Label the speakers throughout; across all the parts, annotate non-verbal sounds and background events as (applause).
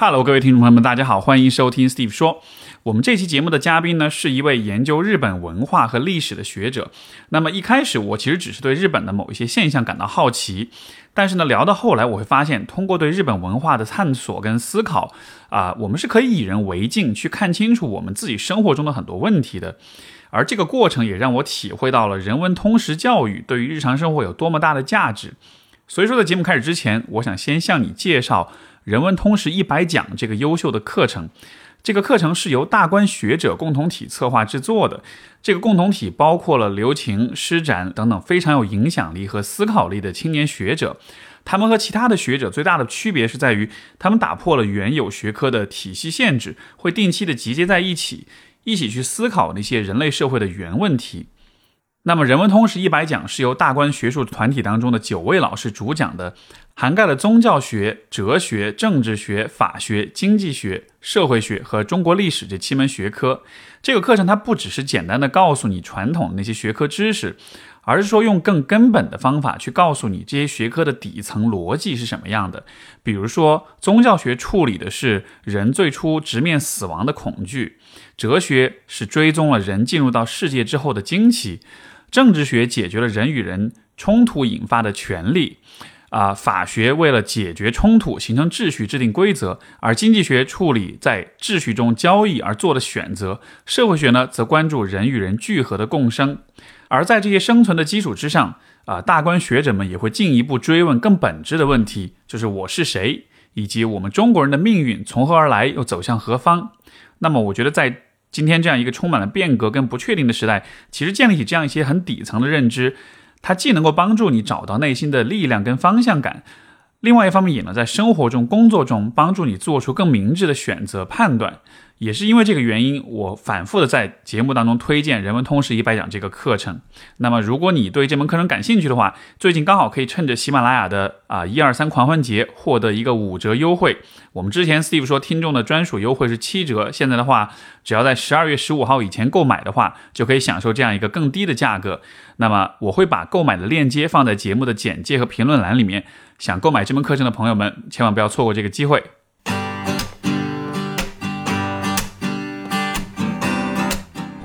Speaker 1: Hello，各位听众朋友们，大家好，欢迎收听 Steve 说。我们这期节目的嘉宾呢，是一位研究日本文化和历史的学者。那么一开始，我其实只是对日本的某一些现象感到好奇，但是呢，聊到后来，我会发现，通过对日本文化的探索跟思考，啊，我们是可以以人为镜，去看清楚我们自己生活中的很多问题的。而这个过程也让我体会到了人文通识教育对于日常生活有多么大的价值。所以说，在节目开始之前，我想先向你介绍。人文通识一百讲这个优秀的课程，这个课程是由大观学者共同体策划制作的。这个共同体包括了刘擎、施展等等非常有影响力和思考力的青年学者。他们和其他的学者最大的区别是在于，他们打破了原有学科的体系限制，会定期的集结在一起，一起去思考那些人类社会的原问题。那么，人文通识一百讲是由大观学术团体当中的九位老师主讲的。涵盖了宗教学、哲学、政治学、法学、经济学、社会学和中国历史这七门学科。这个课程它不只是简单的告诉你传统的那些学科知识，而是说用更根本的方法去告诉你这些学科的底层逻辑是什么样的。比如说，宗教学处理的是人最初直面死亡的恐惧，哲学是追踪了人进入到世界之后的惊奇，政治学解决了人与人冲突引发的权利。啊，法学为了解决冲突、形成秩序、制定规则，而经济学处理在秩序中交易而做的选择，社会学呢则关注人与人聚合的共生。而在这些生存的基础之上，啊，大观学者们也会进一步追问更本质的问题，就是我是谁，以及我们中国人的命运从何而来，又走向何方。那么，我觉得在今天这样一个充满了变革跟不确定的时代，其实建立起这样一些很底层的认知。它既能够帮助你找到内心的力量跟方向感，另外一方面也能在生活中、工作中帮助你做出更明智的选择判断。也是因为这个原因，我反复的在节目当中推荐《人文通识一百讲》这个课程。那么，如果你对这门课程感兴趣的话，最近刚好可以趁着喜马拉雅的啊一二三狂欢节获得一个五折优惠。我们之前 Steve 说听众的专属优惠是七折，现在的话，只要在十二月十五号以前购买的话，就可以享受这样一个更低的价格。那么，我会把购买的链接放在节目的简介和评论栏里面。想购买这门课程的朋友们，千万不要错过这个机会。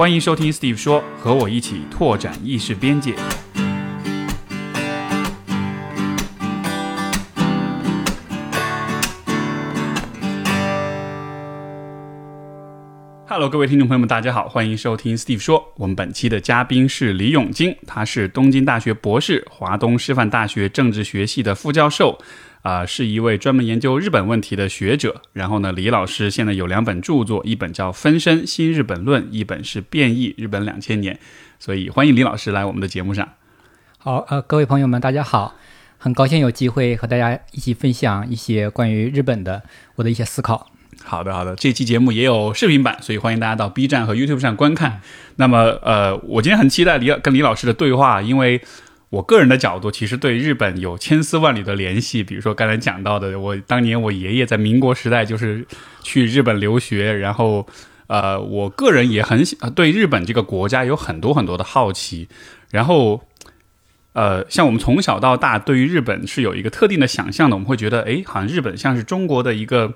Speaker 1: 欢迎收听 Steve 说，和我一起拓展意识边界。Hello，各位听众朋友们，大家好，欢迎收听 Steve 说。我们本期的嘉宾是李永金，他是东京大学博士，华东师范大学政治学系的副教授。啊，是一位专门研究日本问题的学者。然后呢，李老师现在有两本著作，一本叫《分身新日本论》，一本是《变异日本两千年》。所以欢迎李老师来我们的节目上。
Speaker 2: 好，呃，各位朋友们，大家好，很高兴有机会和大家一起分享一些关于日本的我的一些思考。
Speaker 1: 好的，好的，这期节目也有视频版，所以欢迎大家到 B 站和 YouTube 上观看。那么，呃，我今天很期待李跟李老师的对话，因为。我个人的角度，其实对日本有千丝万缕的联系。比如说刚才讲到的，我当年我爷爷在民国时代就是去日本留学，然后呃，我个人也很对日本这个国家有很多很多的好奇。然后呃，像我们从小到大对于日本是有一个特定的想象的，我们会觉得，哎，好像日本像是中国的一个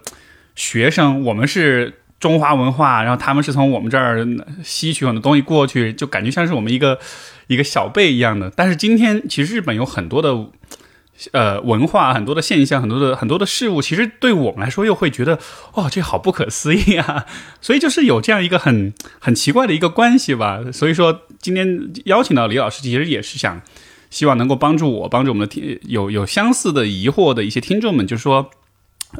Speaker 1: 学生，我们是。中华文化，然后他们是从我们这儿吸取很多东西过去，就感觉像是我们一个一个小辈一样的。但是今天，其实日本有很多的呃文化，很多的现象，很多的很多的事物，其实对我们来说又会觉得，哇，这好不可思议啊！所以就是有这样一个很很奇怪的一个关系吧。所以说，今天邀请到李老师，其实也是想希望能够帮助我，帮助我们的听有有相似的疑惑的一些听众们，就是说，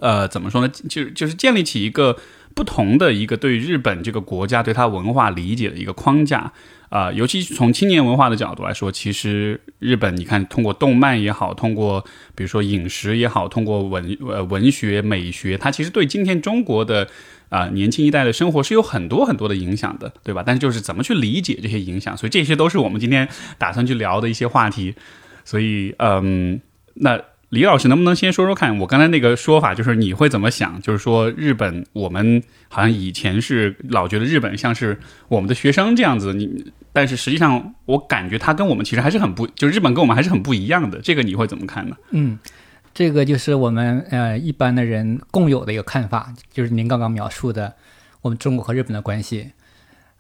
Speaker 1: 呃，怎么说呢？就就是建立起一个。不同的一个对日本这个国家对它文化理解的一个框架啊，尤其从青年文化的角度来说，其实日本你看，通过动漫也好，通过比如说饮食也好，通过文呃文学美学，它其实对今天中国的啊年轻一代的生活是有很多很多的影响的，对吧？但是就是怎么去理解这些影响，所以这些都是我们今天打算去聊的一些话题。所以嗯，那。李老师，能不能先说说看？我刚才那个说法，就是你会怎么想？就是说，日本，我们好像以前是老觉得日本像是我们的学生这样子，你，但是实际上，我感觉他跟我们其实还是很不，就日本跟我们还是很不一样的。这个你会怎么看呢？
Speaker 2: 嗯，这个就是我们呃一般的人共有的一个看法，就是您刚刚描述的我们中国和日本的关系。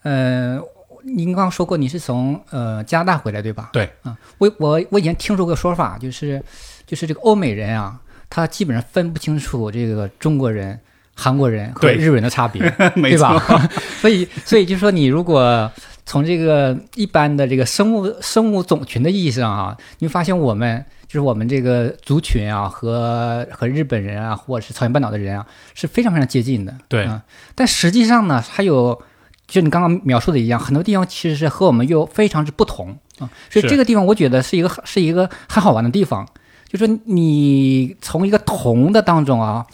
Speaker 2: 呃，您刚刚说过你是从呃加拿大回来对吧？
Speaker 1: 对，
Speaker 2: 啊，我我我以前听说过说法，就是就是这个欧美人啊，他基本上分不清楚这个中国人、韩国人和日本人的差别，(laughs)
Speaker 1: 没
Speaker 2: 对吧，？(laughs) 所以所以就是说，你如果从这个一般的这个生物生物种群的意义上啊，你会发现我们就是我们这个族群啊，和和日本人啊，或者是朝鲜半岛的人啊，是非常非常接近的。
Speaker 1: 对
Speaker 2: 啊，但实际上呢，还有就你刚刚描述的一样，很多地方其实是和我们又非常之不同啊。所以这个地方我觉得是一个是一个很好玩的地方，就说你从一个同的当中啊，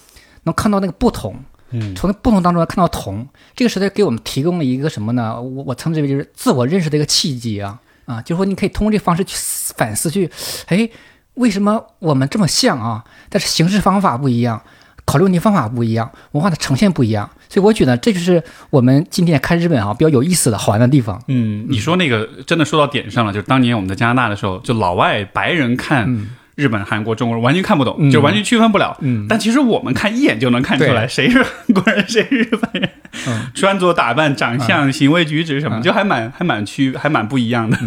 Speaker 2: 能看到那个不同。
Speaker 1: 嗯，
Speaker 2: 从不同当中看到同，这个时代给我们提供了一个什么呢？我我称之为就是自我认识的一个契机啊啊，就是说你可以通过这个方式去思反思，去，哎，为什么我们这么像啊？但是形式方法不一样，考虑问题方法不一样，文化的呈现不一样，所以我觉得这就是我们今天看日本啊比较有意思的好玩的地方。
Speaker 1: 嗯，你说那个真的说到点上了，就是当年我们在加拿大的时候，就老外白人看
Speaker 2: 嗯
Speaker 1: 日本、韩国、中国人完全看不懂，
Speaker 2: 嗯。
Speaker 1: 就完全区分不了。
Speaker 2: 嗯。
Speaker 1: 但其实我们看一眼就能看出来，谁是韩国人，谁是日本人，
Speaker 2: 嗯。
Speaker 1: 穿着打扮、长相、行为举止什么，
Speaker 2: 嗯。
Speaker 1: 就还蛮还蛮区还蛮不一样的。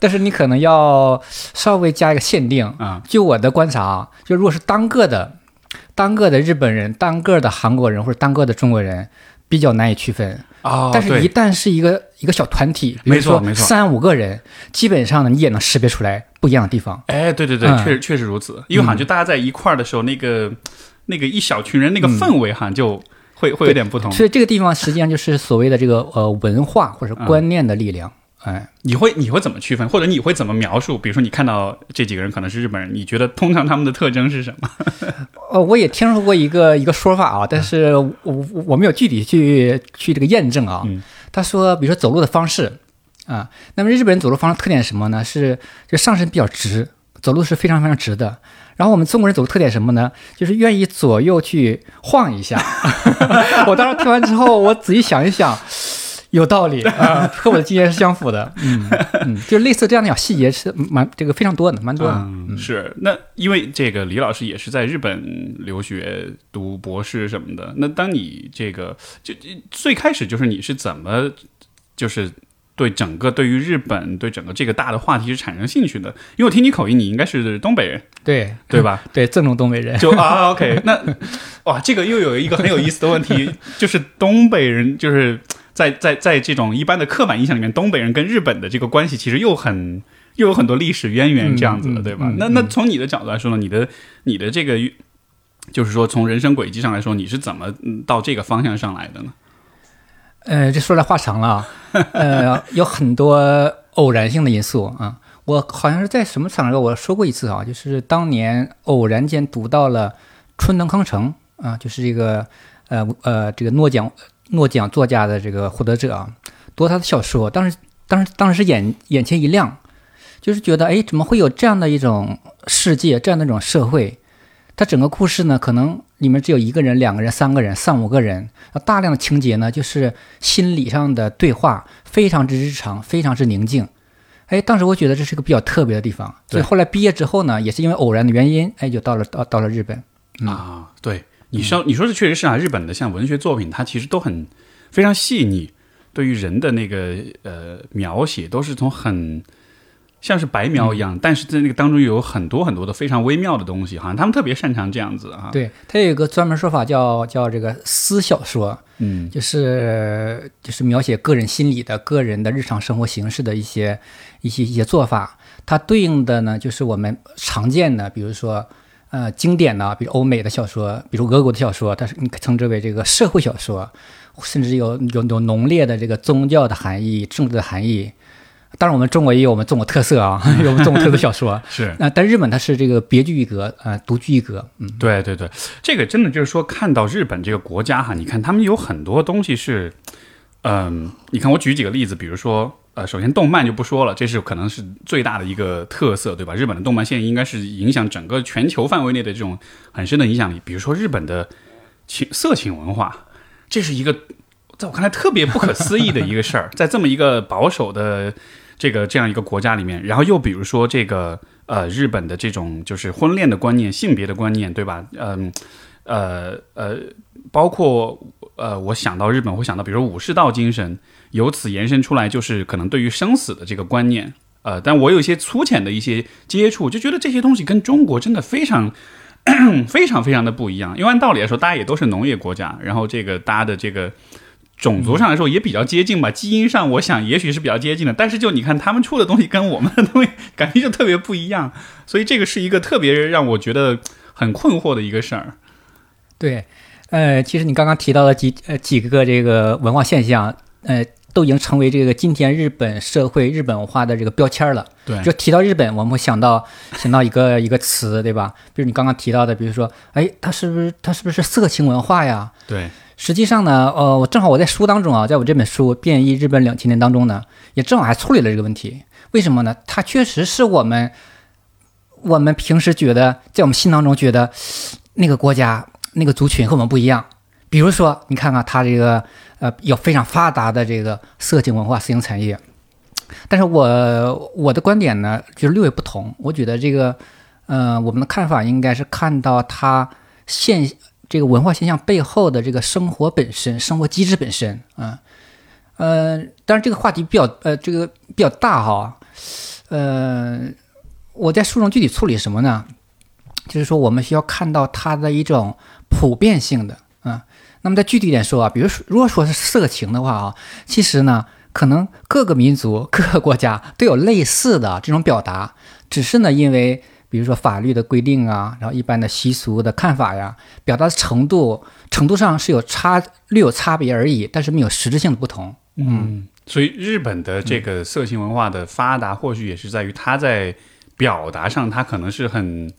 Speaker 2: 但是你可能要稍微加一个限定，
Speaker 1: 啊。
Speaker 2: 就我的观察啊，就如果是单个的、单个的日本人、单个的韩国人或者单个的中国人，比较难以区分。
Speaker 1: 哦
Speaker 2: 但是，一，旦是一个一个小团体，
Speaker 1: 没错没错
Speaker 2: 三五个人，基本上呢，你也能识别出来不一样的地方。
Speaker 1: 哎，对对对，
Speaker 2: 嗯
Speaker 1: 确实确实如此。因为好像就大家在一块儿的时候，那个那个一小群人那个
Speaker 2: 嗯
Speaker 1: 氛围，好像就会会有点不同。
Speaker 2: 所以这个地方实际上就是所谓的这个呃文化或者
Speaker 1: 嗯
Speaker 2: 观念的力量。哎，
Speaker 1: 你会你会怎么区分，或者你会怎么描述？比如说你看到这几个人可能是日本人，你觉得通常他们的特征是什么？(laughs)
Speaker 2: 呃，我也听说过一个一个说法啊，但是我我我没有具体去去这个验证啊。
Speaker 1: 嗯
Speaker 2: 他说，比如说走路的方式啊，那么日本人走路方式特点是什么呢？是就上身比较直，走路是非常非常直的。然后我们中国人走路特点什么呢？就是愿意左右去晃一下。(laughs) 我当时听完之后，我仔细想一想，有道理 (laughs) 啊，和我的经验是相符的。嗯嗯，就类似这样的小细节是蛮这个非常多的，蛮多的。
Speaker 1: 嗯，是。那因为这个李老师也是在日本留学读博士什么的。那当你这个就就最开始就是你是怎么就是对整个对于日本对整个这个大的话题是产生兴趣的？因为我听你口音，你应该是东北人，
Speaker 2: 对
Speaker 1: 对吧？(laughs)
Speaker 2: 对，正宗东北人。
Speaker 1: 就啊，OK，那哇，这个又有一个很有意思的问题，(laughs) 就是东北人就是在在在这种一般的刻板印象里面，东北人跟日本的这个关系其实又很又有很多历史渊源这样子的，对吧？
Speaker 2: 嗯
Speaker 1: 那那从你的角度来说呢，你的你的这个就是说从人生轨迹上来说，你是怎么嗯到这个方向上来的呢？
Speaker 2: 呃，这说来话长了啊，呃，有很多偶然性的因素啊。我好像是在什么场合我说过一次啊，就是当年偶然间读到了春藤康成啊，就是这个呃呃这个诺奖诺奖作家的这个获得者啊，读他的小说，当时当时当时眼眼前一亮，就是觉得哎，怎么会有这样的一种世界，这样的一种社会？他整个故事呢，可能里面只有一个人、两个人、三个人、三五个人，大量的情节呢，就是心理上的对话，非常之日常，非常之宁静。哎，当时我觉得这是个比较特别的地方，所以后来毕业之后呢，也是因为偶然的原因，哎，就到了到到了日本。嗯
Speaker 1: 啊，对，你说你说的确实是啊，日本的像文学作品，它其实都很非常细腻，对于人的那个呃描写都是从很像是白描一样，但是在那个当中又有很多很多的非常微妙的东西，好像他们特别擅长这样子啊。，
Speaker 2: 对，它有一个专门说法叫叫这个私小说，
Speaker 1: 嗯
Speaker 2: 就是就是描写个人心理的、个人的日常生活形式的一些一些一些做法。它对应的呢，就是我们常见的，比如说呃经典的，比如欧美的小说，比如俄国的小说，它是你可称之为这个社会小说，甚至有有有浓烈的这个宗教的含义、政治的含义。当然，我们中国也有我们中国特色啊，(laughs) 有我们中国特色小说。
Speaker 1: 是
Speaker 2: 那、但日本它是这个别具一格啊、呃独具一格。嗯，
Speaker 1: 对对对，这个真的就是说，看到日本这个国家哈，你看他们有很多东西是，嗯、你看我举几个例子，比如说，呃，首先动漫就不说了，这是可能是最大的一个特色，对吧？日本的动漫现在应该是影响整个全球范围内的这种很深的影响力。比如说日本的情色情文化，这是一个在我看来特别不可思议的一个事儿，(laughs) 在这么一个保守的这个这样一个国家里面，然后又比如说这个呃日本的这种就是婚恋的观念、性别的观念，对吧？嗯呃呃，包括呃，我想到日本会想到，比如武士道精神，由此延伸出来就是可能对于生死的这个观念。呃，但我有一些粗浅的一些接触，就觉得这些东西跟中国真的非常。(coughs) 非常非常的不一样，因为按道理来说，大家也都是农业国家，然后这个大家的这个种族上来说也比较接近吧，基因上我想也许是比较接近的，但是就你看他们出的东西跟我们的东西感觉就特别不一样，所以这个是一个特别让我觉得很困惑的一个事儿。
Speaker 2: 对，呃，其实你刚刚提到的几呃几个这个文化现象，呃。都已经成为这个今天日本社会日本文化的这个标签了。
Speaker 1: 对，
Speaker 2: 就提到日本，我们会想到想到一个一个词，对吧？比如你刚刚提到的，比如说，哎，它是不是它是不是色情文化呀？
Speaker 1: 对，
Speaker 2: 实际上呢，呃，我正好我在书当中啊，在我这本书《变异日本两千年》当中呢，也正好还处理了这个问题。为什么呢？它确实是我们我们平时觉得在我们心当中觉得那个国家那个族群和我们不一样。比如说，你看看他这个。呃，有非常发达的这个色情文化、色情产业，但是我我的观点呢，就是略有不同。我觉得这个，呃，我们的看法应该是看到它现这个文化现象背后的这个生活本身、生活机制本身啊。呃，当然这个话题比较呃这个比较大哈。呃，我在书中具体处理什么呢？就是说，我们需要看到它的一种普遍性的啊。那么再具体点说啊，比如说，如果说是色情的话啊，其实呢，可能各个民族、各个国家都有类似的这种表达，只是呢，因为比如说法律的规定啊，然后一般的习俗的看法呀，表达程度程度上是有差略有差别而已，但是没有实质性的不同。
Speaker 1: 嗯，所以日本的这个色情文化的发达，或许也是在于它在表达上，它可能是很。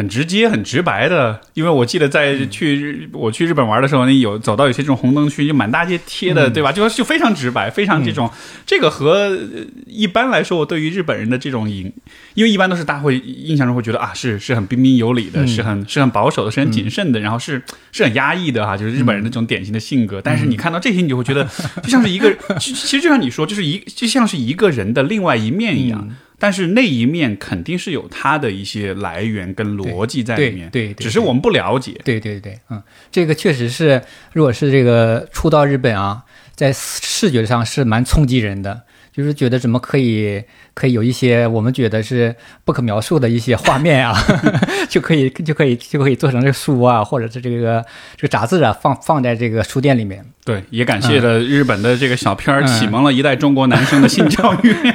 Speaker 1: 很直接、很直白的，因为我记得在去我去日本玩的时候，那有走到有些这种红灯区，就满大街贴的，对吧？就就非常直白，非常这种。这个和一般来说，我对于日本人的这种影，因为一般都是大家会印象中会觉得啊，是是很彬彬有礼的，是很是很保守的，是很谨慎的，然后是是很压抑的哈，就是日本人的这种典型的性格。但是你看到这些，你就会觉得就像是一个，(laughs) 其实就像你说，就是一就像是一个人的另外一面一样。但是那一面肯定是有它的一些来源跟逻辑在里面，
Speaker 2: 对，
Speaker 1: 只是我们不了解。
Speaker 2: 对对对，嗯，这个确实是，如果是这个初到日本啊，在视觉上是蛮冲击人的，就是觉得怎么可以可以有一些我们觉得是不可描述的一些画面啊，(laughs) 就可以就可以就可以做成这个书啊，或者是这个这个杂志啊，放放在这个书店里面。
Speaker 1: 对，也感谢了日本的这个小片儿，启蒙了一代中国男生的性教育。(laughs)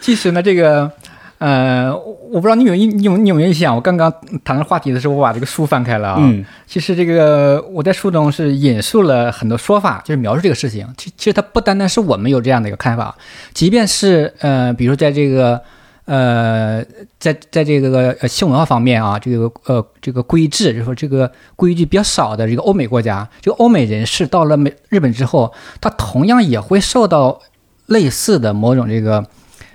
Speaker 2: 其实呢，这个，呃，我不知道你有印，你有你有没有印象？我刚刚谈这话题的时候，我把这个书翻开了啊。
Speaker 1: 嗯。
Speaker 2: 其实这个我在书中是引述了很多说法，就是描述这个事情。其其实它不单单是我们有这样的一个看法，即便是呃，比如在这个呃，在在这个呃性文化方面啊，这个呃这个规制，就是说这个规矩比较少的这个欧美国家，这个欧美人士到了美日本之后，他同样也会受到类似的某种这个。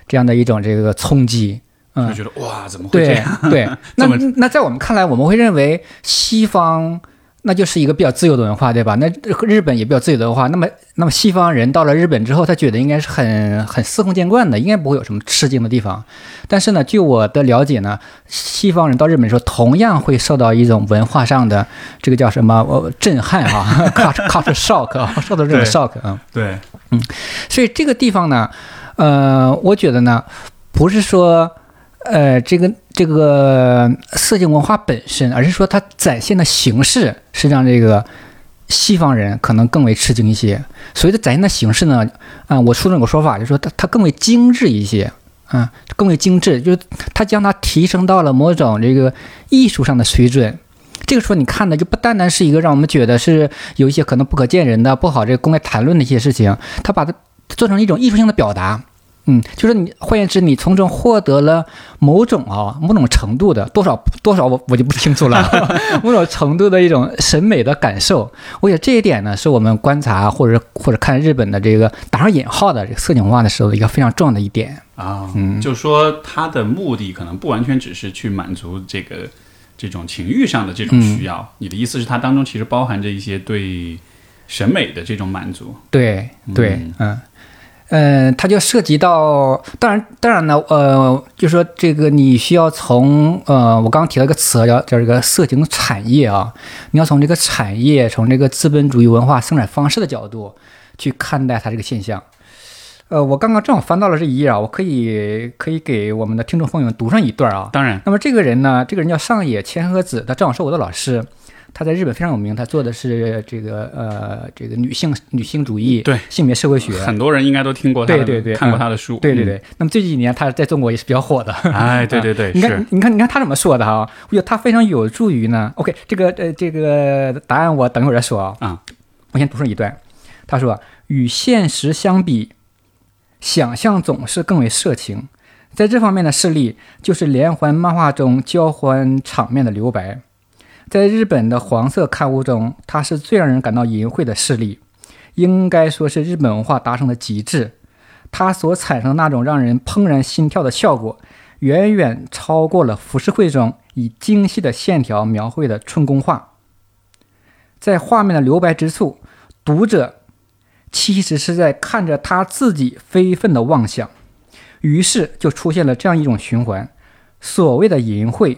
Speaker 2: 这样的一种这个冲击，嗯，
Speaker 1: 就觉得哇，怎么会这样？
Speaker 2: 对，(laughs) 那那在我们看来，我们会认为西方那就是一个比较自由的文化，对吧？那日本也比较自由的文化，那么那么西方人到了日本之后，他觉得应该是很很司空见惯的，应该不会有什么吃惊的地方。但是呢，据我的了解呢，西方人到日本的时候，同样会受到一种文化上的这个叫什么呃震撼啊，(laughs) culture culture shock 啊，受到这种 shock 啊，
Speaker 1: 对，
Speaker 2: 嗯，所以这个地方呢。呃，我觉得呢，不是说，呃，这个这个色情文化本身，而是说它展现的形式是让这个西方人可能更为吃惊一些。所谓的展现的形式呢，啊，我书中有个说法，就是说它它更为精致一些，啊，更为精致，就是它将它提升到了某种这个艺术上的水准。这个时候你看的就不单单是一个让我们觉得是有一些可能不可见人的、不好这个公开谈论的一些事情，它把它。做成一种艺术性的表达，嗯，就是你换言之，你从中获得了某种啊某种程度的多少多少我我就不清楚了，(laughs) 某种程度的一种审美的感受。我觉得这一点呢，是我们观察或者或者看日本的这个打上引号的这个色情文化的时候一个非常重要的一点
Speaker 1: 啊，嗯，就是说它的目的可能不完全只是去满足这个这种情欲上的这种需要。你的意思是它当中其实包含着一些对审美的这种满足？
Speaker 2: 对对，嗯。嗯，它就涉及到，当然，当然呢，呃，就说这个你需要从，呃，我刚刚提到一个词叫叫这个色情产业啊，你要从这个产业，从这个资本主义文化生产方式的角度去看待它这个现象。呃，我刚刚正好翻到了这一页啊，我可以可以给我们的听众朋友们读上一段啊。
Speaker 1: 当然，
Speaker 2: 那么这个人呢，这个人叫上野千鹤子，他正好是我的老师。他在日本非常有名，他做的是这个呃这个女性女性主义
Speaker 1: 对
Speaker 2: 性别社会学，
Speaker 1: 很多人应该都听过他的，
Speaker 2: 对对对
Speaker 1: 看过他的书，
Speaker 2: 对对对。那么这几年他在中国也是比较火的，
Speaker 1: 哎，对对对，(laughs)
Speaker 2: 你看你看你看他怎么说的哈？我觉得他非常有助于呢。OK，这个呃这个答案我等会儿再说啊。
Speaker 1: 啊，
Speaker 2: 我先读上一段。他说：“与现实相比，想象总是更为色情。在这方面的事例，就是连环漫画中交欢场面的留白。”在日本的黄色刊物中，它是最让人感到淫秽的事例，应该说是日本文化达成的极致。它所产生那种让人怦然心跳的效果，远远超过了浮世绘中以精细的线条描绘的春宫画。在画面的留白之处，读者其实是在看着他自己非分的妄想，于是就出现了这样一种循环：所谓的淫秽。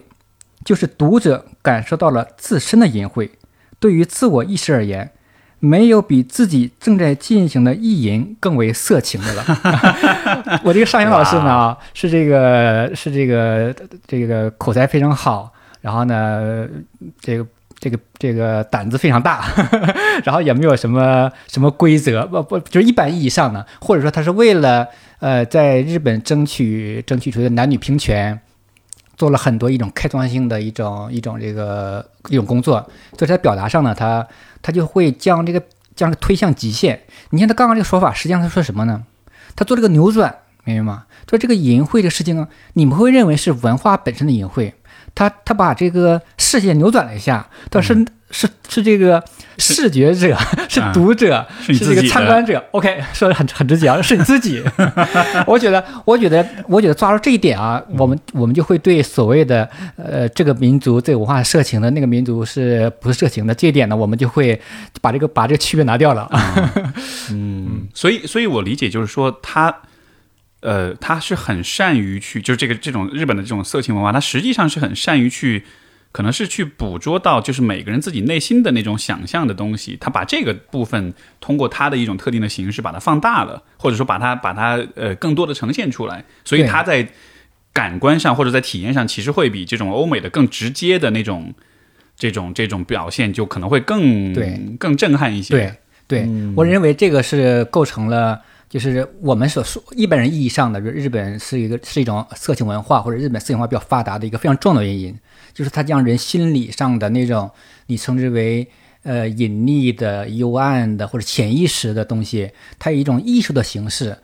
Speaker 2: 就是读者感受到了自身的淫秽，对于自我意识而言，没有比自己正在进行的意淫更为色情的了。(laughs) 我这个上英老师呢，是这个是这个这个口才非常好，然后呢，这个这个这个胆子非常大，(laughs) 然后也没有什么什么规则，不不就是一般意义上呢，或者说他是为了呃在日本争取争取出的男女平权。做了很多一种开创性的一种一种这个一种工作，所以在表达上呢，他他就会将这个将这推向极限。你看他刚刚这个说法，实际上他说什么呢？他做这个扭转，明白吗？说这个淫秽的事情啊，你们会认为是文化本身的淫秽，他他把这个视线扭转了一下，但是。是是这个视觉者，(laughs) 是读者，是这个参观者。OK，说的很很直接啊，是你自己。(laughs) 我觉得，我觉得，我觉得抓住这一点啊，我们我们就会对所谓的呃这个民族这个文化色情的那个民族是不是色情的这一点呢，我们就会把这个把这个区别拿掉了。(laughs)
Speaker 1: 嗯，所以所以我理解就是说他呃他是很善于去就是这个这种日本的这种色情文化，他实际上是很善于去。可能是去捕捉到，就是每个人自己内心的那种想象的东西，他把这个部分通过他的一种特定的形式把它放大了，或者说把它把它呃更多的呈现出来，所以他在感官上或者在体验上，其实会比这种欧美的更直接的那种这种这种表现就可能会更
Speaker 2: 对
Speaker 1: 更震撼一些。
Speaker 2: 对对，我认为这个是构成了，就是我们所说一般人意义上的日本是一个是一种色情文化或者日本色情文化比较发达的一个非常重要的原因。就是它将人心理上的那种你称之为呃隐匿的、幽暗的或者潜意识的东西，它以一种艺术的形式，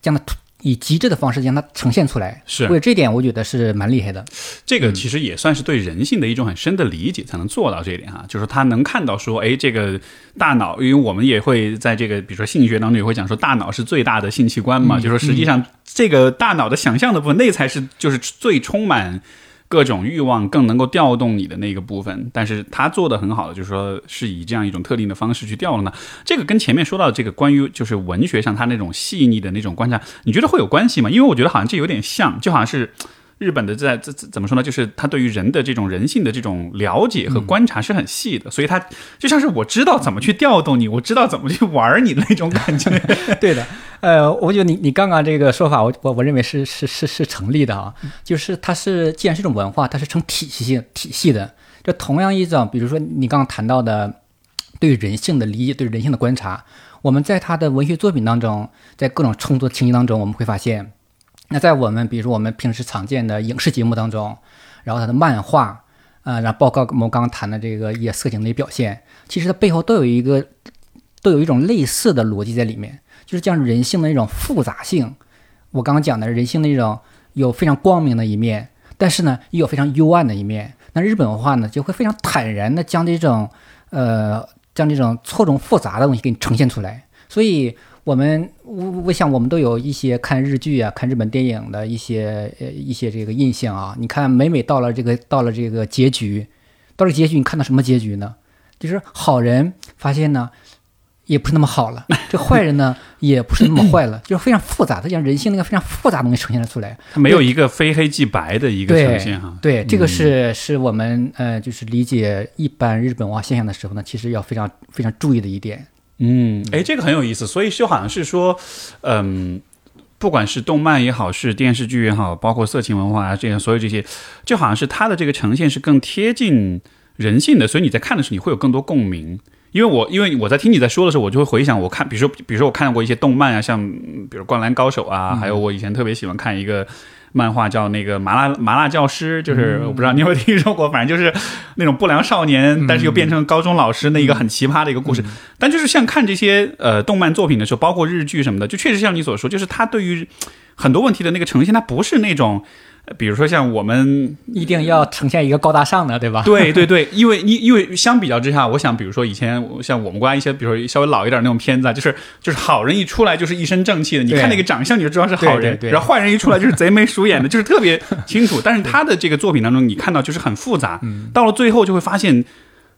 Speaker 2: 将它以极致的方式将它呈现出来。
Speaker 1: 是，
Speaker 2: 为了这点，我觉得是蛮厉害的。
Speaker 1: 这个其实也算是对人性的一种很深的理解，才能做到这一点哈。就是他能看到说，哎，这个大脑，因为我们也会在这个比如说性学当中也会讲说，大脑是最大的性器官嘛。就说实际上这个大脑的想象的部分，那才是就是最充满。各种欲望更能够调动你的那个部分，但是他做的很好的，就是说是以这样一种特定的方式去调动呢。这个跟前面说到的这个关于就是文学上他那种细腻的那种观察，你觉得会有关系吗？因为我觉得好像这有点像，就好像是。日本的在这怎么说呢？就是他对于人的这种人性的这种了解和观察是很细的，所以他就像是我知道怎么去调动你，我知道怎么去玩你的那种感觉。(laughs)
Speaker 2: 对的，呃，我觉得你你刚刚这个说法，我我我认为是是是是成立的啊。就是它是既然是一种文化，它是成体系性体系的。这同样一种，比如说你刚刚谈到的对人性的理解，对人性的观察，我们在他的文学作品当中，在各种创作情节当中，我们会发现。那在我们比如说我们平时常见的影视节目当中，然后它的漫画，呃，然后包括我们刚刚谈的这个一些色情的表现，其实它背后都有一个，都有一种类似的逻辑在里面，就是将人性的那种复杂性，我刚刚讲的人性的那种有非常光明的一面，但是呢，也有非常幽暗的一面。那日本文化呢，就会非常坦然的将这种，呃，将这种错综复杂的东西给你呈现出来，所以。我们我我想我们都有一些看日剧啊、看日本电影的一些呃一些这个印象啊。你看每每到了这个到了这个结局，到了结局，你看到什么结局呢？就是好人发现呢，也不是那么好了，(laughs) 这坏人呢也不是那么坏了，就是非常复杂，他将人性那个非常复杂的东西呈现了出来。
Speaker 1: 它没 (laughs) 有一个非黑即白的一个呈现哈。
Speaker 2: 对，这个是是我们呃，就是理解一般日本文化现象的时候呢，其实要非常非常注意的一点。
Speaker 1: 嗯，哎，这个很有意思，所以就好像是说，嗯。不管是动漫也好，是电视剧也好，包括色情文化啊，这些所有这些，就好像是它的这个呈现是更贴近人性的，所以你在看的时候你会有更多共鸣。因为我因为我在听你在说的时候，我就会回想我看，比如说比如说我看过一些动漫啊，像比如《灌篮高手》啊，还有我以前特别喜欢看一个。漫画叫那个麻辣麻辣教师，就是我不知道你有没有听说过，反正就是那种不良少年，但是又变成高中老师那一个很奇葩的一个故事。但就是像看这些呃动漫作品的时候，包括日剧什么的，就确实像你所说，就是他对于很多问题的那个呈现，它不是那种。比如说像我们
Speaker 2: 一定要呈现一个高大上的，对吧？
Speaker 1: 对对对，因为因因为相比较之下，我想比如说以前像我们国家一些，比如说稍微老一点那种片子，啊，就是就是好人一出来就是一身正气的，你看那个长相你就知道是好人，然后坏人一出来就是贼眉鼠眼的，(laughs) 就是特别清楚。但是他的这个作品当中，你看到就是很复杂，到了最后就会发现。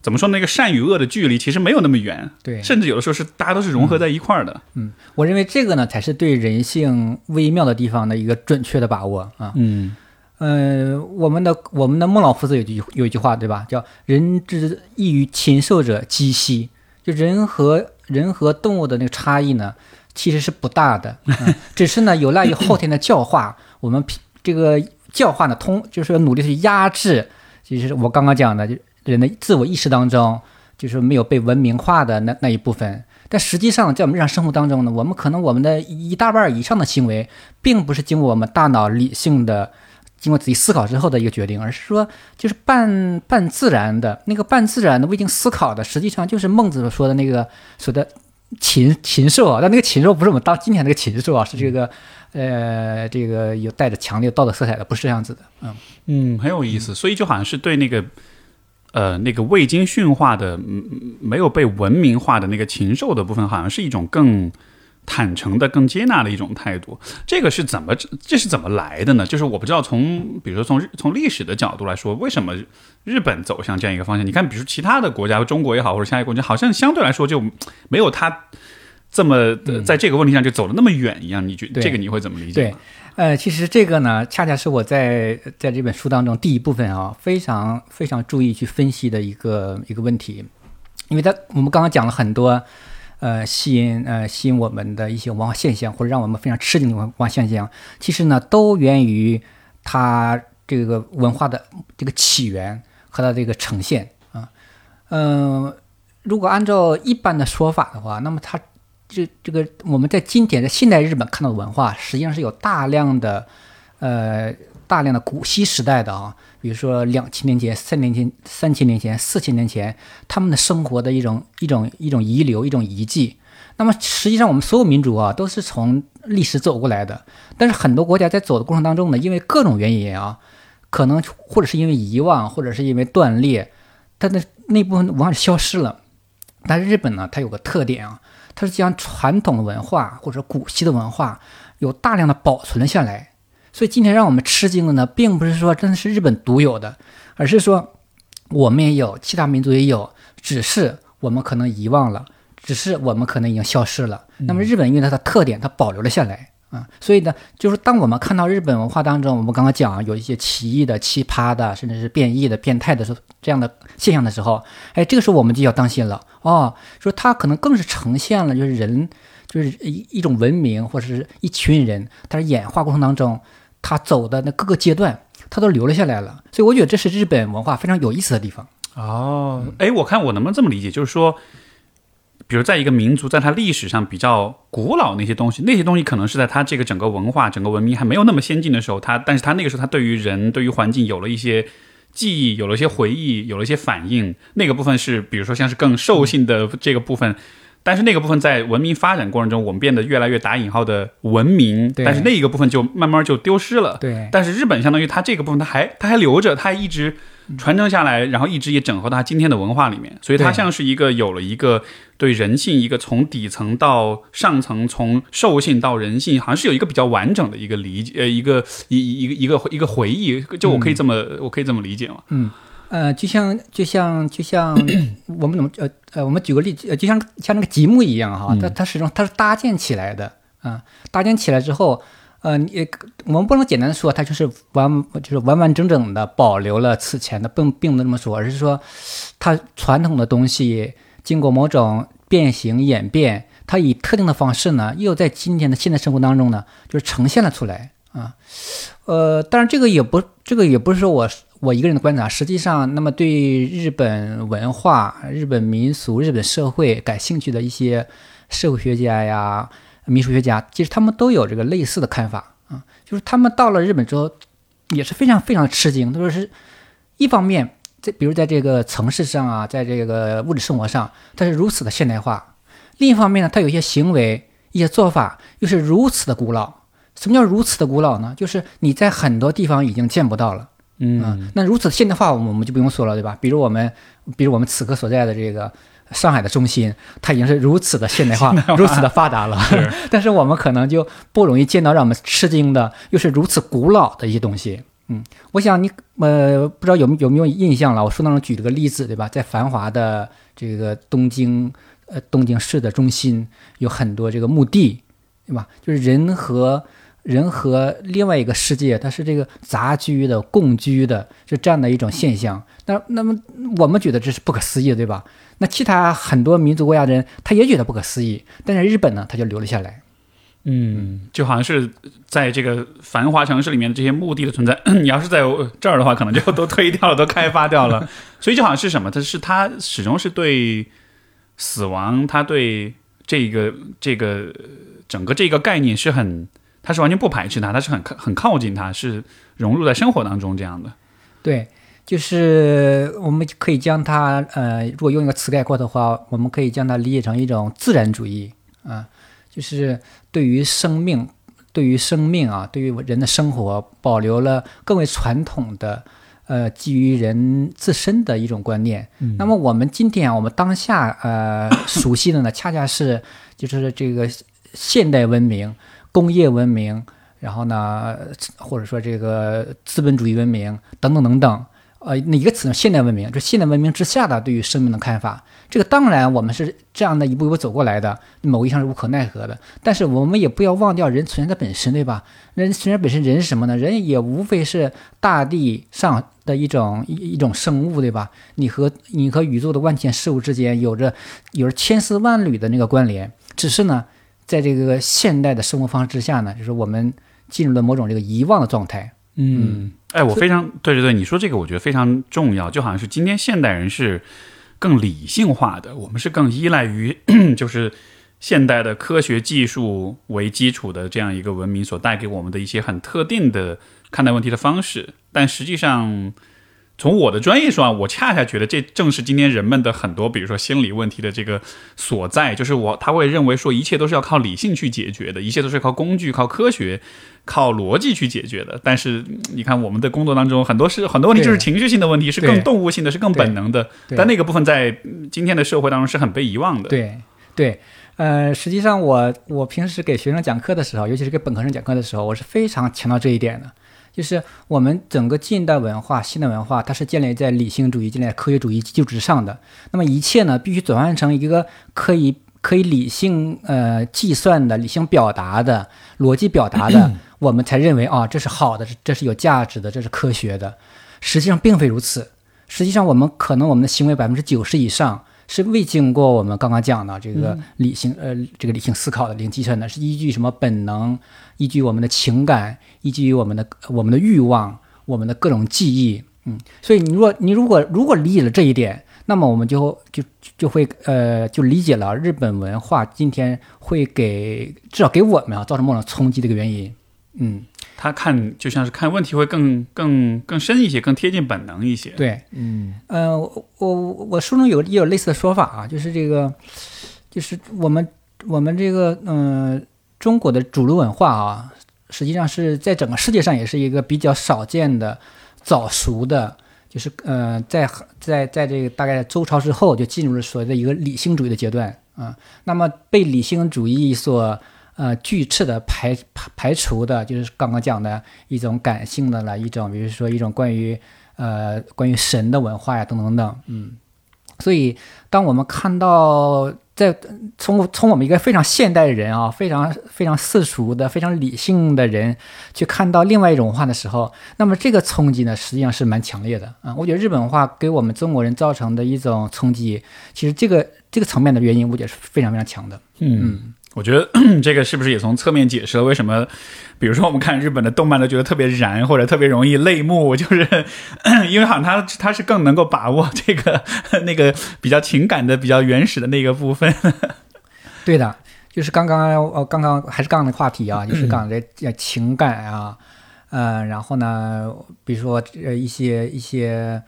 Speaker 1: 怎么说？那个善与恶的距离其实没有那么远，
Speaker 2: 对，
Speaker 1: 甚至有的时候是大家都是融合在一块儿的。
Speaker 2: 嗯，我认为这个呢，才是对人性微妙的地方的一个准确的把握啊。
Speaker 1: 嗯，
Speaker 2: 呃，我们的我们的孟老夫子有句有一句话，对吧？叫“人之异于禽兽者，几希”。就人和人和动物的那个差异呢，其实是不大的，(laughs) 只是呢有赖于后天的教化。我们这个教化呢，通就是努力去压制，就是我刚刚讲的就。人的自我意识当中，就是没有被文明化的那那一部分。但实际上，在我们日常生活当中呢，我们可能我们的一大半以上的行为，并不是经过我们大脑理性的、经过仔细思考之后的一个决定，而是说，就是半半自然的那个半自然的未经思考的，实际上就是孟子说的那个说的禽禽兽啊。但那个禽兽不是我们当今天那个禽兽啊，是这个呃，这个有带着强烈道德色彩的，不是这样子的。嗯
Speaker 1: 嗯，很有意思。所以就好像是对那个。呃，那个未经驯化的、没有被文明化的那个禽兽的部分，好像是一种更坦诚的、更接纳的一种态度。这个是怎么？这是怎么来的呢？就是我不知道，从比如说从从历史的角度来说，为什么日本走向这样一个方向？你看，比如其他的国家，中国也好，或者其他国家，好像相对来说就没有它这么在这个问题上就走的那么远一样。你觉这个你会怎么理解？
Speaker 2: 对呃，其实这个呢，恰恰是我在在这本书当中第一部分啊，非常非常注意去分析的一个一个问题，因为他我们刚刚讲了很多，呃，吸引呃吸引我们的一些文化现象，或者让我们非常吃惊的文化现象，其实呢，都源于它这个文化的这个起源和它这个呈现啊，嗯，如果按照一般的说法的话，那么它。这这个我们在今天在现代日本看到的文化，实际上是有大量的，呃，大量的古稀时代的啊，比如说两千年前、三年前、三千年前、四千年前，他们的生活的一种一种一种遗留、一种遗迹。那么实际上，我们所有民族啊，都是从历史走过来的。但是很多国家在走的过程当中呢，因为各种原因啊，可能或者是因为遗忘，或者是因为断裂，它的那部分文化消失了。但是日本呢，它有个特点啊。它是将传统的文化或者古稀的文化有大量的保存了下来，所以今天让我们吃惊的呢，并不是说真的是日本独有的，而是说我们也有，其他民族也有，只是我们可能遗忘了，只是我们可能已经消失了。那么日本因为它的特点，它保留了下来。啊，所以呢，就是当我们看到日本文化当中，我们刚刚讲有一些奇异的、奇葩的，甚至是变异的、变态的时候，这样的现象的时候，哎，这个时候我们就要当心了哦。说它可能更是呈现了，就是人，就是一一种文明或者是一群人，它是演化过程当中，他走的那各个阶段，他都留了下来了。所以我觉得这是日本文化非常有意思的地方。
Speaker 1: 哦，哎，我看我能不能这么理解，就是说。比如，在一个民族，在它历史上比较古老那些东西，那些东西可能是在它这个整个文化、整个文明还没有那么先进的时候，它，但是它那个时候，它对于人、对于环境有了一些记忆，有了一些回忆，有了一些反应。那个部分是，比如说像是更兽性的这个部分，但是那个部分在文明发展过程中，我们变得越来越打引号的文明，但是那一个部分就慢慢就丢失了。
Speaker 2: 对，
Speaker 1: 但是日本相当于它这个部分，它还它还留着，它还一直。传承下来，然后一直也整合到它今天的文化里面，所以它像是一个有了一个对人性一个从底层到上层，从兽性到人性，好像是有一个比较完整的一个理解，呃，一个一一个一个一个回忆，就我可以这么我可以这么理解吗？
Speaker 2: 嗯，呃，就像就像就像我们怎么呃呃，我们举个例子，呃，就像像那个积木一样哈，它它始终它是搭建起来的啊，搭建起来之后，呃，你我们不能简单的说它就是完就是完完整整的保留了此前的，并并不能这么说，而是说它传统的东西经过某种变形演变，它以特定的方式呢，又在今天的现代生活当中呢，就是呈现了出来啊。呃，当然这个也不这个也不是说我。我一个人的观察，实际上，那么对日本文化、日本民俗、日本社会感兴趣的一些社会学家呀、民俗学家，其实他们都有这个类似的看法啊，就是他们到了日本之后，也是非常非常吃惊。他说是一方面，在比如在这个城市上啊，在这个物质生活上，它是如此的现代化；另一方面呢，它有一些行为、一些做法又是如此的古老。什么叫如此的古老呢？就是你在很多地方已经见不到了。
Speaker 1: 嗯，
Speaker 2: 那如此现代化，我们就不用说了，对吧？比如我们，比如我们此刻所在的这个上海的中心，它已经是如此的现代化，如此的发达了。(laughs) 但是我们可能就不容易见到让我们吃惊的，又是如此古老的一些东西。嗯，我想你呃，不知道有有没有印象了？我书当中举了个例子，对吧？在繁华的这个东京，呃，东京市的中心有很多这个墓地，对吧？就是人和。人和另外一个世界，它是这个杂居的、共居的，是这样的一种现象。那那么我们觉得这是不可思议，对吧？那其他很多民族国家的人，他也觉得不可思议。但是日本呢，他就留了下来。
Speaker 1: 嗯，就好像是在这个繁华城市里面的这些墓地的存在，(coughs) 你要是在这儿的话，可能就都推掉了，都开发掉了。(laughs) 所以就好像是什么？它是它始终是对死亡，它对这个这个整个这个概念是很。他是完全不排斥它，他是很很靠近它，是融入在生活当中这样的。
Speaker 2: 对，就是我们可以将它，呃，如果用一个词概括的话，我们可以将它理解成一种自然主义啊，就是对于生命，对于生命啊，对于人的生活，保留了更为传统的，呃，基于人自身的一种观念。那么我们今天啊，我们当下呃 (coughs) 熟悉的呢，恰恰是就是这个现代文明。工业文明，然后呢，或者说这个资本主义文明等等等等，呃，哪个词呢？现代文明，就现代文明之下的对于生命的看法，这个当然我们是这样的一步一步走过来的，某一项是无可奈何的。但是我们也不要忘掉人存在的本身，对吧？人存在本身，人是什么呢？人也无非是大地上的一种一一种生物，对吧？你和你和宇宙的万千事物之间有着有着千丝万缕的那个关联，只是呢。在这个现代的生活方式之下呢，就是我们进入了某种这个遗忘的状态。
Speaker 1: 嗯，哎，我非常对对对，你说这个我觉得非常重要，就好像是今天现代人是更理性化的，我们是更依赖于 (clears throat) 就是现代的科学技术为基础的这样一个文明所带给我们的一些很特定的看待问题的方式，但实际上。从我的专业说啊，我恰恰觉得这正是今天人们的很多，比如说心理问题的这个所在，就是我他会认为说一切都是要靠理性去解决的，一切都是靠工具、靠科学、靠逻辑去解决的。但是你看我们的工作当中，很多是很多问题就是情绪性的问题，是更动物性的，是更本能的。但那个部分在今天的社会当中是很被遗忘的。
Speaker 2: 对对，呃，实际上我我平时给学生讲课的时候，尤其是给本科生讲课的时候，我是非常强调这一点的。就是我们整个近代文化、现代文化，它是建立在理性主义、建立在科学主义基础之上的。那么一切呢，必须转换成一个可以可以理性呃计算的、理性表达的、逻辑表达的，我们才认为啊，这是好的，这是有价值的，这是科学的。实际上并非如此。实际上，我们可能我们的行为百分之九十以上是未经过我们刚刚讲的这个理性呃这个理性思考的、理性计算的，是依据什么本能。依据我们的情感，依据我们的我们的欲望，我们的各种记忆，嗯，所以你若你如果如果理解了这一点，那么我们就就就会呃就理解了日本文化今天会给至少给我们啊造成某种冲击的一个原因，嗯，
Speaker 1: 他看就像是看问题会更更更深一些，更贴近本能一些，
Speaker 2: 对，嗯，呃，我我我书中有也有类似的说法啊，就是这个就是我们我们这个嗯。中国的主流文化啊，实际上是在整个世界上也是一个比较少见的早熟的，就是呃，在在在这个大概周朝之后就进入了所谓的一个理性主义的阶段啊。那么被理性主义所呃拒斥的排排排除的，就是刚刚讲的一种感性的了一种，比如说一种关于呃关于神的文化呀，等等等等，嗯，所以当我们看到在从从我们一个非常现代的人啊，非常非常世俗的、非常理性的人去看到另外一种文化的时候，那么这个冲击呢，实际上是蛮强烈的啊。我觉得日本文化给我们中国人造成的一种冲击，其实这个这个层面的原因，我觉得是非常非常强的。
Speaker 1: 嗯，我觉得 (clears throat) 这个是不是也从侧面解释了为什么，比如说我们看日本的动漫都觉得特别燃或者特别容易泪目，就是 (clears throat) 因为好像他他是更能够把握这个 (laughs) 那个比较情感的、比较原始的那个部分。(laughs)
Speaker 2: 对的，就是刚刚呃刚刚还是刚刚的话题啊，(clears throat) 就是刚才呃情感啊，呃，然后呢，比如说呃一些一些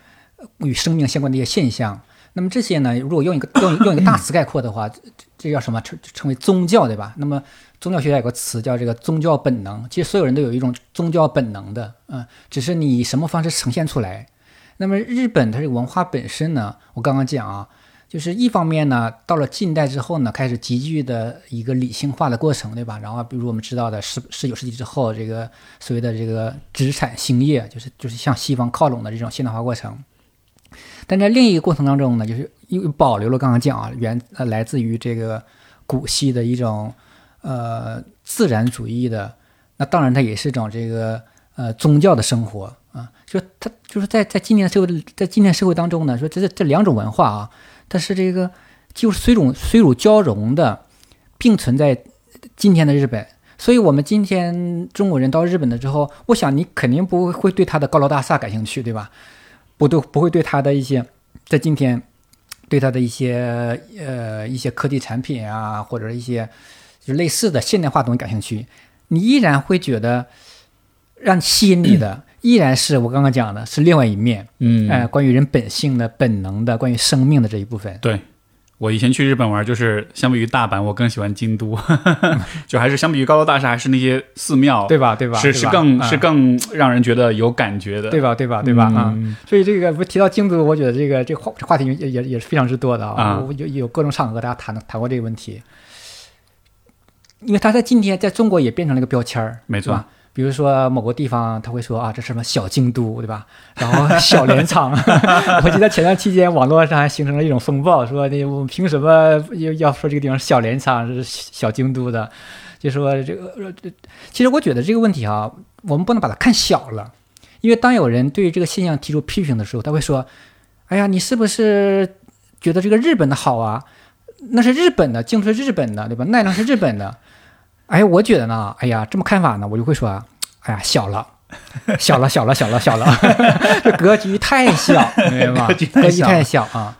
Speaker 2: 与生命相关的一些现象。那么这些呢，如果用一个用用一个大词概括的话，这这叫什么？称称为宗教，对吧？那么宗教学有个词叫这个宗教本能。其实所有人都有一种宗教本能的，嗯，只是你以什么方式呈现出来。那么日本它这个文化本身呢，我刚刚讲啊，就是一方面呢，到了近代之后呢，开始急剧的一个理性化的过程，对吧？然后比如我们知道的十十九世纪之后，这个所谓的这个殖产兴业，就是就是向西方靠拢的这种现代化过程。但在另一个过程当中呢，就是又保留了刚刚讲啊，原呃来自于这个古希的一种呃自然主义的，那当然它也是一种这个呃宗教的生活啊。就它就是在在今天社会在今天社会当中呢，说这这两种文化啊，它是这个就是水乳水乳交融的，并存在今天的日本。所以，我们今天中国人到日本了之后，我想你肯定不会对它的高楼大厦感兴趣，对吧？不都不会对它的一些，在今天，对它的一些呃一些科技产品啊，或者一些就类似的现代化东西感兴趣，你依然会觉得让吸引你的 (clears throat) 依然是我刚刚讲的是另外一面，
Speaker 1: 嗯，
Speaker 2: 哎，关于人本性的本能的，关于生命的这一部分。
Speaker 1: 对。我以前去日本玩，就是相比于大阪，我更喜欢京都，(laughs) 就还是相比于高楼大厦，还是那些寺庙，
Speaker 2: 对吧？对吧？
Speaker 1: 是是更是更让人觉得有感觉的，
Speaker 2: 对吧？对吧？对吧？啊，所以这个不提到京都，我觉得这个这个话话题也也也是非常之多的啊，有有各种场合大家谈谈过这个问题，因为他在今天在中国也变成了一个标签儿，
Speaker 1: 没错。
Speaker 2: 比如说某个地方，他会说啊，这什么小京都，对吧？然后小镰仓，(laughs) 我记得前段期间网络上还形成了一种风暴，说那我们凭什么要要说这个地方是小镰仓是小京都的？就说这个，其实我觉得这个问题啊，我们不能把它看小了，因为当有人对这个现象提出批评的时候，他会说，哎呀，你是不是觉得这个日本的好啊？那是日本的，京都是日本的，对吧？奈良是日本的。哎，我觉得呢，哎呀，这么看法呢，我就会说，哎呀，小了，(laughs) 小了，小了，小了，小了 (laughs) (laughs) 这格局太小，明白吗？格局太小啊。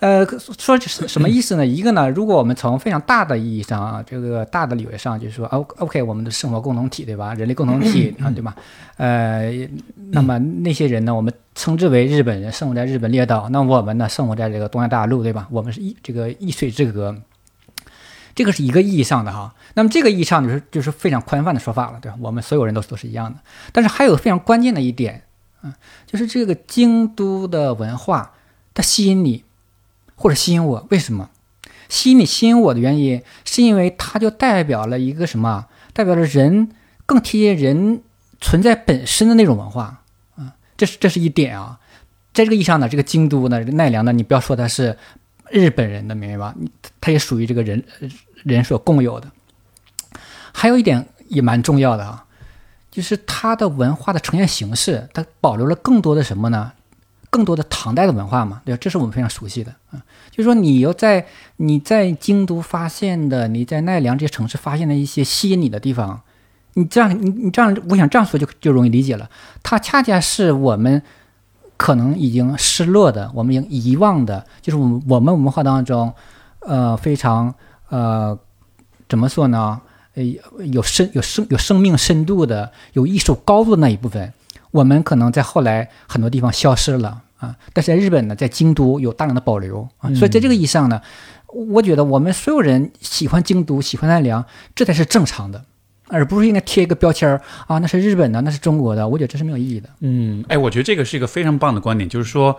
Speaker 2: 呃，说什什么意思呢？一个呢，如果我们从非常大的意义上啊，这个大的理论上，就是说，O OK，我们的生活共同体，对吧？人类共同体啊，对吧？呃，那么那些人呢，我们称之为日本人，生活在日本列岛。那我们呢，生活在这个东亚大陆，对吧？我们是一这个一水之隔。这个是一个意义上的哈，那么这个意义上就是就是非常宽泛的说法了，对吧？我们所有人都都是一样的。但是还有非常关键的一点，嗯，就是这个京都的文化，它吸引你，或者吸引我，为什么？吸引你、吸引我的原因，是因为它就代表了一个什么？代表了人更贴近人存在本身的那种文化，啊，这是这是一点啊。在这个意义上呢，这个京都呢，奈良呢，你不要说它是。日本人的明白吧？他也属于这个人人所共有的。还有一点也蛮重要的啊，就是它的文化的呈现形式，它保留了更多的什么呢？更多的唐代的文化嘛，对吧？这是我们非常熟悉的啊。就是说，你要在你在京都发现的，你在奈良这些城市发现的一些吸引你的地方，你这样你你这样，我想这样说就就容易理解了。它恰恰是我们。可能已经失落的，我们已经遗忘的，就是我们我们文化当中，呃，非常呃，怎么说呢？呃，有深有生有生命深度的，有艺术高度的那一部分，我们可能在后来很多地方消失了啊。但是在日本呢，在京都有大量的保留啊。所以在这个意义上呢，我觉得我们所有人喜欢京都，喜欢奈良，这才是正常的。而不是应该贴一个标签儿啊，那是日本的，那是中国的，我觉得这是没有意义的。
Speaker 1: 嗯，哎，我觉得这个是一个非常棒的观点，就是说，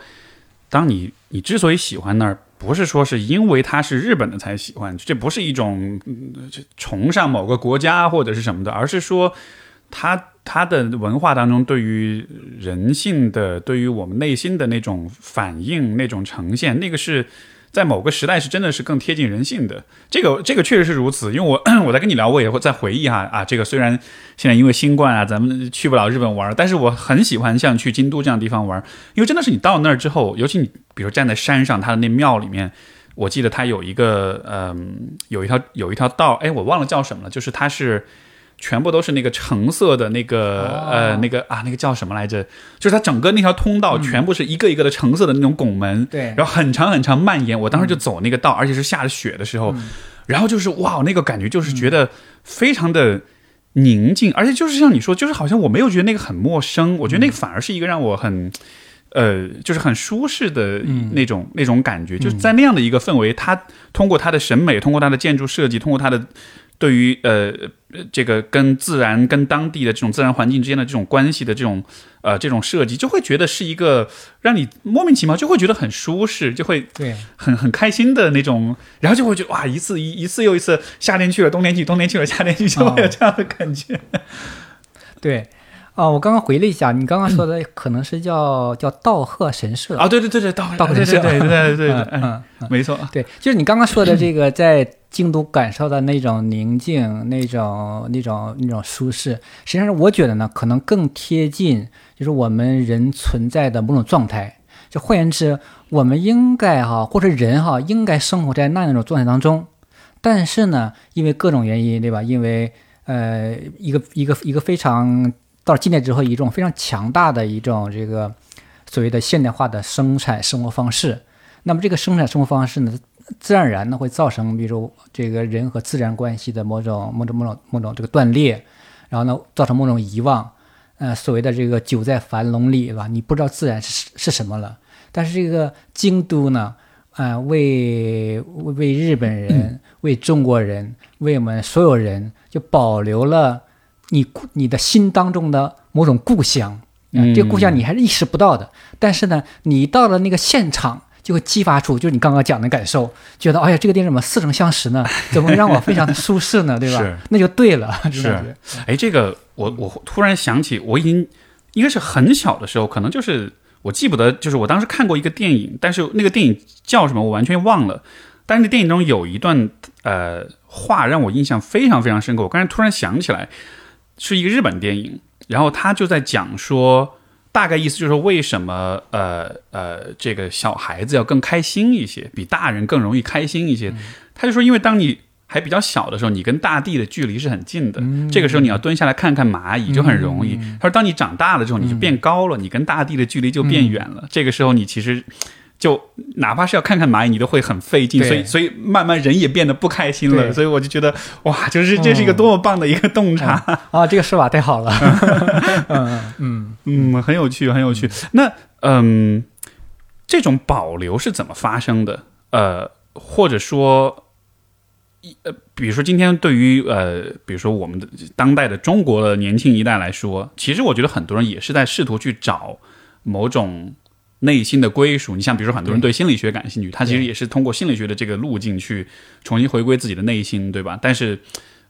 Speaker 1: 当你你之所以喜欢那儿，不是说是因为它是日本的才喜欢，这不是一种崇尚某个国家或者是什么的，而是说它他的文化当中对于人性的、对于我们内心的那种反应、那种呈现，那个是在某个时代是真的是更贴近人性的。这个这个确实是如此，因为我 (coughs) 我在跟你聊，我也会在回忆哈啊，这个虽然现在因为新冠啊，咱们去不了日本玩，但是我很喜欢像去京都这样的地方玩，因为真的是你到那儿之后，尤其你比如站在山上，它的那庙里面。我记得它有一个，嗯，有一条有一条道，哎，我忘了叫什么了，就是它是全部都是那个橙色的那个，呃，那个啊，那个叫什么来着？就是它整个那条通道全部是一个一个的橙色的那种拱门，
Speaker 2: 对，
Speaker 1: 然后很长很长蔓延。我当时就走那个道，而且是下着雪的时候，然后就是哇，那个感觉就是觉得非常的宁静，而且就是像你说，就是好像我没有觉得那个很陌生，我觉得那个反而是一个让我很。呃，就是很舒适的那种那种感觉，就是在那样的一个氛围，他通过他的审美，通过他的建筑设计，通过他的对于呃这个跟自然、跟当地的这种自然环境之间的这种关系的这种呃这种设计，就会觉得是一个让你莫名其妙就会觉得很舒适，就会
Speaker 2: 对。
Speaker 1: 很很开心的那种，然后就会觉得哇，一次一一次又一次，夏天去了，冬天去，冬天去了，夏天去，就会有这样的感觉，(laughs)
Speaker 2: 对。哦，我刚刚回了一下，你刚刚说的可能是叫叫道贺神社。
Speaker 1: 啊？对对对对，道
Speaker 2: 道贺神社，
Speaker 1: 对对对对，嗯，没错，
Speaker 2: 对，就是你刚刚说的这个，在京都感受到那种宁静、那种那种那种舒适，实际上我觉得呢，可能更贴近就是我们人存在的某种状态。就换言之，我们应该哈，或者人哈，应该生活在那样一种状态当中。但是呢，因为各种原因，对吧？因为呃，一个一个一个非常。到了今年之后，一种非常强大的一种这个所谓的现代化的生产生活方式。那么这个生产生活方式呢，自然而然呢会造成，比如这个人和自然关系的某种某种某种某种这个断裂，然后呢造成某种遗忘。呃，所谓的这个久在樊笼里，是吧？你不知道自然是是什么了。但是这个京都呢，呃，为为日本人、为中国人、为我们所有人，就保留了。你你的心当中的某种故乡，嗯，这个故乡你还是意识不到的。但是呢，你到了那个现场，就会激发出就是你刚刚讲的感受，觉得哎呀，这个电影怎么似曾相识呢？(laughs) 怎么会让我非常的舒适呢？对吧？
Speaker 1: 是，
Speaker 2: 那就对了。
Speaker 1: 是，哎，这个我我突然想起，我已经应该是很小的时候，可能就是我记不得，就是我当时看过一个电影，但是那个电影叫什么我完全忘了。但是那电影中有一段呃话让我印象非常非常深刻，我刚才突然想起来。是一个日本电影，然后他就在讲说，大概意思就是说，为什么呃呃，这个小孩子要更开心一些，比大人更容易开心一些。他就说，因为当你还比较小的时候，你跟大地的距离是很近的，这个时候你要蹲下来看看蚂蚁就很容易。他说，当你长大了之后，你就变高了，你跟大地的距离就变远了。这个时候你其实。就哪怕是要看看蚂蚁，你都会很费劲，所以所以慢慢人也变得不开心了。所以我就觉得哇，就是这是一个多么棒的一个洞察
Speaker 2: 啊！这个说法太好了，(laughs)
Speaker 1: 嗯嗯嗯，很有趣，很有趣。那嗯，这种保留是怎么发生的？呃，或者说一呃，比如说今天对于呃，比如说我们的当代的中国的年轻一代来说，其实我觉得很多人也是在试图去找某种。内心的归属，你像比如说很多人对心理学感兴趣，他其实也是通过心理学的这个路径去重新回归自己的内心，对吧？但是，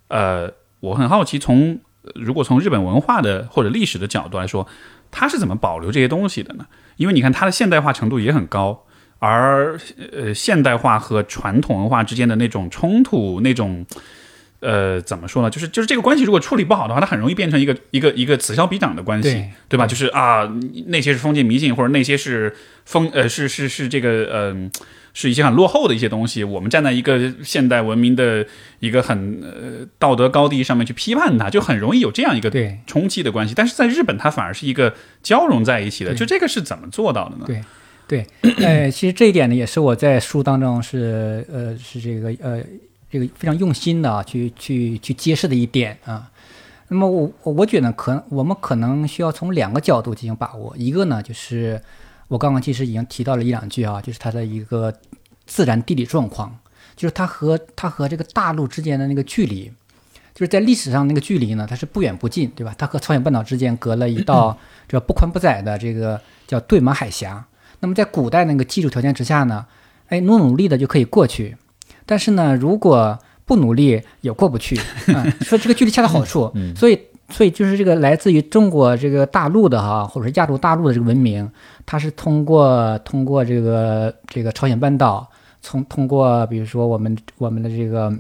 Speaker 1: 呃，我很好奇，从如果从日本文化的或者历史的角度来说，他是怎么保留这些东西的呢？因为你看它的现代化程度也很高，而呃，现代化和传统文化之间的那种冲突，那种。呃，怎么说呢？就是就是这个关系，如果处理不好的话，它很容易变成一个一个一个此消彼长的关系，对吧？就是啊，那些是封建迷信，或者那些是封呃是是是这个呃是一些很落后的一些东西。我们站在一个现代文明的一个很呃道德高地上面去批判它，就很容易有这样一个冲击的关系。但是在日本，它反而是一个交融在一起的。就这个是怎么做到的呢？
Speaker 2: 对对，呃，其实这一点呢，也是我在书当中是呃是这个呃。这个非常用心的啊，去去去揭示的一点啊。那么我我觉得可我们可能需要从两个角度进行把握。一个呢，就是我刚刚其实已经提到了一两句啊，就是它的一个自然地理状况，就是它和它和这个大陆之间的那个距离，就是在历史上那个距离呢，它是不远不近，对吧？它和朝鲜半岛之间隔了一道 (laughs) 这不宽不窄的这个叫对马海峡。那么在古代那个技术条件之下呢，哎，努努力的就可以过去。但是呢，如果不努力也过不去 (laughs) 啊。说这个距离恰到好处，所以所以就是这个来自于中国这个大陆的哈，或者是亚洲大陆的这个文明，它是通过通过这个这个朝鲜半岛，从通过比如说我们我们的这个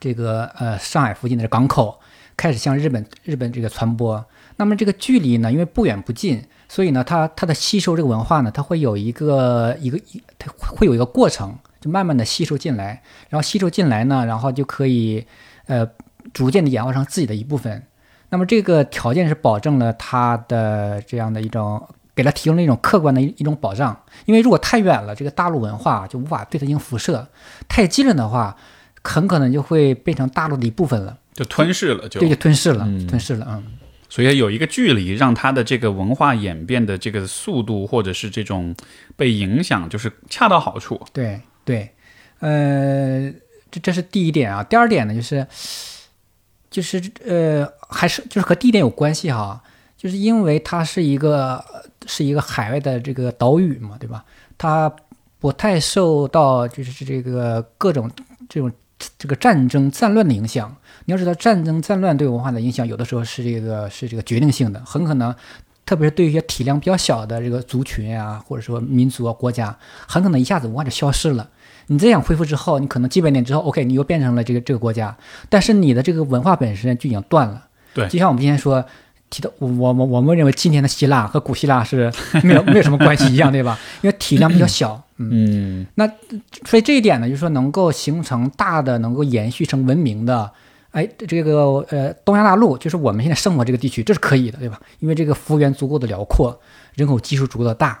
Speaker 2: 这个呃上海附近的港口开始向日本日本这个传播。那么这个距离呢，因为不远不近，所以呢，它它的吸收这个文化呢，它会有一个一个一它会有一个过程，就慢慢的吸收进来，然后吸收进来呢，然后就可以呃逐渐的演化成自己的一部分。那么这个条件是保证了它的这样的一种，给它提供了一种客观的一一种保障。因为如果太远了，这个大陆文化就无法对它进行辐射；太近了的话，很可能就会变成大陆的一部分了，
Speaker 1: 就吞噬了，就
Speaker 2: 对，就吞噬了，吞噬了，嗯。
Speaker 1: 所以有一个距离，让它的这个文化演变的这个速度，或者是这种被影响，就是恰到好处。
Speaker 2: 对对，呃，这这是第一点啊。第二点呢，就是。就是呃，还是就是和地点有关系哈，就是因为它是一个是一个海外的这个岛屿嘛，对吧？它不太受到就是这个各种这种这个战争战乱的影响。你要知道，战争战乱对文化的影响，有的时候是这个是这个决定性的，很可能，特别是对于一些体量比较小的这个族群啊，或者说民族啊、国家，很可能一下子文化就消失了。你这样恢复之后，你可能几百年之后，OK，你又变成了这个这个国家，但是你的这个文化本身就已经断了。
Speaker 1: 对，
Speaker 2: 就像我们今天说提到我我我们认为今天的希腊和古希腊是没有 (laughs) 没有什么关系一样，对吧？因为体量比较小。(coughs) 嗯，那所以这一点呢，就是说能够形成大的能够延续成文明的，哎，这个呃东亚大陆就是我们现在生活这个地区，这是可以的，对吧？因为这个幅员足够的辽阔，人口基数足够的大。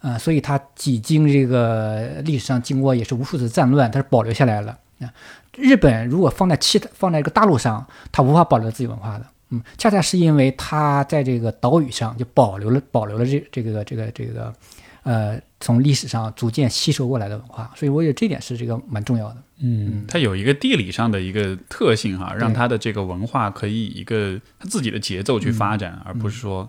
Speaker 2: 啊，所以它几经这个历史上经过也是无数次战乱，它是保留下来了啊。日本如果放在其他放在一个大陆上，它无法保留自己文化的，嗯，恰恰是因为它在这个岛屿上就保留了保留了这这个这个这个，呃，从历史上逐渐吸收过来的文化，所以我觉得这点是这个蛮重要的。
Speaker 1: 嗯，它有一个地理上的一个特性哈，让它的这个文化可以以一个它自己的节奏去发展，而不是说。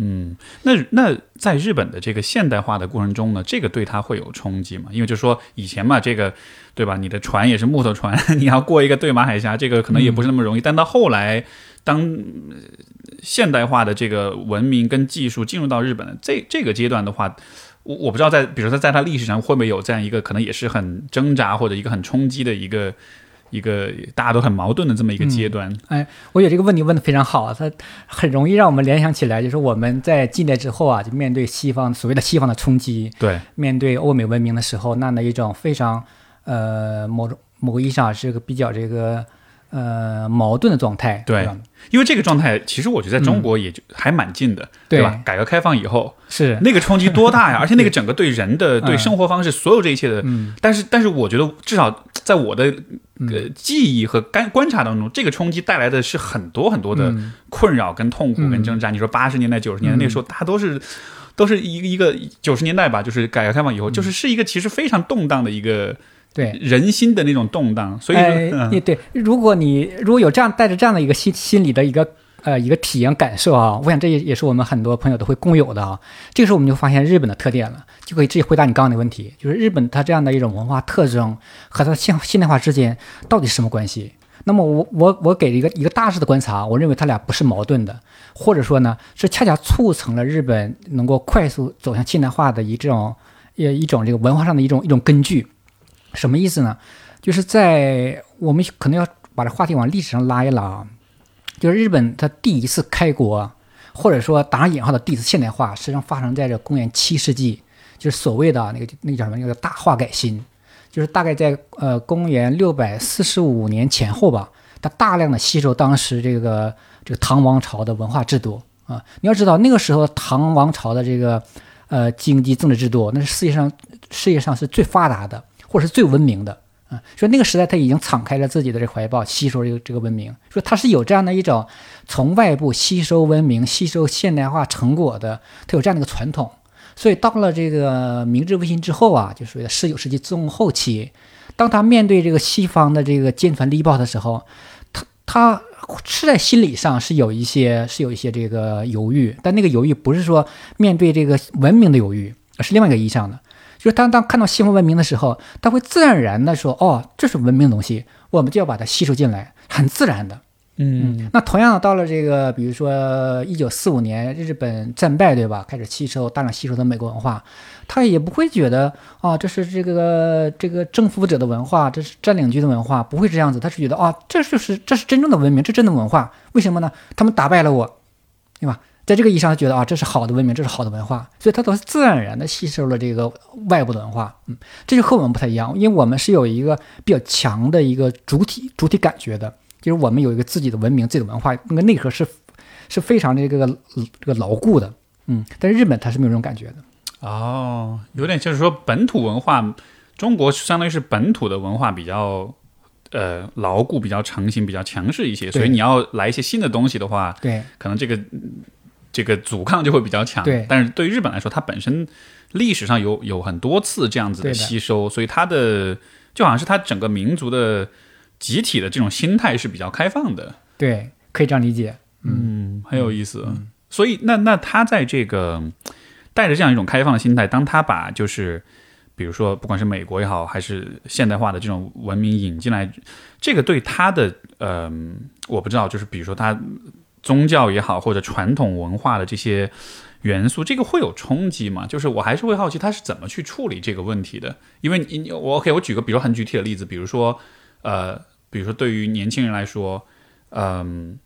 Speaker 1: 嗯，那那在日本的这个现代化的过程中呢，这个对他会有冲击吗？因为就说以前嘛，这个对吧？你的船也是木头船，你要过一个对马海峡，这个可能也不是那么容易。但到后来，当现代化的这个文明跟技术进入到日本的这这个阶段的话，我我不知道在，比如说在它历史上会不会有这样一个可能也是很挣扎或者一个很冲击的一个。一个大家都很矛盾的这么一个阶段，
Speaker 2: 哎，我觉得这个问题问的非常好，它很容易让我们联想起来，就是我们在近代之后啊，就面对西方所谓的西方的冲击，
Speaker 1: 对，
Speaker 2: 面对欧美文明的时候，那那一种非常呃某种某个意义上是个比较这个。呃，矛盾的状态，
Speaker 1: 对，因为这个状态其实我觉得在中国也就还蛮近的，对。吧？改革开放以后
Speaker 2: 是。
Speaker 1: 那个冲击多大呀？(laughs) 而且那个整个对人的、对生活方式、所有这一切的，但是但是我觉得至少在我的呃记忆和观观察当中，这个冲击带来的是很多很多的困扰、跟痛苦、跟挣扎。你说八十年代、九十年代那个时候，大家都是都是一个一个九十年代吧，就是改革开放以后，就是是一个其实非常动荡的一个。
Speaker 2: 对
Speaker 1: 人心的那种动荡，所以
Speaker 2: 说，对，如果你如果有这样带着这样的一个心心理的一个呃一个体验感受啊，我想这也也是我们很多朋友都会共有的啊。这个时候我们就发现日本的特点了，就可以直接回答你刚刚的问题，就是日本它这样的一种文化特征和它现现代化之间到底什么关系？那么我我我给了一个一个大致的观察，我认为它俩不是矛盾的，或者说呢是恰恰促成了日本能够快速走向现代化的一种呃一种这个文化上的一种一种根据。什么意思呢？就是在我们可能要把这话题往历史上拉一拉，就是日本它第一次开国，或者说打上引号的第一次现代化，实际上发生在这公元七世纪，就是所谓的那个那个叫什么那个大化改新，就是大概在呃公元六百四十五年前后吧，它大量的吸收当时这个这个唐王朝的文化制度啊，你要知道那个时候唐王朝的这个呃经济政治制度，那是世界上世界上是最发达的。或者是最文明的啊，说那个时代他已经敞开了自己的这怀抱，吸收这个这个文明，说他是有这样的一种从外部吸收文明、吸收现代化成果的，他有这样的一个传统。所以到了这个明治维新之后啊，就属于十九世纪中后期，当他面对这个西方的这个坚船利炮的时候，他他是在心理上是有一些是有一些这个犹豫，但那个犹豫不是说面对这个文明的犹豫，是另外一个意义上的。就是当当看到西方文明的时候，他会自然而然的说：“哦，这是文明的东西，我们就要把它吸收进来，很自然的。”
Speaker 1: 嗯
Speaker 2: 那同样的，到了这个，比如说一九四五年日本战败，对吧？开始吸收大量吸收的美国文化，他也不会觉得啊，这是这个这个征服者的文化，这是占领军的文化，不会这样子。他是觉得啊，这就是这是真正的文明，这真的文化。为什么呢？他们打败了我，对吧？在这个意义上，他觉得啊，这是好的文明，这是好的文化，所以他都是自然而然的吸收了这个外部的文化。嗯，这就和我们不太一样，因为我们是有一个比较强的一个主体主体感觉的。就是我们有一个自己的文明、自己的文化，那个内核是是非常这个这个牢固的，嗯，但是日本它是没有这种感觉的。
Speaker 1: 哦，有点就是说本土文化，中国相当于是本土的文化比较呃牢固、比较成型、比较强势一些，所以你要来一些新的东西的话，
Speaker 2: 对
Speaker 1: 可能这个嗯这个阻抗就会比较强。
Speaker 2: 对
Speaker 1: 但是对于日本来说，它本身历史上有有很多次这样子的吸收，所以它的就好像是它整个民族的集体的这种心态是比较开放的。
Speaker 2: 对，可以这样理解。
Speaker 1: 嗯，很有意思。所以，那那他在这个带着这样一种开放的心态，当他把就是比如说，不管是美国也好，还是现代化的这种文明引进来，这个对他的呃，我不知道，就是比如说他宗教也好，或者传统文化的这些元素，这个会有冲击吗？就是我还是会好奇他是怎么去处理这个问题的。因为你我 OK，我举个比如很具体的例子，比如说呃，比如说对于年轻人来说，嗯、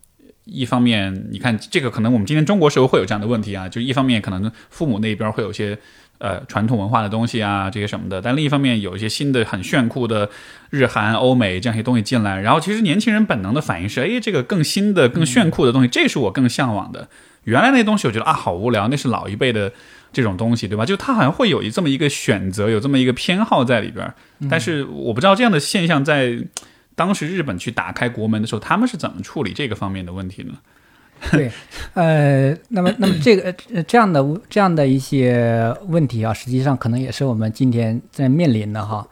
Speaker 1: 一方面，你看这个可能我们今天中国社会会有这样的问题啊，就一方面可能父母那边会有些呃传统文化的东西啊，这些什么的，但另一方面有一些新的很炫酷的日韩、欧美这样一些东西进来，然后其实年轻人本能的反应是，哎，这个更新的、更炫酷的东西，这是我更向往的。原来那东西我觉得啊好无聊，那是老一辈的这种东西，对吧？就他好像会有一这么一个选择，有这么一个偏好在里边儿，但是我不知道这样的现象在。当时日本去打开国门的时候，他们是怎么处理这个方面的问题呢？(laughs)
Speaker 2: 对，呃，那么那么这个呃这样的这样的一些问题啊，实际上可能也是我们今天在面临的哈。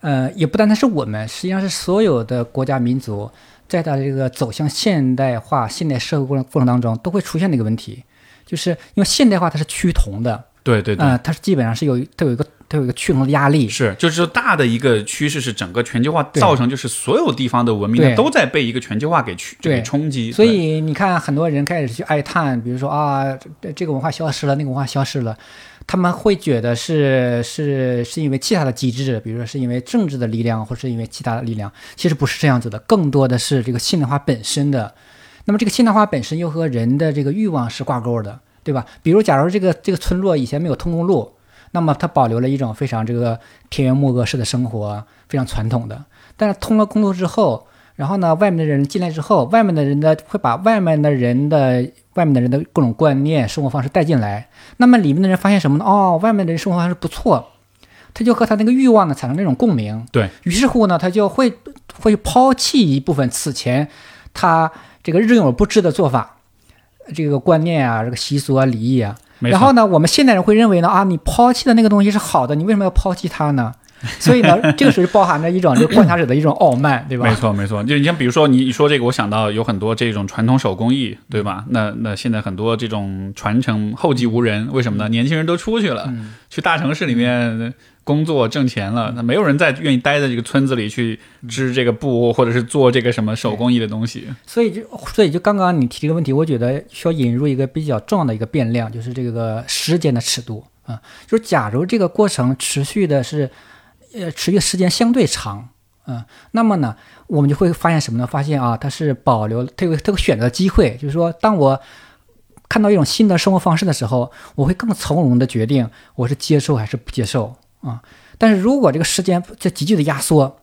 Speaker 2: 呃，也不单单是我们，实际上是所有的国家民族在它这个走向现代化、现代社会过程过程当中，都会出现的一个问题，就是因为现代化它是趋同的，
Speaker 1: 对对对，
Speaker 2: 啊、它是基本上是有它有一个它有一个趋同的压力，
Speaker 1: 是，就是说大的一个趋势是整个全球化造成，就是所有地方的文明都在被一个全球化给去给冲击。
Speaker 2: 所以你看，很多人开始去哀叹，比如说啊，这这个文化消失了，那个文化消失了，他们会觉得是是是因为其他的机制，比如说是因为政治的力量，或是因为其他的力量。其实不是这样子的，更多的是这个现代化本身的。那么这个现代化本身又和人的这个欲望是挂钩的，对吧？比如，假如这个这个村落以前没有通公路，那么它保留了一种非常这个田园牧歌式的生活，非常传统的。但是通了公路之后，然后呢，外面的人进来之后，外面的人呢会把外面的人的外面的人的各种观念、生活方式带进来。那么里面的人发现什么呢？哦，外面的人生活方式不错，他就和他那个欲望呢产生那种共鸣。
Speaker 1: 对
Speaker 2: 于是乎呢，他就会会抛弃一部分此前他这个日用而不知的做法，这个观念啊，这个习俗啊、礼仪啊。然后呢，我们现代人会认为呢，啊，你抛弃的那个东西是好的，你为什么要抛弃它呢？(laughs) 所以呢，这个时候就包含着一种这个观察者的一种傲慢，对吧？
Speaker 1: 没错，没错。就你像比如说你你说这个，我想到有很多这种传统手工艺，对吧？那那现在很多这种传承后继无人，为什么呢？年轻人都出去了，
Speaker 2: 嗯
Speaker 1: 去大城市里面工作挣钱了，那没有人再愿意待在这个村子里去织这个布，或者是做这个什么手工艺的东西。
Speaker 2: 所以就所以就刚刚你提这个问题，我觉得需要引入一个比较重要的一个变量，就是这个时间的尺度啊。就是假如这个过程持续的是，呃，持续时间相对长，嗯、那么呢，我们就会发现什么呢？发现啊，它是保留它有它有选择机会，就是说，当我看到一种新的生活方式的时候，我会更从容的决定我是接受还是不接受啊。但是如果这个时间在急剧的压缩，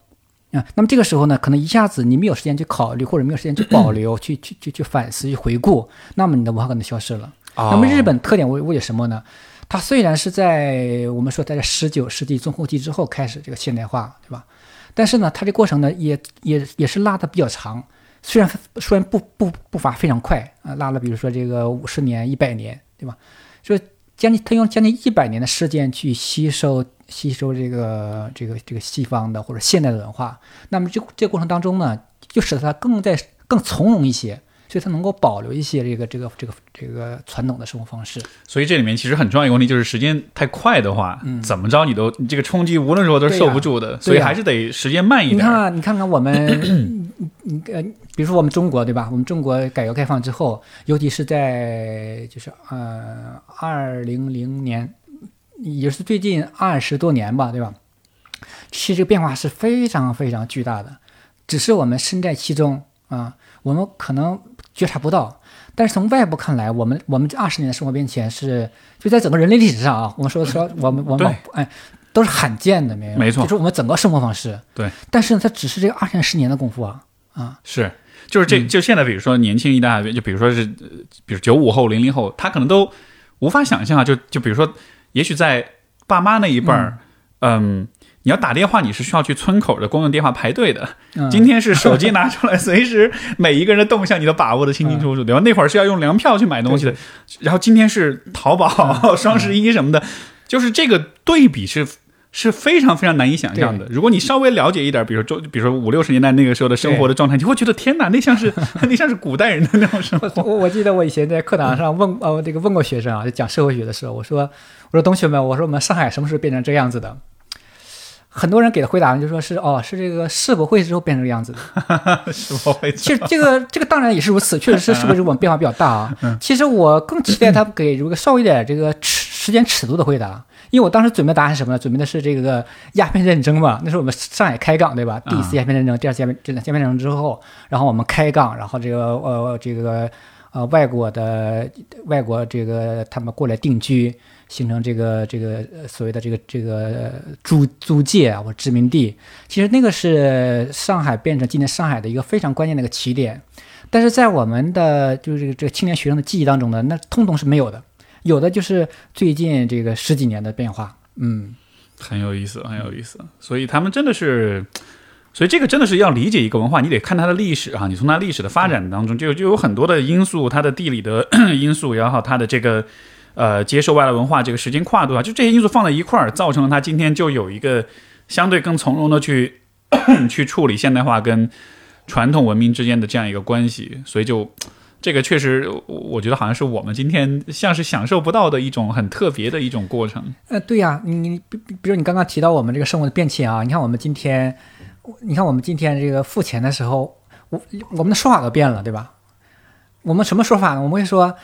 Speaker 2: 啊，那么这个时候呢，可能一下子你没有时间去考虑，或者没有时间去保留、去去去去反思、去回顾，那么你的文化可能消失了。那么日本特点为为什么呢？它虽然是在我们说在十九世纪中后期之后开始这个现代化，对吧？但是呢，它这过程呢也也也是拉的比较长，虽然虽然步步步伐非常快啊，拉了比如说这个五十年、一百年，对吧？就将近他用将近一百年的时间去吸收吸收这个这个这个西方的或者现代的文化，那么这这过程当中呢，就使得它更在更从容一些，所以它能够保留一些这个这个这个这个传统的生活方式。
Speaker 1: 所以这里面其实很重要一个问题就是时间太快的话，怎么着你都你这个冲击无论如何都是受不住的，所以还是得时间慢一点。
Speaker 2: 你看看，你看看我们你呃，比如说我们中国对吧？我们中国改革开放之后，尤其是在就是呃二零零年，也是最近二十多年吧，对吧？其实这个变化是非常非常巨大的，只是我们身在其中啊，我们可能觉察不到。但是从外部看来，我们我们这二十年的生活变迁是就在整个人类历史上啊，(laughs) 我们说说我们我们哎都是罕见的，没有
Speaker 1: 没错，
Speaker 2: 就是我们整个生活方式
Speaker 1: 对。
Speaker 2: 但是呢，它只是这个二三十年的功夫啊啊
Speaker 1: 是，就是这就现在比如说年轻一代，就比如说是比如九五后、零零后，他可能都无法想象啊，就就比如说，也许在爸妈那一辈儿，嗯。你要打电话，你是需要去村口的公用电话排队的。今天是手机拿出来，随时每一个人的动向你都把握的清清楚楚，对吧？那会儿是要用粮票去买东西的。然后今天是淘宝、双十一什么的，就是这个对比是是非常非常难以想象的。如果你稍微了解一点，比如说，比如说五六十年代那个时候的生活的状态，你会觉得天哪，那像是 (laughs) 那像是古代人的那种生活。
Speaker 2: 我我记得我以前在课堂上问呃这个问过学生啊，就讲社会学的时候，我说我说同学们，我说我们上海什么时候变成这样子的？很多人给的回答呢，就说是哦，是这个世博会之后变成这个样子
Speaker 1: 的。(laughs) 世博会，
Speaker 2: 其实这个这个当然也是如此，(laughs) 确实是世博会我们变化比较大啊。其实我更期待他给如个稍微点这个尺时间尺度的回答，因为我当时准备答案是什么呢？准备的是这个鸦片战争嘛。那时候我们上海开港对吧？第一次鸦片战争，第二次鸦片这鸦片战争之后，然后我们开港，然后这个呃这个呃外国的外国这个他们过来定居。形成这个这个所谓的这个这个租租界啊或殖民地，其实那个是上海变成今天上海的一个非常关键的一个起点，但是在我们的就是这个这个青年学生的记忆当中呢，那通通是没有的，有的就是最近这个十几年的变化，嗯，
Speaker 1: 很有意思，很有意思，所以他们真的是，所以这个真的是要理解一个文化，你得看它的历史啊，你从它历史的发展当中就就有很多的因素，它的地理的 (clears throat) 因素，然后它的这个。呃，接受外来文化这个时间跨度啊，就这些因素放在一块儿，造成了他今天就有一个相对更从容的去 (coughs) 去处理现代化跟传统文明之间的这样一个关系，所以就这个确实，我觉得好像是我们今天像是享受不到的一种很特别的一种过程。
Speaker 2: 呃，对呀，你你比比如你刚刚提到我们这个生活的变迁啊，你看我们今天，你看我们今天这个付钱的时候，我我们的说法都变了，对吧？我们什么说法呢？我们会说。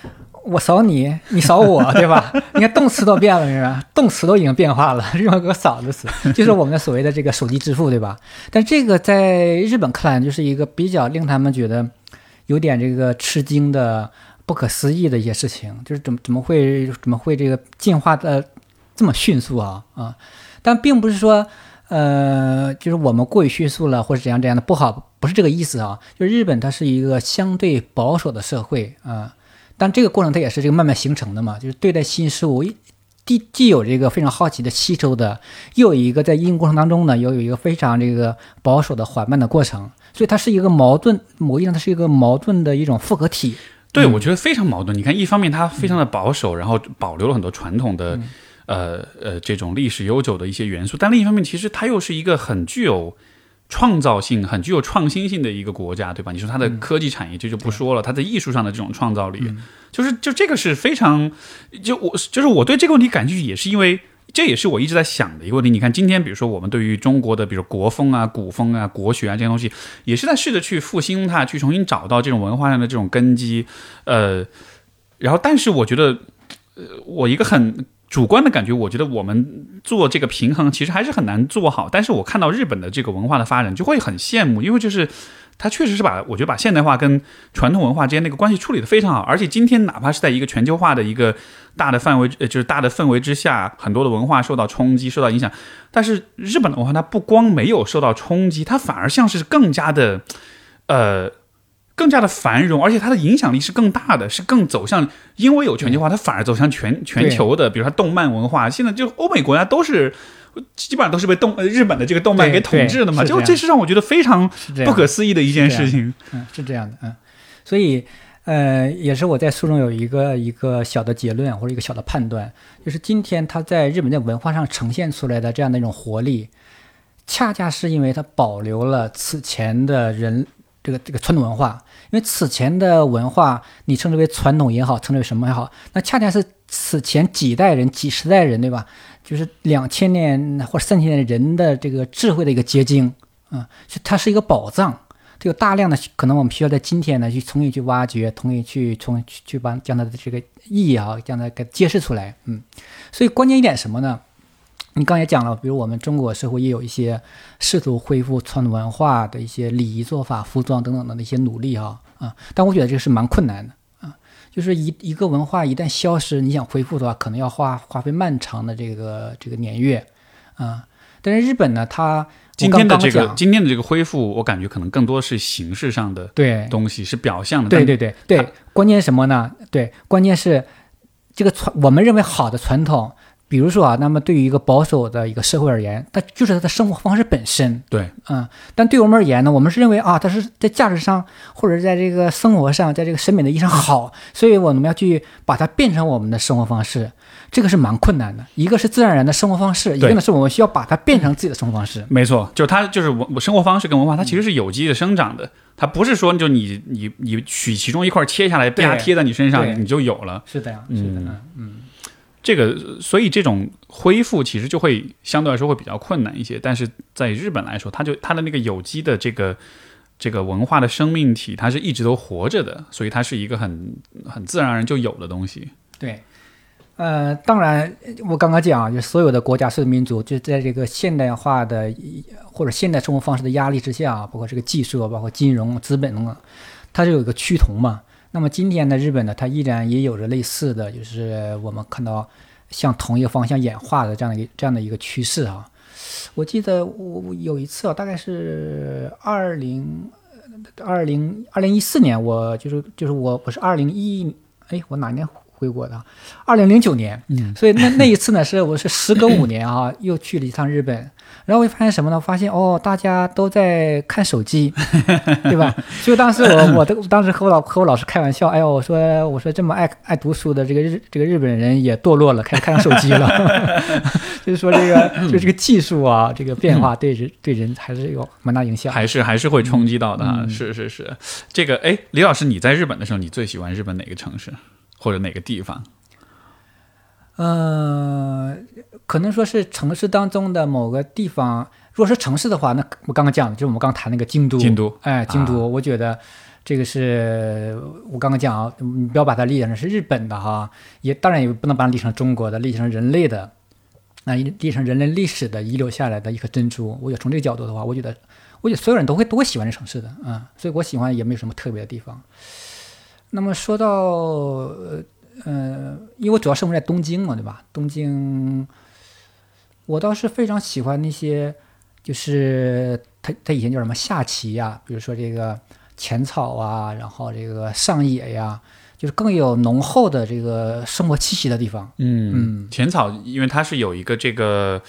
Speaker 2: 我扫你，你扫我，(laughs) 对吧？你看动词都变了，是吧？动词都已经变化了，(laughs) 用个“扫”的词，(laughs) 就是我们的所谓的这个手机支付，对吧？但这个在日本看来，就是一个比较令他们觉得有点这个吃惊的、不可思议的一些事情，就是怎么怎么会怎么会这个进化的这么迅速啊啊！但并不是说，呃，就是我们过于迅速了，或者怎样怎样的不好，不是这个意思啊。就日本它是一个相对保守的社会啊。但这个过程它也是这个慢慢形成的嘛，就是对待新事物，既既有这个非常好奇的吸收的，又有一个在应用过程当中呢，又有一个非常这个保守的缓慢的过程，所以它是一个矛盾，某意义上它是一个矛盾的一种复合体。
Speaker 1: 对，我觉得非常矛盾。你看，一方面它非常的保守，然后保留了很多传统的，呃呃这种历史悠久的一些元素，但另一方面，其实它又是一个很具有。创造性很具有创新性的一个国家，对吧？你说它的科技产业这就不说了，它在艺术上的这种创造力，就是就这个是非常，就我就是我对这个问题感兴趣，也是因为这也是我一直在想的一个问题。你看今天，比如说我们对于中国的，比如国风啊、古风啊、国学啊这些东西，也是在试着去复兴它，去重新找到这种文化上的这种根基。呃，然后但是我觉得，呃，我一个很。主观的感觉，我觉得我们做这个平衡其实还是很难做好。但是我看到日本的这个文化的发展，就会很羡慕，因为就是他确实是把我觉得把现代化跟传统文化之间那个关系处理的非常好。而且今天哪怕是在一个全球化的一个大的范围，呃，就是大的氛围之下，很多的文化受到冲击、受到影响，但是日本的文化它不光没有受到冲击，它反而像是更加的，呃。更加的繁荣，而且它的影响力是更大的，是更走向，因为有全球化，它反而走向全全球的。比如说动漫文化，现在就欧美国家都是基本上都是被动日本的这个动漫给统治的嘛，就这是让我觉得非常不可思议的一件事情。
Speaker 2: 嗯，是这样的，嗯，所以呃，也是我在书中有一个一个小的结论或者一个小的判断，就是今天它在日本的文化上呈现出来的这样的一种活力，恰恰是因为它保留了此前的人。这个这个传统文化，因为此前的文化，你称之为传统也好，称之为什么也好，那恰恰是此前几代人、几十代人，对吧？就是两千年或者三千年人的这个智慧的一个结晶啊，它是一个宝藏，它有大量的可能我们需要在今天呢去重新去挖掘，重新去重去去把将它的这个意义啊，将它给揭示出来。嗯，所以关键一点什么呢？你刚才讲了，比如我们中国社会也有一些试图恢复传统文化的一些礼仪做法、服装等等的那些努力哈啊，但我觉得这个是蛮困难的啊，就是一一个文化一旦消失，你想恢复的话，可能要花花费漫长的这个这个年月啊。但是日本呢，它
Speaker 1: 今天的这个今天的这个恢复，我感觉可能更多是形式上的
Speaker 2: 对
Speaker 1: 东西，是表象的。
Speaker 2: 对
Speaker 1: 但
Speaker 2: 对对对，关键是什么呢？对，关键是这个传我们认为好的传统，比如说啊，那么对于一个保守的一个社会而言，它就是它的生活方式本身。
Speaker 1: 对，
Speaker 2: 嗯，但对我们而言呢，我们是认为啊，它是在价值上或者在这个生活上，在这个审美的意义上好，所以我们要去把它变成我们的生活方式，这个是蛮困难的。一个是自然而然的生活方式，一个呢是我们需要把它变成自己的生活方式。(laughs)
Speaker 1: 没错，就是它就是我我生活方式跟文化，它其实是有机的生长的。它不是说就你你你取其中一块切下来，
Speaker 2: 对
Speaker 1: 啪贴在你身上你就有了。
Speaker 2: 是的呀，
Speaker 1: 嗯
Speaker 2: 是的，嗯嗯，
Speaker 1: 这个，所以这种恢复其实就会相对来说会比较困难一些。但是在日本来说，它就它的那个有机的这个这个文化的生命体，它是一直都活着的，所以它是一个很很自然而然就有的东西。
Speaker 2: 对。呃，当然，我刚刚讲，就所有的国家、所有的民族，就在这个现代化的或者现代生活方式的压力之下，包括这个技术，包括金融、资本等等，它就有一个趋同嘛。那么今天的日本呢，它依然也有着类似的，就是我们看到向同一个方向演化的这样的一个这样的一个趋势啊。我记得我我有一次啊，大概是二零二零二零一四年，我就是就是我我是二零一哎，我哪年回国的？二零零九年，
Speaker 1: 嗯，
Speaker 2: 所以那那一次呢，是我是时隔五年啊，又去了一趟日本，然后我发现什么呢？发现哦，大家都在看手机，(laughs) 对吧？就当时我 (laughs) 我的当时和我老和我老师开玩笑，哎呦，我说我说这么爱爱读书的这个日这个日本人也堕落了，开始看上手机了，(laughs) 就是说这个就这个技术啊，这个变化对人对人还是有蛮大影响。
Speaker 1: 还是还是会冲击到的是是是，这个哎，李老师，你在日本的时候，你最喜欢日本哪个城市或者哪个地方？
Speaker 2: 呃，可能说是城市当中的某个地方。如果是城市的话，那我刚刚讲的就是我们刚刚谈那个京都。
Speaker 1: 京都
Speaker 2: 哎，京都，
Speaker 1: 啊
Speaker 2: 我觉得这个是我刚刚讲啊，你不要把它理解成是日本的哈，也当然也不能把它理成中国的，理解成人类的，那，理解成人类历史的遗留下来的一颗珍珠。我觉得从这个角度的话，我觉得，我觉得所有人都会都会喜欢这城市的啊、所以我喜欢也没有什么特别的地方。那么说到呃呃，因为我主要生活在东京嘛，对吧？东京，我倒是非常喜欢那些，就是他他以前叫什么下棋呀，比如说这个浅草啊，然后这个上野呀，就是更有浓厚的这个生活气息的地方。
Speaker 1: 嗯，浅草，因为它是有一个这个，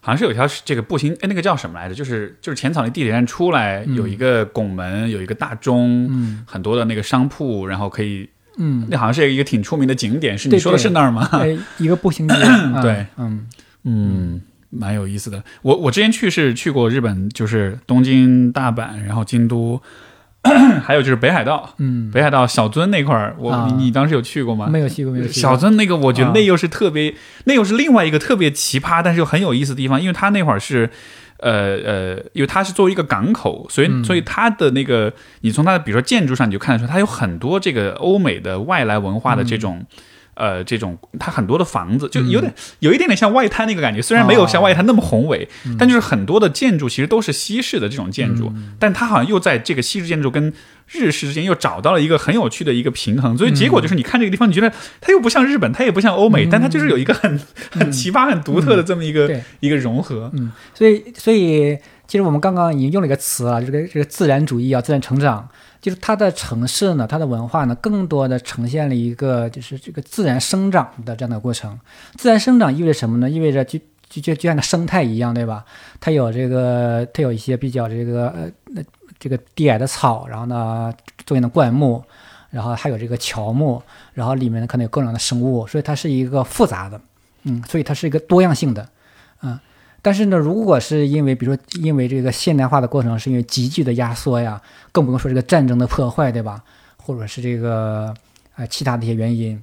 Speaker 1: 好像是有一条这个步行，哎，那个叫什么来着？就是就是浅草那地铁站出来有一个拱门，有一个大钟，
Speaker 2: 嗯
Speaker 1: 很多的那个商铺，然后可以，
Speaker 2: 嗯，
Speaker 1: 那好像是一个挺出名的景点，是你说的是那儿吗？
Speaker 2: 哎，一个步行街。(laughs) 啊
Speaker 1: 对，
Speaker 2: 嗯
Speaker 1: 嗯，蛮有意思的。我我之前去是去过日本，就是东京、大阪，然后京都，(clears throat) 还有就是北海道。
Speaker 2: 嗯，
Speaker 1: 北海道小樽那块儿，我、
Speaker 2: 啊
Speaker 1: 你你当时有去过吗？
Speaker 2: 没有去过，没有去过。
Speaker 1: 小樽那个，我觉得
Speaker 2: 啊
Speaker 1: 那又是特别，那又是另外一个特别奇葩，但是又很有意思的地方，因为它那会儿是。呃呃，因为它是作为一个港口，所以、
Speaker 2: 嗯
Speaker 1: 所以它的那个，你从它的比如说建筑上你就看得出，它有很多这个欧美的外来文化的这种，呃，这种它很多的房子就有点、有一点点像外滩那个感觉，虽然没有像外滩那么宏伟，但就是很多的建筑其实都是西式的这种建筑，但它好像又在这个西式建筑跟日式之间又找到了一个很有趣的一个平衡，所以结果就是你看这个地方，你觉得它又不像日本，它也不像欧美，但它就是有一个很很奇葩、很独特的这么一个、
Speaker 2: 对。
Speaker 1: 一个融合。
Speaker 2: 嗯，所以所以其实我们刚刚已经用了一个词啊，这个这个自然主义啊，自然成长，就是它的城市呢，它的文化呢，更多的呈现了一个就是这个自然生长的这样的过程。自然生长意味着什么呢？意味着就就就就像个生态一样，对吧？它有这个它有一些比较这个呃那这个低矮的草，然后呢中间的灌木。然后还有这个乔木，然后里面呢可能有各种的生物，所以它是一个复杂的，嗯，所以它是一个多样性的，但是呢，如果是因为比如说因为这个现代化的过程是因为急剧的压缩呀，更不用说这个战争的破坏，对吧？或者是这个呃其他的一些原因，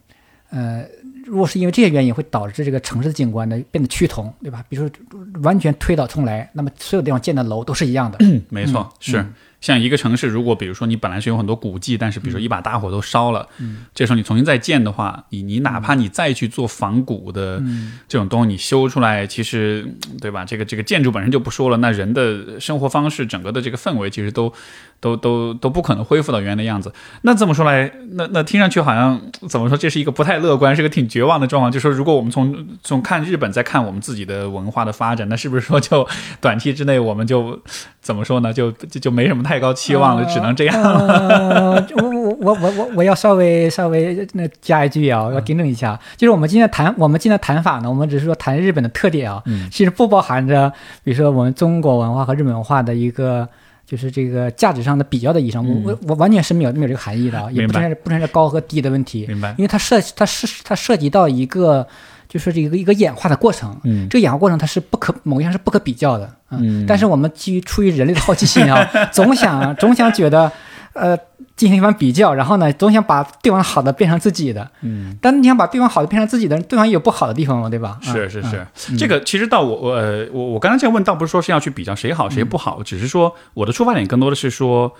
Speaker 2: 呃，如果是因为这些原因会导致这个城市的景观呢变得趋同，对吧？比如说完全推倒重来，那么所有地方建的楼都是一样的，
Speaker 1: 嗯，没错，是。
Speaker 2: 嗯
Speaker 1: 像一个城市，如果比如说你本来是有很多古迹，但是比如说一把大火都烧了，嗯，这时候你重新再建的话，你你哪怕你再去做仿古的这种东西，你修出来，其实对吧？这个这个建筑本身就不说了，那人的生活方式，整个的这个氛围，其实都都都都不可能恢复到原来的样子。那这么说来，那那听上去好像怎么说？这是一个不太乐观，是个挺绝望的状况。就说如果我们从从看日本再看我们自己的文化的发展，那是不是说就 (laughs) 短期之内我们就怎么说呢？就就就没什么太高期望了，只能这样
Speaker 2: 了。(laughs) 我我我我我我要稍微稍微那加一句啊，我要订正一下，就是我们今天谈我们今天谈法呢，我们只是说谈日本的特点啊，其实不包含着比如说我们中国文化和日本文化的一个。就是这个价值上的比较的意义上，我我我完全是没有没有这个含义的，也不存在不存在高和低的问题。
Speaker 1: 明白。
Speaker 2: 因为它涉它是它涉及到一个，就是这个一个演化的过程。嗯。这个演化过程它是不可某一项是不可比较的。嗯。但是我们基于出于人类的好奇心啊，(laughs) 总想总想觉得。呃，进行一番比较，然后呢，总想把对方好的变成自己的。嗯，但你想把对方好的变成自己的，对方也有不好的地方嘛，对吧？
Speaker 1: 是是是，这个其实到我我我我刚才这样问，倒不是说是要去比较谁好谁不好，只是说我的出发点更多的是说，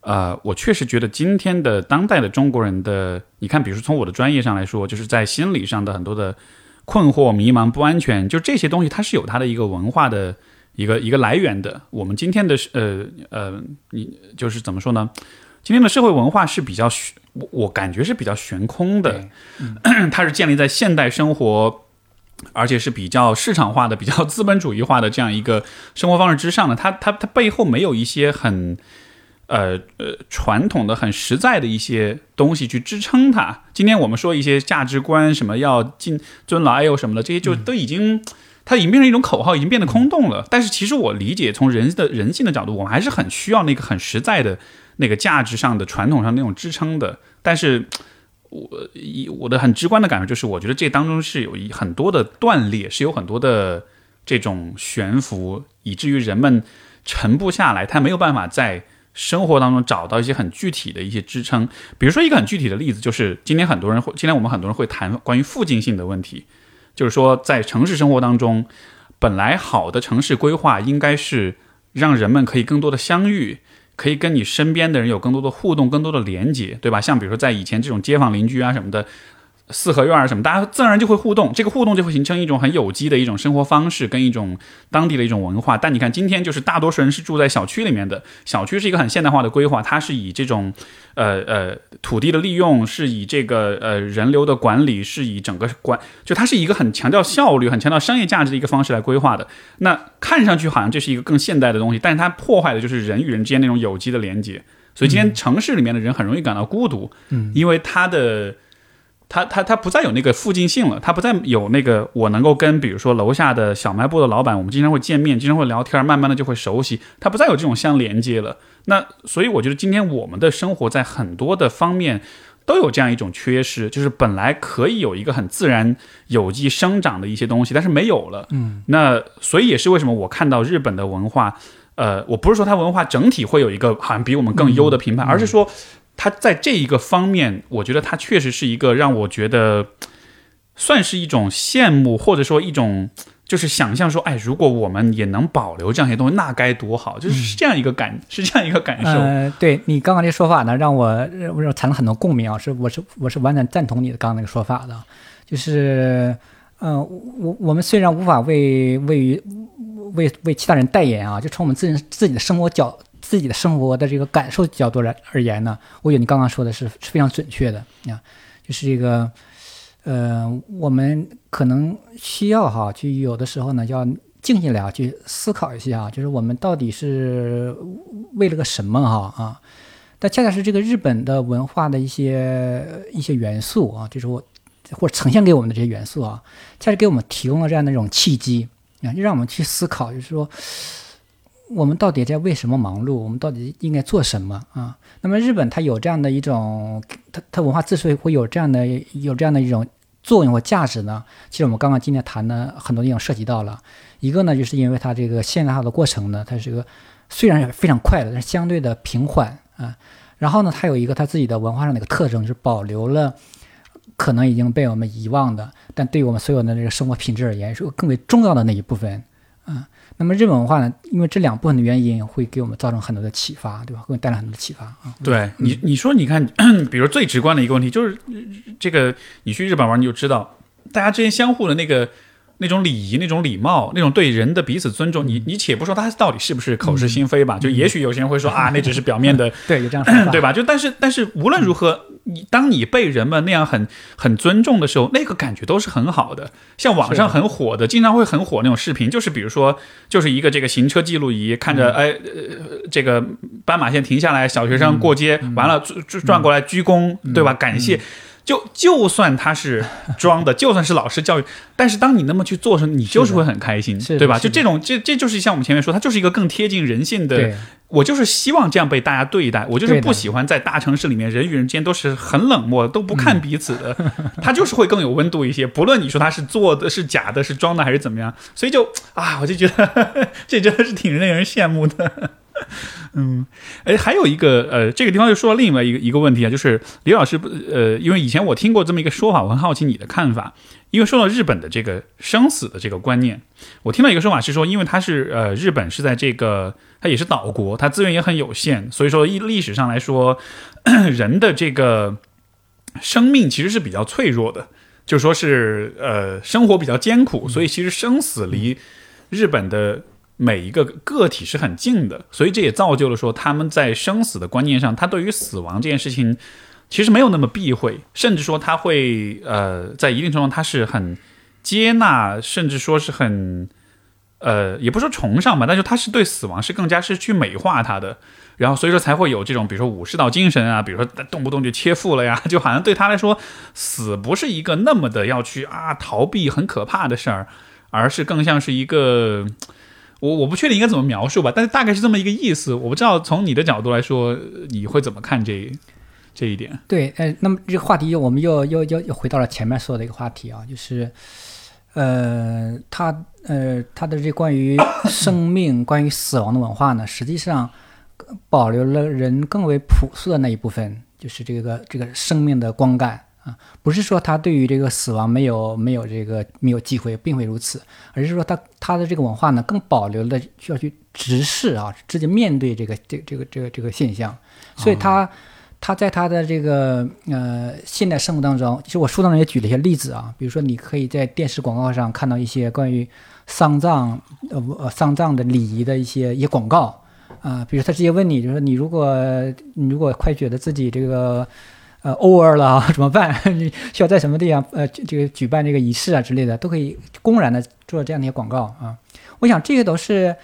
Speaker 1: 呃，我确实觉得今天的当代的中国人的，你看，比如说从我的专业上来说，就是在心理上的很多的困惑、迷茫、不安全，就这些东西，它是有它的一个文化的一个一个来源的。我们今天的呃呃，你就是怎么说呢？今天的社会文化是比较悬，我我感觉是比较悬空的，(clears throat) 它是建立在现代生活，而且是比较市场化的、比较资本主义化的这样一个生活方式之上的。它它它背后没有一些很呃呃传统的、很实在的一些东西去支撑它。今天我们说一些价值观，什么要敬尊老爱幼什么的，这些就都已经它已经变成一种口号，已经变得空洞了。但是其实我理解，从人的人性的角度，我们还是很需要那个很实在的。那个价值上的传统上那种支撑的，但是我以我的很直观的感受就是，我觉得这当中是有一很多的断裂，是有很多的这种悬浮，以至于人们沉不下来，他没有办法在生活当中找到一些很具体的一些支撑。比如说一个很具体的例子，就是今天很多人会，今天我们很多人会谈关于附近性的问题，就是说在城市生活当中，本来好的城市规划应该是让人们可以更多的相遇。可以跟你身边的人有更多的互动，更多的连接，对吧？像比如说在以前这种街坊邻居啊什么的。四合院儿什么，大家自然而然就会互动，这个互动就会形成一种很有机的一种生活方式，跟一种当地的一种文化。但你看，今天就是大多数人是住在小区里面的，小区是一个很现代化的规划，它是以这种呃呃土地的利用，是以这个呃人流的管理，是以整个管，就它是一个很强调效率、很强调商业价值的一个方式来规划的。那看上去好像这是一个更现代的东西，但是它破坏的就是人与人之间那种有机的连接。所以今天城市里面的人很容易感到孤独，嗯，因为它的。他他他不再有那个附近性了，它不再有那个我能够跟比如说楼下的小卖部的老板，我们经常会见面，经常会聊天，慢慢的就会熟悉，它不再有这种相连接了。那所以我觉得今天我们的生活在很多的方面都有这样一种缺失，就是本来可以有一个很自然有机生长的一些东西，但是没有了。嗯，那所以也是为什么我看到日本的文化，呃，我不是说它文化整体会有一个好像比我们更优的评判，而是说。他在这一个方面，我觉得他确实是一个让我觉得算是一种羡慕，或者说一种就是想象说，哎，如果我们也能保留这样一些东西，那该多好！就是这样一个感，是这样一个感受。
Speaker 2: 呃，对你刚刚这说法呢，让我让我产生很多共鸣啊，是我是我是完全赞同你的刚刚那个说法的，就是，嗯，我我们虽然无法为为为为其他人代言啊，就从我们自己自己的生活角。自己的生活的这个感受角度来而言呢，我觉得你刚刚说的是是非常准确的啊，就是这个，呃，我们可能需要哈，去有的时候呢，要静下来啊，去思考一下，就是我们到底是为了个什么哈啊？但恰恰是这个日本的文化的一些一些元素啊，就是我或者呈现给我们的这些元素啊，恰恰给我们提供了这样的一种契机啊，就让我们去思考，就是说。我们到底在为什么忙碌？我们到底应该做什么啊？那么日本它有这样的一种，它它文化之所以会有这样的有这样的一种作用和价值呢？其实我们刚刚今天谈的很多地方涉及到了，一个呢，就是因为它这个现代化的过程呢，它是一个虽然非常快的，但是相对的平缓啊。然后呢，它有一个它自己的文化上的一个特征，是保留了可能已经被我们遗忘的，但对于我们所有的这个生活品质而言，是更为重要的那一部分啊。那么日本文化呢，因为这两部分的原因，会给我们造成很多的启发，对吧？会带来很多的启发啊。
Speaker 1: 对你，你说，你看，(clears throat) 比如最直观的一个问题就是，这个你去日本玩，你就知道，大家之间相互的那个那种礼仪、那种礼貌、那种对人的彼此尊重，你你且不说他到底是不是口是心非吧，就也许有些人会说 (laughs) 啊，那只是表面的，
Speaker 2: 对，有这样 (clears throat)
Speaker 1: 对吧？就但是但是无论如何。你当你被人们那样很很尊重的时候，那个感觉都是很好的。像网上很火的，经常会很火那种视频，就是比如说，就是一个这个行车记录仪，看着哎，呃，这个斑马线停下来，小学生过街，完了转转过来鞠躬，对吧？感谢。就就算他是装的，就算是老师教育，但是当你那么去做时，你就是会很开心，对吧？就这种，这这就是像我们前面说，它就是一个更贴近人性的。我就是希望这样被大家对待，我就是不喜欢在大城市里面人与人之间都是很冷漠，都不看彼此的。(laughs) 他就是会更有温度一些，不论你说他是做的是假的，是装的还是怎么样，所以就啊，我就觉得 (laughs) 这真的是挺令人羡慕的。(laughs) 嗯，哎，还有一个呃，这个地方又说到另外一个一个问题啊，就是李老师不呃，因为以前我听过这么一个说法，我很好奇你的看法。因为说到日本的这个生死的这个观念，我听到一个说法是说，因为它是呃，日本是在这个它也是岛国，它资源也很有限，所以说历历史上来说，人的这个生命其实是比较脆弱的，就说是呃，生活比较艰苦，所以其实生死离日本的。每一个个体是很近的，所以这也造就了说他们在生死的观念上，他对于死亡这件事情其实没有那么避讳，甚至说他会呃在一定程度上他是很接纳，甚至说是很呃也不说崇尚吧，但是他是对死亡是更加是去美化他的，然后所以说才会有这种比如说武士道精神啊，比如说动不动就切腹了呀，就好像对他来说死不是一个那么的要去啊逃避很可怕的事儿，而是更像是一个。我我不确定应该怎么描述吧，但是大概是这么一个意思。我不知道从你的角度来说，你会怎么看这这一点？
Speaker 2: 对，呃，那么这个话题我们又又又又回到了前面说的一个话题啊，就是，呃，他呃他的这关于生命、关于死亡的文化呢，实际上保留了人更为朴素的那一部分，就是这个这个生命的光感。啊，不是说他对于这个死亡没有没有这个没有忌讳，并非如此，而是说他他的这个文化呢，更保留了需要去直视啊，直接面对这个这这个这个这个现象，所以他他在他的这个呃现代生活当中，其实我书当中也举了一些例子啊，比如说你可以在电视广告上看到一些关于丧葬呃呃丧葬的礼仪的一些一些广告啊，比如他直接问你，就是你如果你如果快觉得自己这个。呃，over 了啊怎么办？你需要在什么地方？呃，这个举办这个仪式啊之类的，都可以公然的做这样的一些广告啊。我想这些都是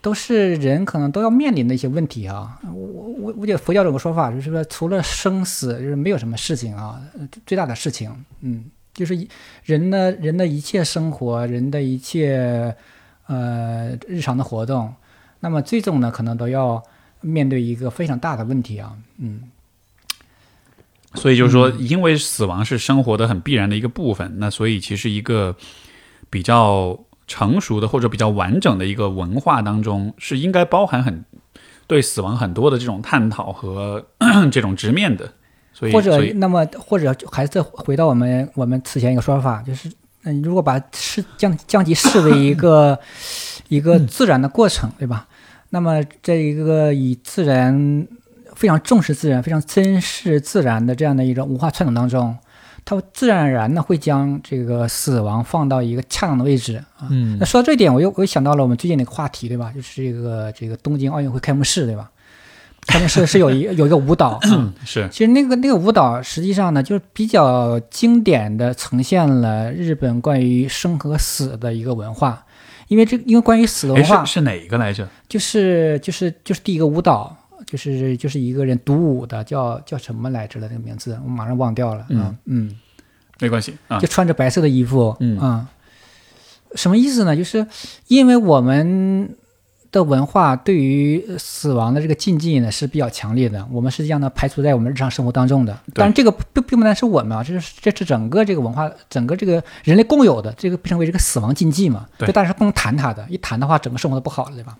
Speaker 2: 都是人可能都要面临的一些问题啊。我我我觉得佛教有个说法，就是说除了生死，就是没有什么事情啊。最大的事情，嗯，就是人的人的一切生活，人的一切呃日常的活动，那么最终呢，可能都要面对一个非常大的问题啊。嗯。
Speaker 1: 所以就是说，因为死亡是生活的很必然的一个部分，那所以其实一个比较成熟的或者比较完整的一个文化当中，是应该包含很对死亡很多的这种探讨和 (clears throat) 这种直面的。所以
Speaker 2: 或者那么或者还是回到我们我们此前一个说法，就是嗯，如果把视降降级视为一个 (laughs) 一个自然的过程，对吧？那么这一个以自然。非常重视自然、非常珍视自然的这样的一种文化传统当中，它自然而然的会将这个死亡放到一个恰当的位置啊。嗯，那说到这一点，我又我又想到了我们最近的一个话题，对吧？就是这个这个东京奥运会开幕式，对吧？开幕式是有一 (coughs) 有一个舞蹈，
Speaker 1: 是。
Speaker 2: 其实那个那个舞蹈实际上呢，就是比较经典的呈现了日本关于生和死的一个文化，因为这因为关于死的文化
Speaker 1: 是哪一个来着？
Speaker 2: 就是就是就是第一个舞蹈。就是就是一个人独舞的，叫叫什么来着了？那个名字我马上忘掉了。嗯嗯，
Speaker 1: 没关系啊。
Speaker 2: 就穿着白色的衣服，嗯啊，什么意思呢？就是因为我们的文化对于死亡的这个禁忌呢是比较强烈的，我们实际上呢排除在我们日常生活当中的。当然，这个并并不单是我们啊，这是这是整个这个文化，整个这个人类共有的，这个被称为这个死亡禁忌嘛。
Speaker 1: 对，
Speaker 2: 大家是不能谈它的，一谈的话，整个生活都不好了，对吧？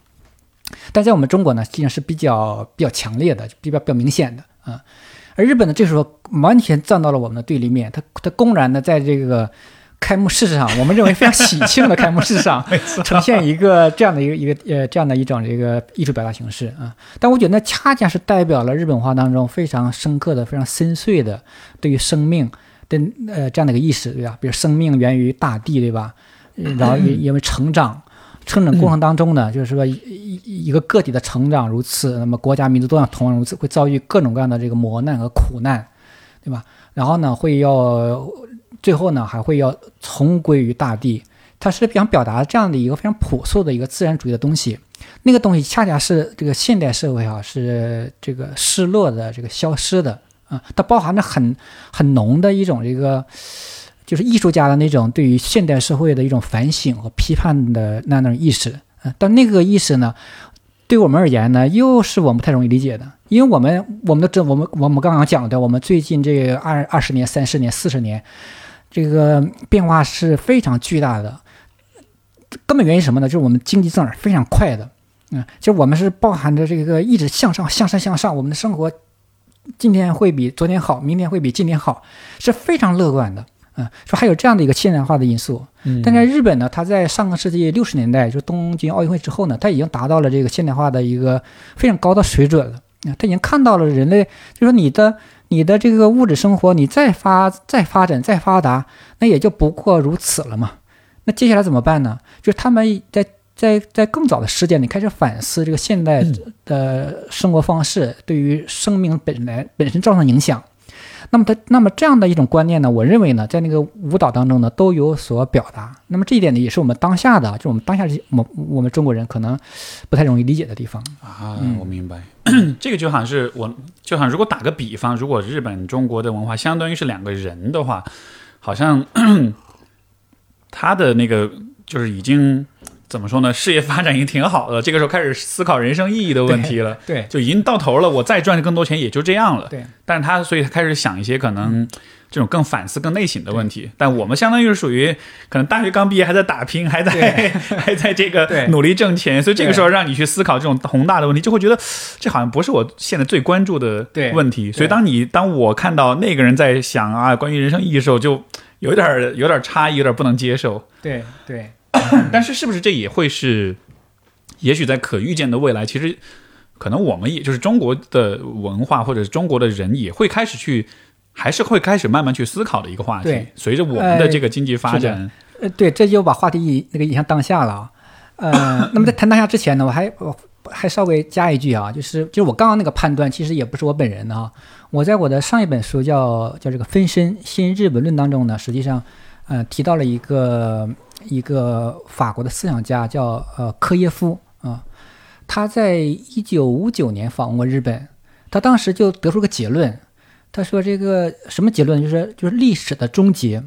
Speaker 2: 但在我们中国呢，实际上是比较比较强烈的，比较比较明显的啊。而日本呢，这时候完全站到了我们的对立面，他他公然的在这个开幕式上，我们认为非常喜庆的开幕式上，(laughs) 呈现一个这样的一个一个呃这样的一种这个艺术表达形式啊。但我觉得那恰恰是代表了日本文化当中非常深刻的、非常深邃的对于生命的呃这样的一个意识，对吧？比如生命源于大地，对吧？然后因因 (coughs) 为成长，成长过程当中呢，就是说一一个个体的成长如此，那么国家民族都要同样如此，会遭遇各种各样的这个磨难和苦难，对吧？然后呢，会要。最后呢，还会要重归于大地，它是想表达这样的一个非常朴素的一个自然主义的东西。那个东西恰恰是这个现代社会啊，是这个失落的、这个消失的啊，它包含着很很浓的一种这个，就是艺术家的那种对于现代社会的一种反省和批判的那种意识啊。但那个意识呢，对我们而言呢，又是我们不太容易理解的，因为我们我们的这我们我们刚刚讲的，我们最近这二二十年、三十年、四十年。这个变化是非常巨大的，根本原因什么呢？就是我们经济增长非常快的，嗯，就我们是包含着这个一直向上、向上、向上，我们的生活今天会比昨天好，明天会比今天好，是非常乐观的，嗯，说还有这样的一个现代化的因素。但在日本呢，它在上个世纪六十年代，就东京奥运会之后呢，它已经达到了这个现代化的一个非常高的水准了，啊，它已经看到了人类，就说你的。你的这个物质生活，你再发再发展再发达，那也就不过如此了嘛。那接下来怎么办呢？就是他们在在在更早的时间里开始反思这个现代的生活方式对于生命本来本身造成影响。那么他那么这样的一种观念呢，我认为呢，在那个舞蹈当中呢都有所表达。那么这一点呢，也是我们当下的，就我们当下这我我们中国人可能不太容易理解的地方
Speaker 1: 啊。我明白，(laughs) 这个就好像是我，就好像如果打个比方，如果日本中国的文化相当于是两个人的话，好像 (clears throat) 他的那个就是已经。怎么说呢？事业发展已经挺好的，这个时候开始思考人生意义的问题了。
Speaker 2: 对，
Speaker 1: 就已经到头了，我再赚更多钱也就这样了。
Speaker 2: 对，
Speaker 1: 但是他所以他开始想一些可能这种更反思、更内省的问题。但我们相当于是属于可能大学刚毕业还在打拼，还在 (laughs) 还在这个努力挣钱，所以这个时候让你去思考这种宏大的问题，就会觉得这好像不是我现在最关注的问题。所以当你当我看到那个人在想啊关于人生意义的时候，就有点有点差异，有点不能接受。
Speaker 2: 对对。(clears throat)
Speaker 1: 但是，是不是这也会是，也许在可预见的未来，其实可能我们也就是中国的文化或者中国的人也会开始去，还是会开始慢慢去思考的一个话题。随着我们的这个经济发展，
Speaker 2: 呃，对，这就把话题那个引向当下了。呃，(coughs) 那么在谈当下之前呢，我还我还稍微加一句啊，就是就是我刚刚那个判断，其实也不是我本人的啊。我在我的上一本书叫叫这个分身新日本论当中呢，实际上呃提到了一个。一个法国的思想家叫呃科耶夫啊，他在一九五九年访问过日本，他当时就得出个结论，他说这个什么结论？就是就是历史的终结。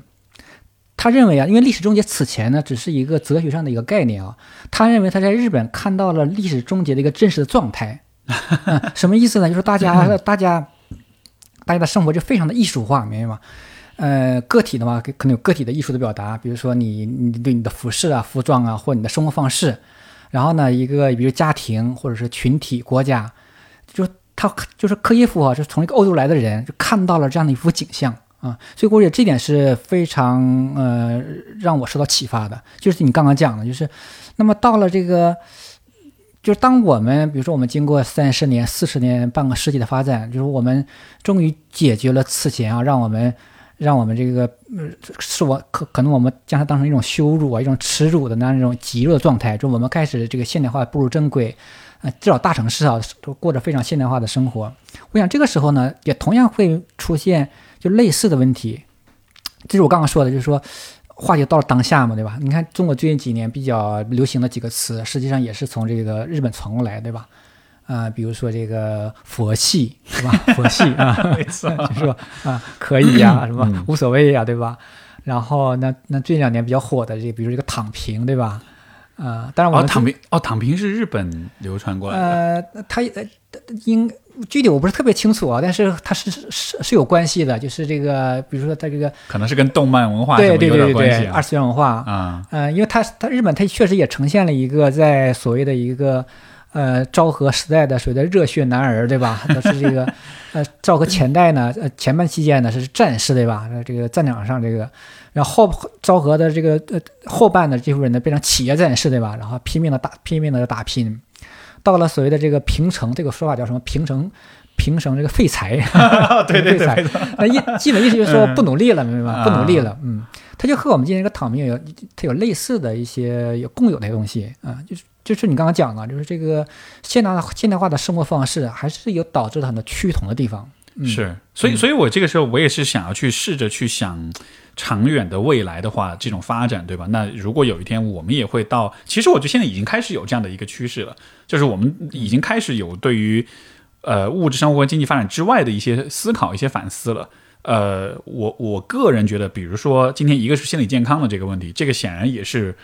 Speaker 2: 他认为啊，因为历史终结此前呢，只是一个哲学上的一个概念啊。他认为他在日本看到了历史终结的一个真实的状态。(laughs) 什么意思呢？就是大家大家大家的生活就非常的艺术化，明白吗？呃，个体的话，可能有个体的艺术的表达，比如说你你对你的服饰啊、服装啊，或你的生活方式。然后呢，一个比如家庭或者是群体、国家，就他就是科耶夫啊，就从一个欧洲来的人，就看到了这样的一幅景象啊。所以我觉得这点是非常呃让我受到启发的。就是你刚刚讲的，就是那么到了这个，就是当我们比如说我们经过三十年、四十年、半个世纪的发展，就是我们终于解决了此前啊，让我们。让我们这个，呃，是我可可能我们将它当成一种羞辱啊，一种耻辱的那样一种极弱的状态。就我们开始这个现代化步入正轨，呃，至少大城市啊都过着非常现代化的生活。我想这个时候呢，也同样会出现就类似的问题。这是我刚刚说的，就是说话题到了当下嘛，对吧？你看中国最近几年比较流行的几个词，实际上也是从这个日本传过来，对吧？啊，比如说这个佛系是吧？佛系啊，(laughs) 就是说啊，可以呀，什么无所谓呀，对吧？然后那那最近两年比较火的这，比如这个躺平，对吧？啊，当然我
Speaker 1: 躺平哦，躺平是日本流传过来
Speaker 2: 的。呃，它呃应具体我不是特别清楚啊，但是它是是是有关系的，就是这个，比如说它这个
Speaker 1: 可能是跟动漫文化
Speaker 2: 对对对对二次元文化啊，呃，因为它它日本它确实也呈现了一个在所谓的一个。呃昭和时代的所谓的热血男儿，对吧？(laughs) 都是这个呃昭和前代呢，呃前半期间呢是战士，对吧？这个战场上这个，然后后昭和的这个呃后半的这部分人呢变成企业战士，对吧？然后拼命的打拼命的打拼，到了所谓的这个平成，这个说法叫什么？平成。平成这个废材，
Speaker 1: 对 (laughs) 对对，
Speaker 2: 那意基本意思就是说不努力了，明白吗？不努力了，嗯，他就和我们今天这个躺平有，他有类似的一些有共有的东西啊，就是就是你刚刚讲的，就是这个现代现代化的生活方式还是有导致了很多趋同的地方。
Speaker 1: 是，所以所以我这个时候我也是想要去试着去想长远的未来的话，这种发展，对吧？那如果有一天我们也会到，其实我觉得现在已经开始有这样的一个趋势了，就是我们已经开始有对于。呃，物质生活和经济发展之外的一些思考、一些反思了。呃，我我个人觉得，比如说今天一个是心理健康的这个问题，这个显然也是，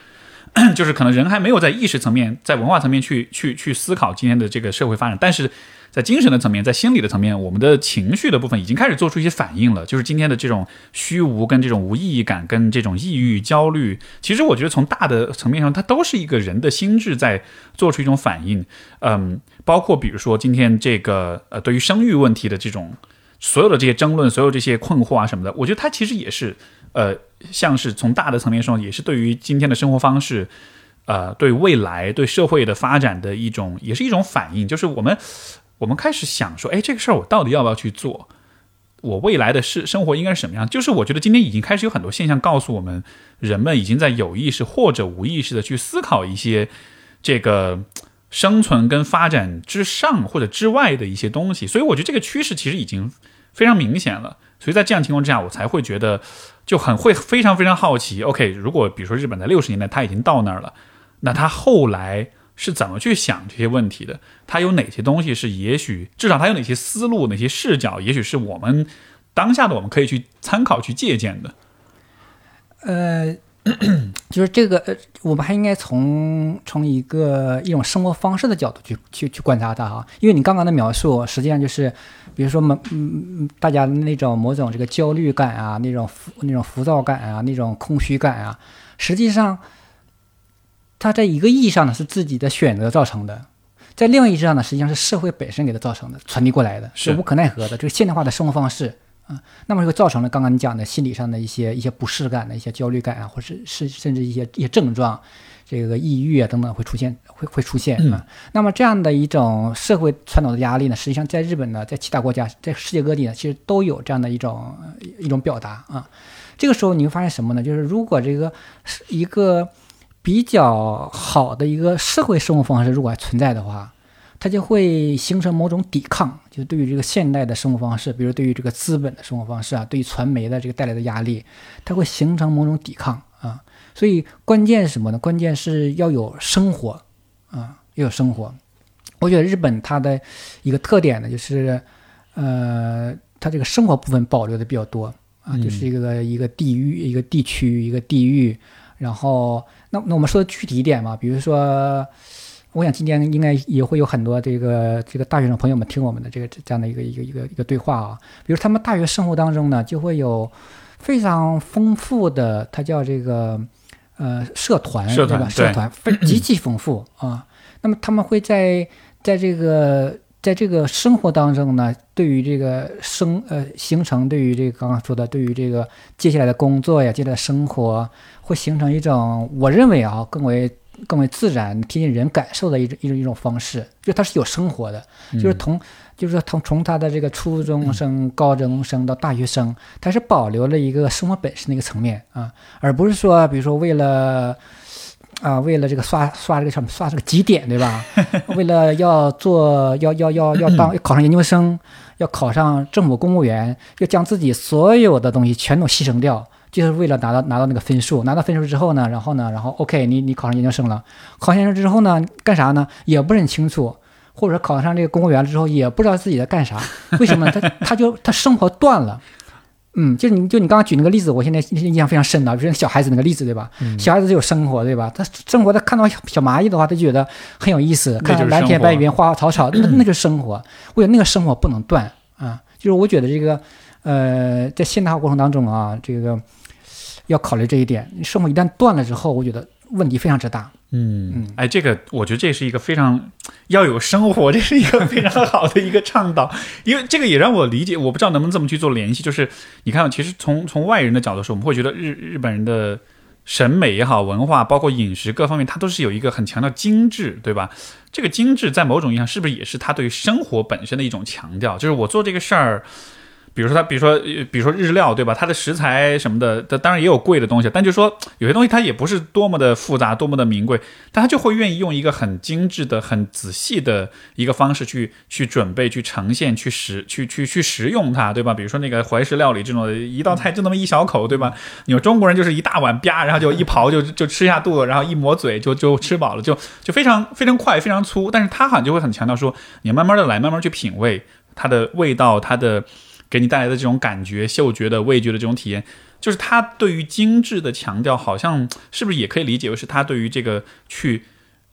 Speaker 1: (clears throat) 就是可能人还没有在意识层面、在文化层面去去去思考今天的这个社会发展，但是。在精神的层面，在心理的层面，我们的情绪的部分已经开始做出一些反应了。就是今天的这种虚无、跟这种无意义感、跟这种抑郁、焦虑，其实我觉得从大的层面上，它都是一个人的心智在做出一种反应。嗯，包括比如说今天这个呃，对于生育问题的这种所有的这些争论、所有这些困惑啊什么的，我觉得它其实也是呃，像是从大的层面上，也是对于今天的生活方式，呃，对未来、对社会的发展的一种，也是一种反应，就是我们。我们开始想说，哎，这个事儿我到底要不要去做？我未来的是生活应该是什么样？就是我觉得今天已经开始有很多现象告诉我们，人们已经在有意识或者无意识的去思考一些这个生存跟发展之上或者之外的一些东西。所以我觉得这个趋势其实已经非常明显了。所以在这样情况之下，我才会觉得就很会非常非常好奇。OK，如果比如说日本在六十年代他已经到那儿了，那他后来。是怎么去想这些问题的？他有哪些东西是也许至少他有哪些思路、哪些视角，也许是我们当下的我们可以去参考、去借鉴的。
Speaker 2: 呃，(clears throat) 就是这个，呃，我们还应该从从一个一种生活方式的角度去去去观察它哈。因为你刚刚的描述，实际上就是，比如说，嗯嗯，大家那种某种这个焦虑感啊，那种浮那种浮躁感啊，那种空虚感啊，实际上。它在一个意义上呢是自己的选择造成的，在另外意义上呢，实际上是社会本身给它造成的，传递过来的，是无可奈何的。就是现代化的生活方式啊，那么就造成了刚刚你讲的心理上的一些一些不适感的一些焦虑感啊，或者是甚至一些一些症状，这个抑郁啊等等会出现，会会出现啊。那么这样的一种社会传导的压力呢，实际上在日本呢，在其他国家，在世界各地呢，其实都有这样的一种一种表达啊。这个时候你会发现什么呢？就是如果这个是一个。比较好的一个社会生活方式，如果还存在的话，它就会形成某种抵抗。就对于这个现代的生活方式，比如对于这个资本的生活方式啊，对于传媒的这个带来的压力，它会形成某种抵抗啊。所以关键是什么呢？关键是要有生活啊，要有生活。我觉得日本它的一个特点呢，就是呃，它这个生活部分保留的比较多啊，就是一个一个地域、一个地区、一个地域，然后。那那我们说的具体一点嘛，比如说，我想今天应该也会有很多这个这个大学生朋友们听我们的这个这样的一个一个一个一个对话啊。比如他们大学生活当中呢，就会有非常丰富的，它叫这个呃社团，
Speaker 1: 对吧
Speaker 2: 社团非极其丰富啊。那么他们会在在这个在这个生活当中呢，对于这个生呃形成，对于这个刚刚说的，对于这个接下来的工作呀，接下来的生活。会形成一种，我认为啊，更为更为自然、贴近人感受的一种一种一种方式，就它是有生活的，就是从就是说从从他的这个初中生、高中生到大学生，他是保留了一个生活本身的一个层面啊，而不是说，比如说为了啊，为了这个刷刷这个什么刷这个绩点，对吧？(laughs) 为了要做要要要要当 (clears throat) 要考上研究生，要考上政府公务员，要将自己所有的东西全都牺牲掉。就是为了拿到拿到那个分数，拿到分数之后呢，然后呢，然后 OK，你你考上研究生了，考上研究生之后呢，干啥呢？也不是很清楚，或者考上这个公务员了之后，也不知道自己在干啥。(laughs) 为什么？他他就他生活断了。嗯，就你就你刚刚举那个例子，我现在印象非常深的，就是小孩子那个例子，对吧？小孩子就有生活，对吧？他生活，他看到小蚂蚁的话，他就觉得很有意思。看蓝天白云、花花草草，那 (clears throat) 那就是生活。为了那个生活不能断啊，就是我觉得这个呃，在现代化过程当中啊，这个。要考虑这一点，生活一旦断了之后，我觉得问题非常之大。
Speaker 1: 嗯，哎，这个我觉得这是一个非常要有生活，这是一个非常好的一个倡导，因为这个也让我理解，我不知道能不能这么去做联系，就是你看，其实从从外人的角度说，我们会觉得日日本人的审美也好，文化包括饮食各方面，它都是有一个很强调精致，对吧？这个精致在某种意义上是不是也是他对生活本身的一种强调？就是我做这个事儿。比如说他，比如说，比如说日料，对吧？它的食材什么的，它当然也有贵的东西，但就说有些东西它也不是多么的复杂，多么的名贵，但他就会愿意用一个很精致的、很仔细的一个方式去去准备、去呈现、去食、去去去食用它，对吧？比如说那个怀石料理这种，一道菜就那么一小口，对吧？你说中国人就是一大碗吧，然后就一刨就 (laughs) 就吃下肚子，然后一抹嘴就就吃饱了，就就非常非常快、非常粗。但是他好像就会很强调说，你慢慢的来，慢慢去品味它的味道，它的。给你带来的这种感觉、嗅觉的、味觉的这种体验，就是他对于精致的强调，好像是不是也可以理解为是他对于这个去、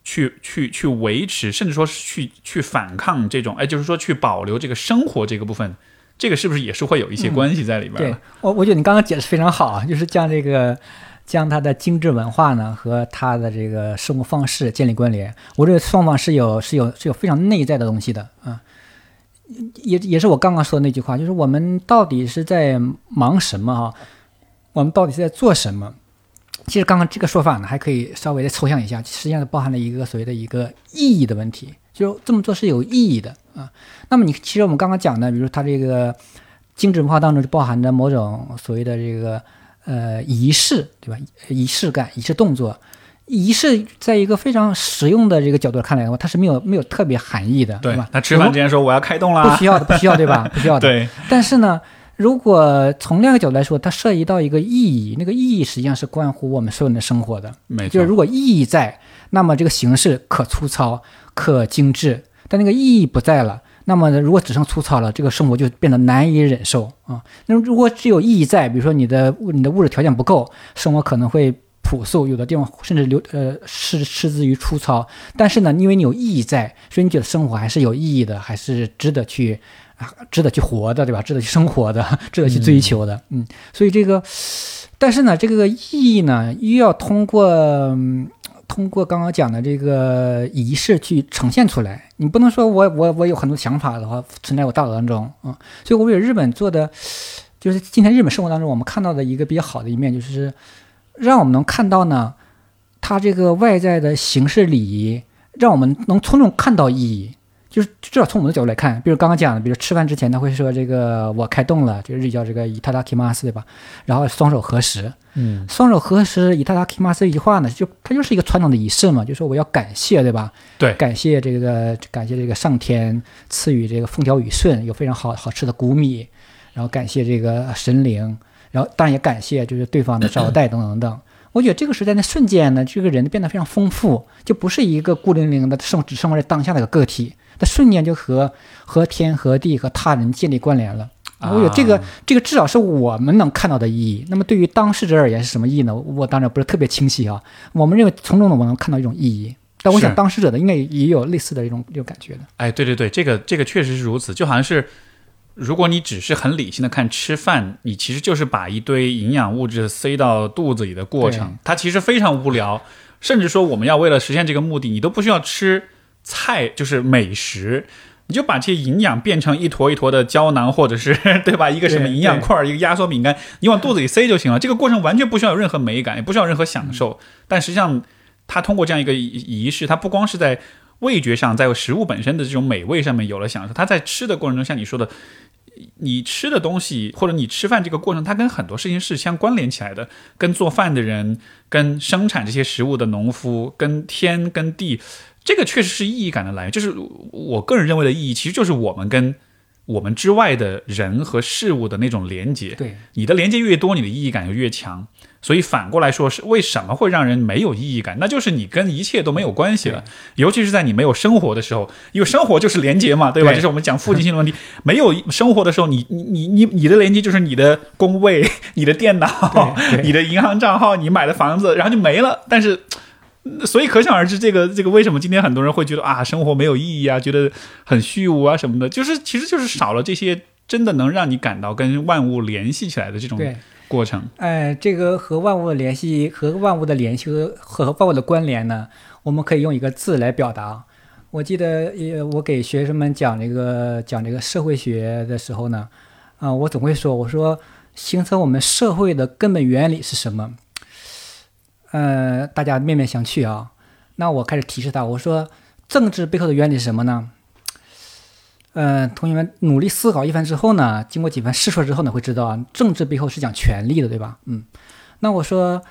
Speaker 1: 去、去、去维持，甚至说是去、去反抗这种，哎，就是说去保留这个生活这个部分，这个是不是也是会有一些关系在里边？
Speaker 2: 对我，我觉得你刚刚解释非常好啊，就是将这个将他的精致文化呢和他的这个生活方式建立关联，我这个双方是有、是有、是有非常内在的东西的啊。也也是我刚刚说的那句话，就是我们到底是在忙什么哈？我们到底是在做什么？其实刚刚这个说法呢，还可以稍微的抽象一下，实际上包含了一个所谓的一个意义的问题，就这么做是有意义的啊。那么你其实我们刚刚讲的，比如它这个精致文化当中就包含着某种所谓的这个呃仪式，对吧？仪式感、仪式动作。仪式在一个非常实用的这个角度看来的话，它是没有没有特别含义的，
Speaker 1: 对
Speaker 2: 吧？
Speaker 1: 那吃饭之前说我要开动了，
Speaker 2: 不需要的，不需要，对吧？不需要的。(laughs)
Speaker 1: 对。
Speaker 2: 但是呢，如果从另一个角度来说，它涉及到一个意义，那个意义实际上是关乎我们所有人的生活的。
Speaker 1: 没错。
Speaker 2: 就是如果意义在，那么这个形式可粗糙、可精致；但那个意义不在了，那么如果只剩粗糙了，这个生活就变得难以忍受啊。那如果只有意义在，比如说你的你的物质条件不够，生活可能会。朴素，有的地方甚至流呃失失之于粗糙，但是呢，因为你有意义在，所以你觉得生活还是有意义的，还是值得去啊，值得去活的，对吧？值得去生活的，(laughs) 值得去追求的，嗯。所以这个，但是呢，这个意义呢，又要通过通过刚刚讲的这个仪式去呈现出来。你不能说我我我有很多想法的话存在我大脑当中啊。所以我觉得日本做的，就是今天日本生活当中我们看到的一个比较好的一面，就是。让我们能看到呢，它这个外在的形式礼仪，让我们能从中看到意义。就是至少从我们的角度来看，比如刚刚讲的，比如吃饭之前他会说这个我开动了，这个日语叫这个伊塔达基马斯，对吧？然后双手合十，
Speaker 1: 嗯，
Speaker 2: 双手合十伊塔达基马斯一句话呢，就它就是一个传统的仪式嘛，就说我要感谢，对吧？
Speaker 1: 对，
Speaker 2: 感谢这个感谢这个上天赐予这个风调雨顺，有非常好好吃的谷米，然后感谢这个神灵。然后当然也感谢就是对方的招待等等等等，我觉得这个时代那瞬间呢，这个人变得非常丰富，就不是一个孤零零的生只生活在当下的一个个体，他瞬间就和和天和地和他人建立关联了。我觉得这个这个至少是我们能看到的意义。那么对于当事者而言是什么意义呢？我当然不是特别清晰啊。我们认为从中呢我能看到一种意义，但我想当事者的应该也有类似的一种这种感觉的。
Speaker 1: 哎，对对对，这个这个确实是如此，就好像是。如果你只是很理性的看吃饭，你其实就是把一堆营养物质塞到肚子里的过程，它其实非常无聊。甚至说，我们要为了实现这个目的，你都不需要吃菜，就是美食，你就把这些营养变成一坨一坨的胶囊，或者是 (laughs) 对吧？一个什么营养块，一个压缩饼干，你往肚子里塞就行了。这个过程完全不需要有任何美感，也不需要任何享受。但实际上，它通过这样一个仪式，它不光是在味觉上，在食物本身的这种美味上面有了享受，它在吃的过程中，像你说的。你吃的东西，或者你吃饭这个过程，它跟很多事情是相关联起来的，跟做饭的人，跟生产这些食物的农夫，跟天跟地，这个确实是意义感的来源。就是我个人认为的意义，其实就是我们跟。我们之外的人和事物的那种连接，
Speaker 2: 对
Speaker 1: 你的连接越多，你的意义感就越强。所以反过来说，是为什么会让人没有意义感？那就是你跟一切都没有关系了。尤其是在你没有生活的时候，因为生活就是连接嘛，对吧？这是我们讲附近性的问题。没有生活的时候，你你你你你的连接就是你的工位、(laughs) 你的电脑、你的银行账号、你买的房子，然后就没了。但是。所以可想而知，这个这个为什么今天很多人会觉得啊，生活没有意义啊，觉得很虚无啊什么的，就是其实就是少了这些真的能让你感到跟万物联系起来的这种过程。
Speaker 2: 哎，这个和万物的联系，和万物的联系和和万物的关联呢，我们可以用一个字来表达。我记得，呃，我给学生们讲这个讲这个社会学的时候呢，啊，我总会说，我说形成我们社会的根本原理是什么？呃，大家面面相觑啊。那我开始提示他，我说政治背后的原理是什么呢？嗯，同学们努力思考一番之后呢，经过几番试错之后呢，会知道啊，政治背后是讲权力的，对吧？嗯，那我说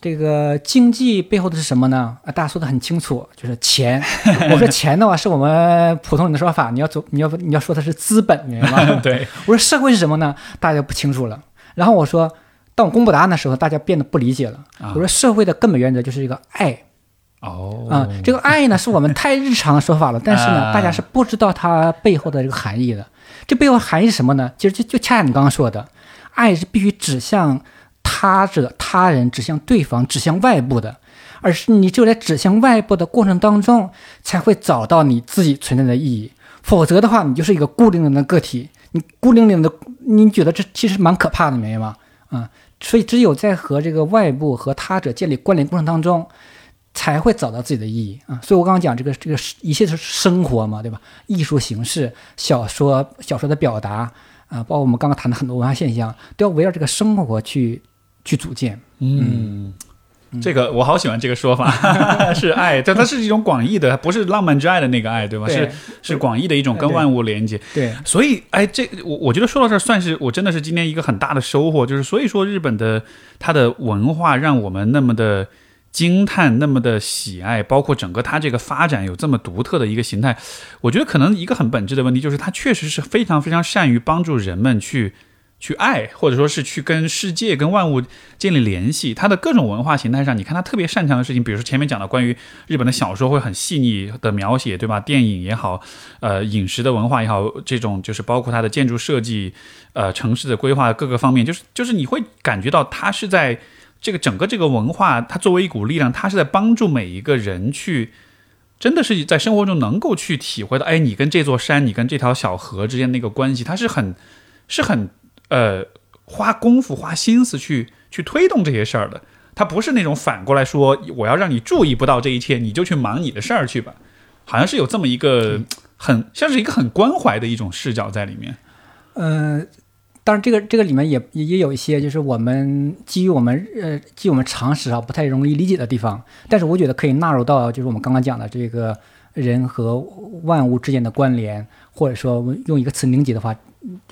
Speaker 2: 这个经济背后的是什么呢？啊，大家说的很清楚，就是钱。(laughs) 我说钱的话是我们普通人的说法，你要走，你要你要说的是资本，明白吗？(laughs)
Speaker 1: 对。
Speaker 2: 我说社会是什么呢？大家不清楚了。然后我说，当我公布答案的时候，大家变得不理解了。我说社会的根本原则就是一个爱。
Speaker 1: 哦，
Speaker 2: 啊，这个爱呢是我们太日常的说法了，但是呢，大家是不知道它背后的这个含义的。这背后含义是什么呢？其实就就恰恰你刚刚说的，爱是必须指向他者、他人，指向对方，指向外部的，而是你只有在指向外部的过程当中，才会找到你自己存在的意义。否则的话，你就是一个孤零零的个体，你孤零零的，你觉得这其实蛮可怕的，明白吗？啊，所以只有在和这个外部和他者建立关联过程当中。才会找到自己的意义啊！所以我刚刚讲这个，这个一切是生活嘛，对吧？艺术形式、小说、小说的表达啊，包括我们刚刚谈的很多文化现象，都要围绕这个生活去去组建。
Speaker 1: 嗯，这个我好喜欢这个说法，(laughs) 是爱，但它是一种广义的，不是浪漫之爱的那个爱，对吧？是是广义的一种跟万物连接。
Speaker 2: 对，
Speaker 1: 所以哎，这我我觉得说到这儿，算是我真的是今天一个很大的收获，就是所以说日本的它的文化让我们那么的。惊叹那么的喜爱，包括整个它这个发展有这么独特的一个形态，我觉得可能一个很本质的问题就是它确实是非常非常善于帮助人们去去爱，或者说是去跟世界、跟万物建立联系。它的各种文化形态上，你看它特别擅长的事情，比如说前面讲的关于日本的小说会很细腻的描写，对吧？电影也好，呃，饮食的文化也好，这种就是包括它的建筑设计，呃，城市的规划各个方面，就是就是你会感觉到它是在。这个整个这个文化，它作为一股力量，它是在帮助每一个人去，真的是在生活中能够去体会到，哎，你跟这座山，你跟这条小河之间那个关系，它是很，是很，呃，花功夫、花心思去去推动这些事儿的。它不是那种反过来说，我要让你注意不到这一切，你就去忙你的事儿去吧。好像是有这么一个很像是一个很关怀的一种视角在里面。
Speaker 2: 嗯。当然，这个这个里面也也有一些，就是我们基于我们呃基于我们常识啊不太容易理解的地方。但是我觉得可以纳入到就是我们刚刚讲的这个人和万物之间的关联，或者说用一个词凝结的话，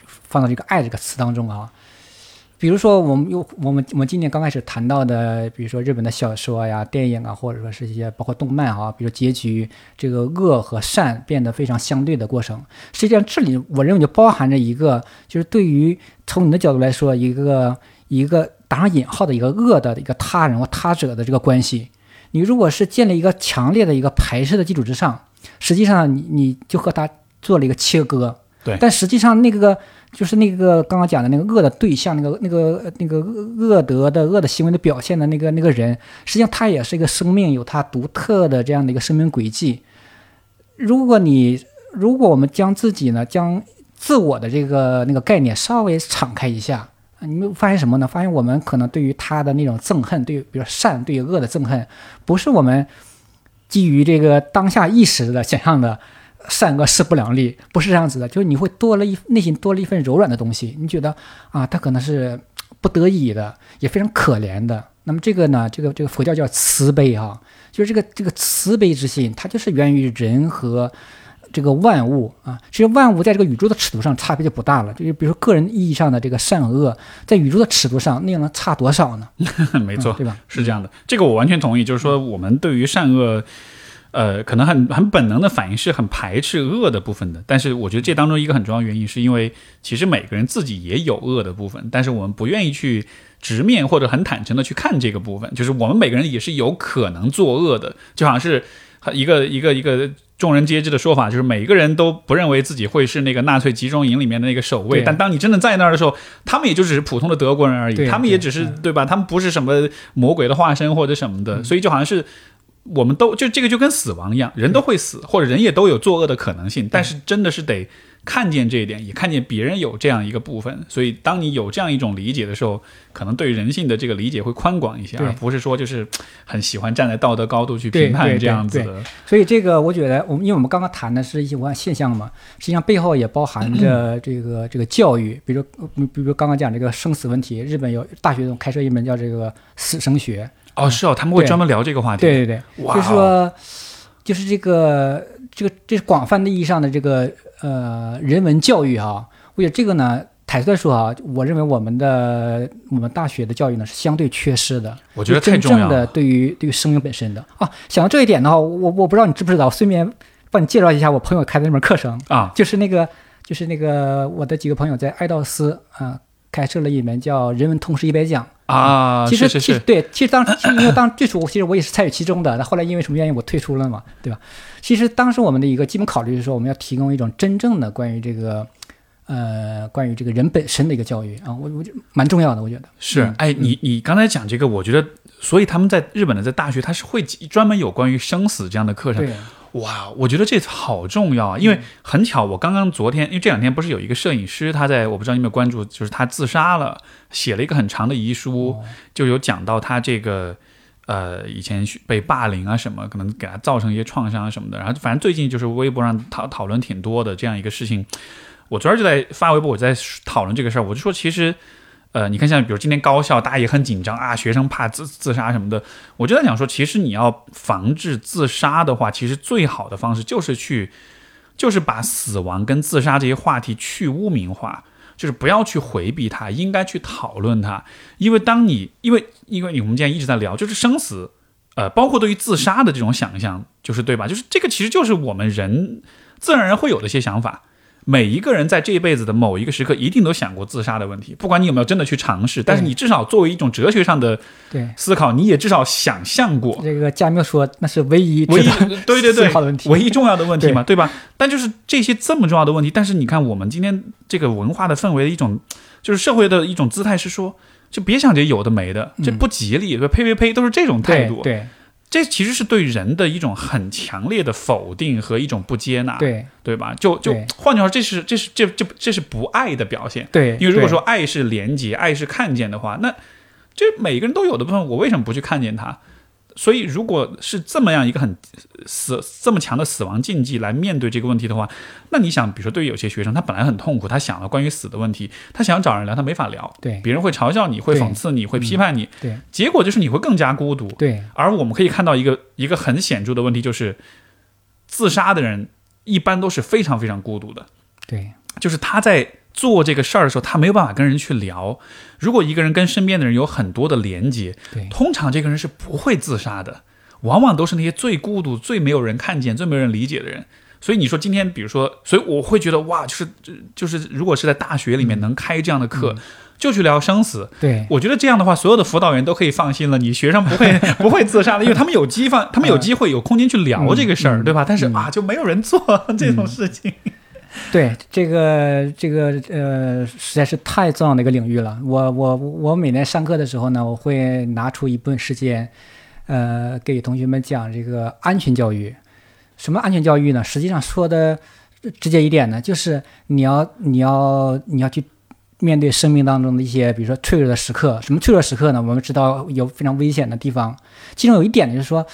Speaker 2: 放到这个爱这个词当中啊。比如说，我们又我们我们今年刚开始谈到的，比如说日本的小说呀、电影啊，或者说是一些包括动漫啊，比如结局这个恶和善变得非常相对的过程，实际上这里我认为就包含着一个，就是对于从你的角度来说，一个一个打上引号的一个恶的一个他人或他者的这个关系，你如果是建立一个强烈的一个排斥的基础之上，实际上你你就和他做了一个切割，
Speaker 1: 对，
Speaker 2: 但实际上那个。就是那个刚刚讲的那个恶的对象，那个那个那个恶德的恶的行为的表现的那个那个人，实际上他也是一个生命，有他独特的这样的一个生命轨迹。如果你如果我们将自己呢，将自我的这个那个概念稍微敞开一下，你们发现什么呢？发现我们可能对于他的那种憎恨，对比如善对恶的憎恨，不是我们基于这个当下意识的想象的。善恶势不两立，不是这样子的，就是你会多了一内心多了一份柔软的东西，你觉得啊，他可能是不得已的，也非常可怜的。那么这个呢，这个这个佛教叫慈悲啊，就是这个这个慈悲之心，它就是源于人和这个万物啊。其实万物在这个宇宙的尺度上差别就不大了，就是比如说个人意义上的这个善恶，在宇宙的尺度上，那能差多少呢？(laughs)
Speaker 1: 没错，
Speaker 2: 对吧？
Speaker 1: 是这样的，这个我完全同意。就是说，我们对于善恶。呃，可能很很本能的反应是很排斥恶的部分的，但是我觉得这当中一个很重要原因，是因为其实每个人自己也有恶的部分，但是我们不愿意去直面或者很坦诚的去看这个部分，就是我们每个人也是有可能作恶的，就好像是一个一个一个众人皆知的说法，就是每个人都不认为自己会是那个纳粹集中营里面的那个守卫，但当你真的在那儿的时候，他们也就只是普通的德国人而已，他们也只是对吧？他们不是什么魔鬼的化身或者什么的，所以就好像是。我们都就这个就跟死亡一样，人都会死，或者人也都有作恶的可能性，但是真的是得看见这一点，也看见别人有这样一个部分。所以，当你有这样一种理解的时候，可能对人性的这个理解会宽广一些，而不是说就是很喜欢站在道德高度去评判这样子的。
Speaker 2: 所以这个我觉得，我们因为我们刚刚谈的是一些文化现象嘛，实际上背后也包含着 (clears throat) 这个这个教育，比如呃比如刚刚讲这个生死问题，日本有大学中开设一门叫这个死生学，
Speaker 1: 哦，是哦，他们会专门聊这个话题。
Speaker 2: 对对对，就是说，就是这个这个这是广泛的意义上的这个呃人文教育啊、我觉得这个呢，坦率说啊，我认为我们的我们大学的教育呢是相对缺失的。
Speaker 1: 我觉得太
Speaker 2: 真正的
Speaker 1: 重要了。
Speaker 2: 对于对于生命本身的啊，想到这一点的话，我我不知道你知不知道，顺便帮你介绍一下我朋友开的那门课程，
Speaker 1: 啊，
Speaker 2: 就是那个就是那个我的几个朋友在爱道斯啊、开设了一门叫人文通识一百讲。
Speaker 1: 啊，
Speaker 2: 其实
Speaker 1: 是
Speaker 2: 对，其实当时因为当最初其实我也是参与其中的，那后来因为什么原因我退出了嘛，对吧？其实当时我们的一个基本考虑是说，我们要提供一种真正的关于这个呃关于这个人本身的一个教育啊，我我觉得蛮重要的，我觉得嗯，
Speaker 1: 是哎，你你刚才讲这个，我觉得，所以他们在日本的在大学，他是会专门有关于生死这样的课程。
Speaker 2: 对
Speaker 1: 哇，我觉得这好重要啊！因为很巧，我刚刚昨天，因为这两天不是有一个摄影师，他在我不知道你有没有关注，就是他自杀了，写了一个很长的遗书，
Speaker 2: 哦
Speaker 1: 就有讲到他这个呃以前被霸凌啊什么，可能给他造成一些创伤啊什么的。然后反正最近就是微博上讨讨论挺多的这样一个事情。我昨儿就在发微博，我在讨论这个事儿，我就说其实。呃，你看，像比如今天高校，大家也很紧张啊，学生怕自自杀什么的。我就在想说，其实你要防治自杀的话，其实最好的方式就是去，就是把死亡跟自杀这些话题去污名化，就是不要去回避它，应该去讨论它。因为当你，因为因为你我们今天一直在聊，就是生死，呃，包括对于自杀的这种想象，就是对吧？就是这个其实就是我们人自然而然会有的一些想法。每一个人在这一辈子的某一个时刻，一定都想过自杀的问题，不管你有没有真的去尝试，但是你至少作为一种哲学上的
Speaker 2: 对。
Speaker 1: 思考，你也至少想象过。
Speaker 2: 这个加缪说那是唯一
Speaker 1: 唯一 (laughs) 对对对
Speaker 2: 思考的问题，
Speaker 1: 唯一重要的问题嘛，对吧？但就是这些这么重要的问题，但是你看我们今天这个文化的氛围的一种，就是社会的一种姿态是说，就别想这有的没的，这不吉利，呸呸呸，都是这种态度。
Speaker 2: 对对
Speaker 1: 这其实是对人的一种很强烈的否定和一种不接纳，
Speaker 2: 对
Speaker 1: 对吧？就就换句话说，这是这是这这这是不爱的表现。
Speaker 2: 对，
Speaker 1: 因为如果说爱是连接，爱是看见的话，那这每个人都有的部分，我为什么不去看见它？所以，如果是这么样一个很死这么强的死亡禁忌来面对这个问题的话，那你想，比如说对于有些学生，他本来很痛苦，他想了关于死的问题，他想找人聊，他没法聊，
Speaker 2: 对
Speaker 1: 别人会嘲笑你，会讽刺你，会批判你，
Speaker 2: 对
Speaker 1: 结果就是你会更加孤独。
Speaker 2: 对
Speaker 1: 而我们可以看到一个一个很显著的问题，就是自杀的人一般都是非常非常孤独的。
Speaker 2: 对
Speaker 1: 就是他在做这个事儿的时候，他没有办法跟人去聊。如果一个人跟身边的人有很多的连接，通常这个人是不会自杀的，往往都是那些最孤独、最没有人看见、最没有人理解的人。所以你说今天，比如说，所以我会觉得哇，就是就是，如果是在大学里面能开这样的课，就去聊生死，
Speaker 2: 对。
Speaker 1: 我觉得这样的话，所有的辅导员都可以放心了，你学生不会 (laughs) 不会自杀的，因为他们有机放，他们有机会有空间去聊这个事儿，
Speaker 2: 嗯。
Speaker 1: 对吧？但是
Speaker 2: 嗯。
Speaker 1: 啊，就没有人做这种事情。(laughs)
Speaker 2: 对，这个这个呃，实在是太重要的一个领域了。我我我每年上课的时候呢，我会拿出一部分时间，呃，给同学们讲这个安全教育。什么安全教育呢？实际上说的直接一点呢，就是你要你要你要去面对生命当中的一些，比如说脆弱的时刻。什么脆弱时刻呢？我们知道有非常危险的地方。其中有一点呢，就是说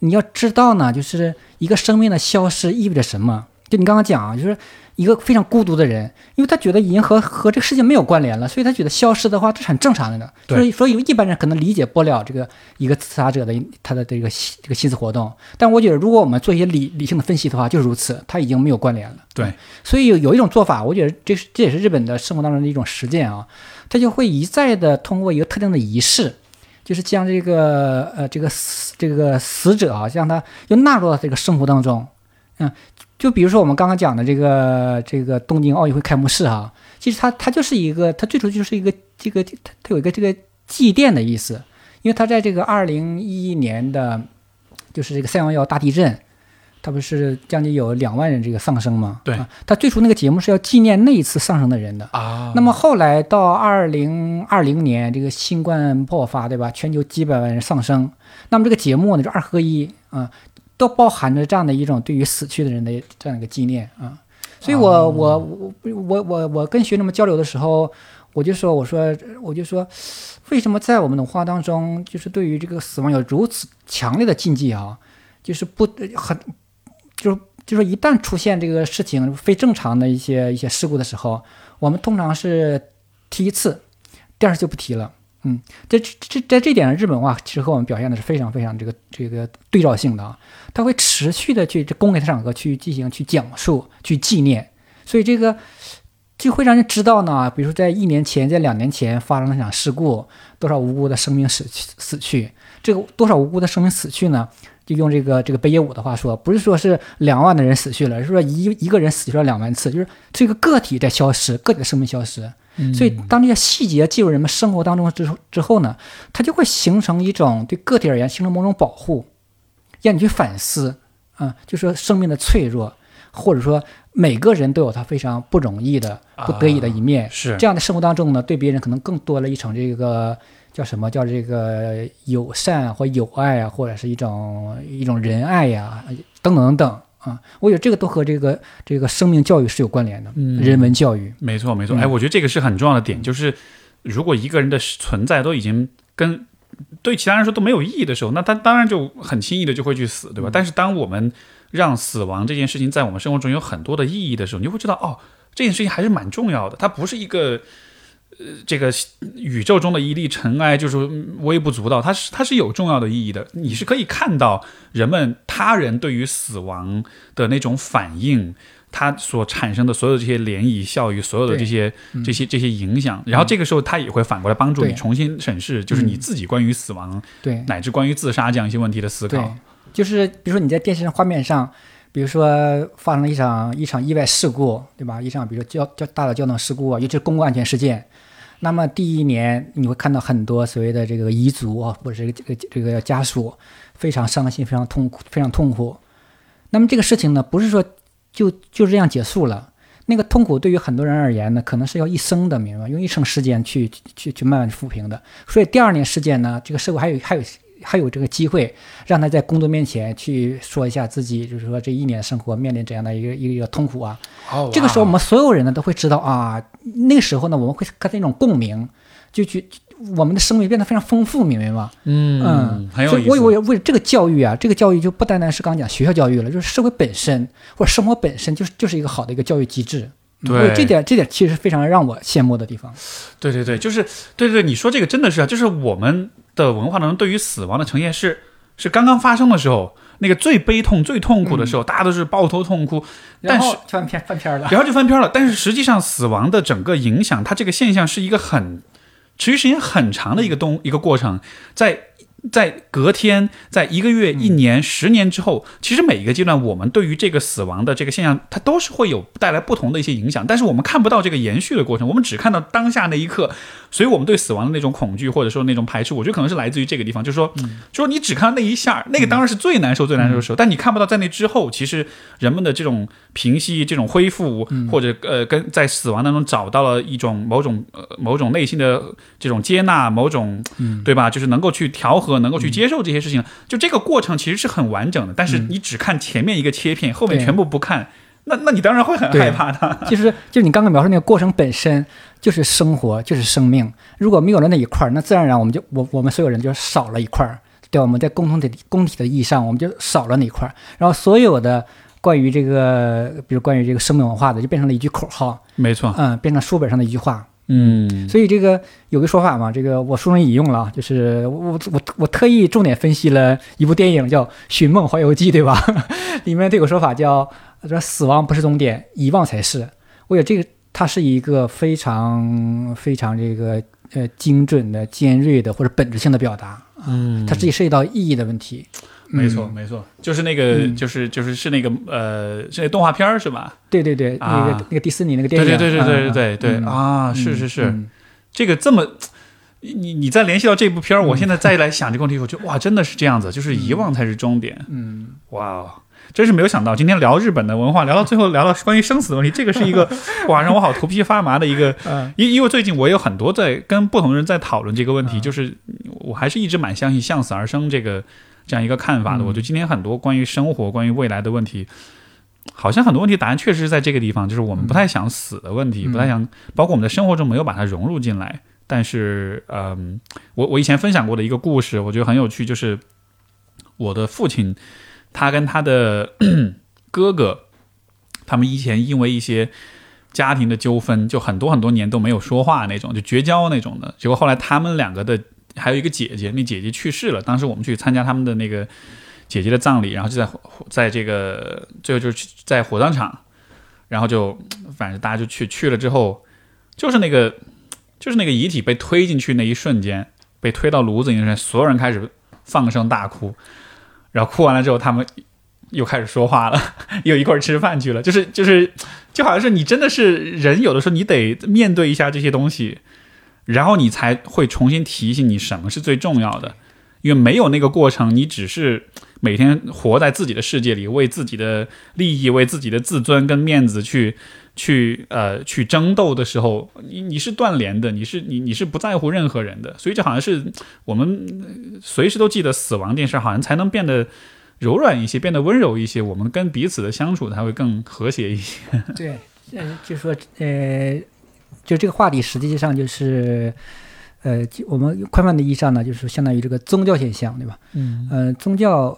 Speaker 2: 你要知道呢，就是一个生命的消失意味着什么。就你刚刚讲啊，就是一个非常孤独的人，因为他觉得已经和和这个世界没有关联了，所以他觉得消失的话这是很正常的呢。
Speaker 1: 对
Speaker 2: 所以所以一般人可能理解不了这个一个自杀者的他的这个这个心思活动。但我觉得如果我们做一些理理性的分析的话，就是如此，他已经没有关联了。
Speaker 1: 对，
Speaker 2: 所以有有一种做法，我觉得这是这也是日本的生活当中的一种实践啊，他就会一再的通过一个特定的仪式。就是将这个呃这个死这个死者啊，将他又纳入到这个生活当中，嗯，就比如说我们刚刚讲的这个这个东京奥运会开幕式哈、其实它它就是一个，它最初就是一个这个它它有一个这个祭奠的意思，因为它在这个二零一一年的，就是这个三幺幺大地震，它不是将近有两万人这个丧生吗？
Speaker 1: 对
Speaker 2: 啊，它最初那个节目是要纪念那一次丧生的人的。
Speaker 1: 啊
Speaker 2: 那么后来到二零二零年，这个新冠爆发，对吧？全球几百万人丧生，那么这个节目呢，就二合一啊，都包含着这样的一种对于死去的人的这样一个纪念啊。所以我我我我我我跟学生们交流的时候，我就说我说我就说，为什么在我们的文化当中，就是对于这个死亡有如此强烈的禁忌啊？就是不很就是就是一旦出现这个事情非正常的一些一些事故的时候，我们通常是提一次，第二次就不提了。嗯，这这在这点上，日本话其实和我们表现的是非常非常这个这个对照性的啊，它会持续的去这公开场合去进行去讲述去纪念，所以这个就会让人知道呢，比如说在一年前在两年前发生了一场事故，多少无辜的生命死去死去，这个多少无辜的生命死去呢？就用这个这个北野武的话说，不是说是两万的人死去了，是说一一个人死去了两万次，就是这个个体在消失，个体的生命消失。所以，当这些细节进入人们生活当中之之后呢，它就会形成一种对个体而言形成某种保护，让你去反思啊，就说生命的脆弱，或者说每个人都有他非常不容易的、不得已的一面。
Speaker 1: 是
Speaker 2: 这样的生活当中呢，对别人可能更多了一层这个叫什么叫这个友善或友爱啊，或者是一种一种仁爱呀，等等等等。啊，我觉得这个都和这个这个生命教育是有关联的，嗯人文教育。
Speaker 1: 没错，没错。哎，我觉得这个是很重要的点，就是如果一个人的存在都已经跟对其他人说都没有意义的时候，那他当然就很轻易的就会去死，对吧？但是当我们让死亡这件事情在我们生活中有很多的意义的时候，你就会知道，哦，这件事情还是蛮重要的，它不是一个。呃，这个宇宙中的一粒尘埃就是微不足道，它是它是有重要的意义的。你是可以看到人们他人对于死亡的那种反应，它所产生的所有这些涟漪效应，所有的这些这些这些影响。然后这个时候，它也会反过来帮助你重新审视，就是你自己关于死亡，
Speaker 2: 对，
Speaker 1: 乃至关于自杀这样一些问题的思考。
Speaker 2: 就是比如说你在电视画面上，比如说发生了一场一场意外事故，对吧？一场比如说交交大的交通事故啊，尤其是公共安全事件。那么第一年你会看到很多所谓的这个彝族啊，或者这个这个这个家属非常伤心、非常痛苦、非常痛苦。那么这个事情呢，不是说就就这样结束了。那个痛苦对于很多人而言呢，可能是要一生的，明白？用一生时间去去去慢慢抚平的。所以第二年事件呢，这个社会还有还有。还有这个机会，让他在工作面前去说一下自己，就是说这一年生活面临怎样的一个一个痛苦啊。这个时候，我们所有人呢都会知道啊，那个时候呢，我们会跟那种共鸣，就去我们的生命变得非常丰富，明白吗？
Speaker 1: 嗯
Speaker 2: 嗯，
Speaker 1: 很有
Speaker 2: 意思。所以，我也为这个教育啊，这个教育就不单单是刚讲学校教育了，就是社会本身或者生活本身就是就是一个好的一个教育机制。
Speaker 1: 对，
Speaker 2: 这点这点其实非常让我羡慕的地方。
Speaker 1: 对对对，就是对对，你说这个真的是啊，就是我们。的文化当中，对于死亡的呈现是是刚刚发生的时候，那个最悲痛、最痛苦的时候，大家都是抱头痛哭。但是
Speaker 2: 翻篇翻篇了，
Speaker 1: 然后就翻篇了。但是实际上，死亡的整个影响，它这个现象是一个很持续时间很长的一个东一个过程，在。在隔天，在一个月、一年、十年之后，其实每一个阶段，我们对于这个死亡的这个现象，它都是会有带来不同的一些影响。但是我们看不到这个延续的过程，我们只看到当下那一刻。所以，我们对死亡的那种恐惧，或者说那种排斥，我觉得可能是来自于这个地方，就是说，就说你只看到那一下，那个当然是最难受、最难受的时候。但你看不到在那之后，其实人们的这种平息、这种恢复，或者呃，跟在死亡当中找到了一种某种呃某种内心的这种接纳，某种对吧？就是能够去调和。能够去接受这些事情，就这个过程其实是很完整的。但是你只看前面一个切片，后面全部不看，那那你当然会很害怕的。
Speaker 2: 就是就是你刚刚描述那个过程本身就是生活，就是生命。如果没有了那一块儿，那自然而然我们就我我们所有人就少了一块儿。对，我们在共同的共体的意义上，我们就少了那一块儿。然后所有的关于这个，比如关于这个生命文化的，就变成了一句口号。
Speaker 1: 没错，
Speaker 2: 嗯，变成书本上的一句话。
Speaker 1: 嗯，
Speaker 2: 所以这个有个说法嘛，这个我书中引用了，就是我我我特意重点分析了一部电影叫《寻梦环游记》，对吧？(laughs) 里面这个说法叫说死亡不是终点，遗忘才是。我觉得这个它是一个非常非常这个呃精准的、尖锐的或者本质性的表达。
Speaker 1: 嗯，
Speaker 2: 它自己涉及到意义的问题。
Speaker 1: 没错，没错，就是那个，就是就是是那个呃，是那动画片儿是吧？
Speaker 2: 对对对，那个那个迪士尼那个电影，
Speaker 1: 对对对对对对对啊，是是是，这个这么，你你再联系到这部片儿，我现在再来想这个问题，我觉得哇，真的是这样子，就是遗忘才是终点。
Speaker 2: 嗯，
Speaker 1: 哇，真是没有想到，今天聊日本的文化，聊到最后聊到关于生死的问题，这个是一个 (laughs) 哇，让我好头皮发麻的一个，(laughs) 因因为最近我有很多在跟不同人在讨论这个问题，就是我还是一直蛮相信向死而生这个。这样一个看法的，我觉得今天很多关于生活、关于未来的问题，好像很多问题答案确实是在这个地方，就是我们不太想死的问题，
Speaker 2: 嗯
Speaker 1: 不太想，包括我们的生活中没有把它融入进来。但是，嗯，我我以前分享过的一个故事，我觉得很有趣，就是我的父亲，他跟他的 (clears throat) 哥哥，他们以前因为一些家庭的纠纷，就很多很多年都没有说话那种，就绝交那种的。结果后来他们两个的还有一个姐姐，那姐姐去世了，当时我们去参加他们的那个姐姐的葬礼，然后就在在这个最后就是在火葬场，然后就反正大家就去去了之后，就是那个就是那个遗体被推进去那一瞬间，被推到炉子里面，所有人开始放声大哭，然后哭完了之后，他们又开始说话了，(laughs) 又一块儿吃饭去了，就是就是就好像是你真的是人，有的时候你得面对一下这些东西，然后你才会重新提醒你什么是最重要的，因为没有那个过程，你只是每天活在自己的世界里，为自己的利益、为自己的自尊跟面子去去呃去争斗的时候，你你是断联的，你是你你是不在乎任何人的，所以这好像是我们呃随时都记得死亡这件事，好像才能变得柔软一些，变得温柔一些，我们跟彼此的相处才会更和谐一些。(laughs)
Speaker 2: 对，呃，就说呃，就这个话题实际上就是，呃，我们宽泛的意义上呢，就是相当于这个宗教现象，对吧？
Speaker 1: 嗯
Speaker 2: 呃，宗教，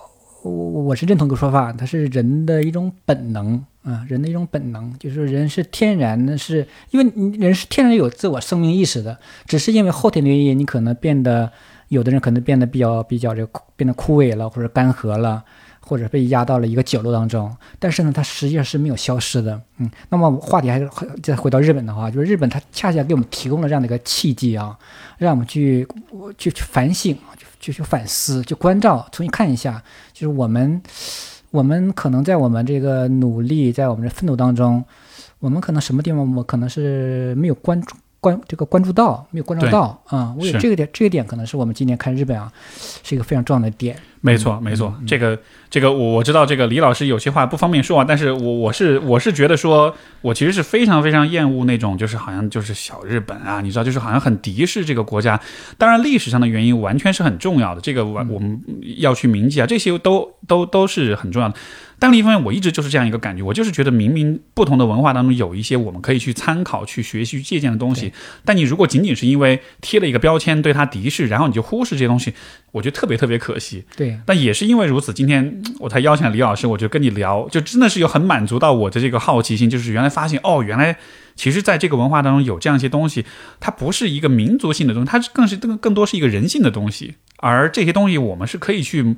Speaker 2: 我我是认同一个说法，它是人的一种本能啊、人的一种本能，就是人是天然的是，因为人是天然有自我生命意识的，只是因为后天的原因，你可能变得，有的人可能变得比较比较这个变得枯萎了，或者干涸了。或者被压到了一个角落当中，但是呢，它实际上是没有消失的。嗯，那么话题还是再回到日本的话，就是日本它恰恰给我们提供了这样的一个契机啊，让我们去去去反省，就去反思，就关照，重新看一下，就是我们我们可能在我们这个努力，在我们的奋斗当中，我们可能什么地方我可能是没有关注关这个关注到，没有关注到啊。我
Speaker 1: 有
Speaker 2: 这个点这个点可能是我们今年看日本啊，是一个非常重要的点。
Speaker 1: 没错，没错，这个这个我我知道，这个李老师有些话不方便说啊，但是我我是我是觉得说，我其实是非常非常厌恶那种就是好像就是小日本啊，你知道，就是好像很敌视这个国家。当然，历史上的原因完全是很重要的，这个我我们要去铭记啊，这些都都都是很重要的。但另一方面，我一直就是这样一个感觉，我就是觉得明明不同的文化当中有一些我们可以去参考、去学习、去借鉴的东西，但你如果仅仅是因为贴了一个标签对它敌视，然后你就忽视这些东西，我觉得特别特别可惜。
Speaker 2: 对，
Speaker 1: 但也是因为如此，今天嗯我才邀请了李老师，我就跟你聊，就真的是有很满足到我的这个好奇心，就是原来发现哦，原来其实在这个文化当中有这样一些东西，它不是一个民族性的东西，它更是更更多是一个人性的东西，而这些东西我们是可以去。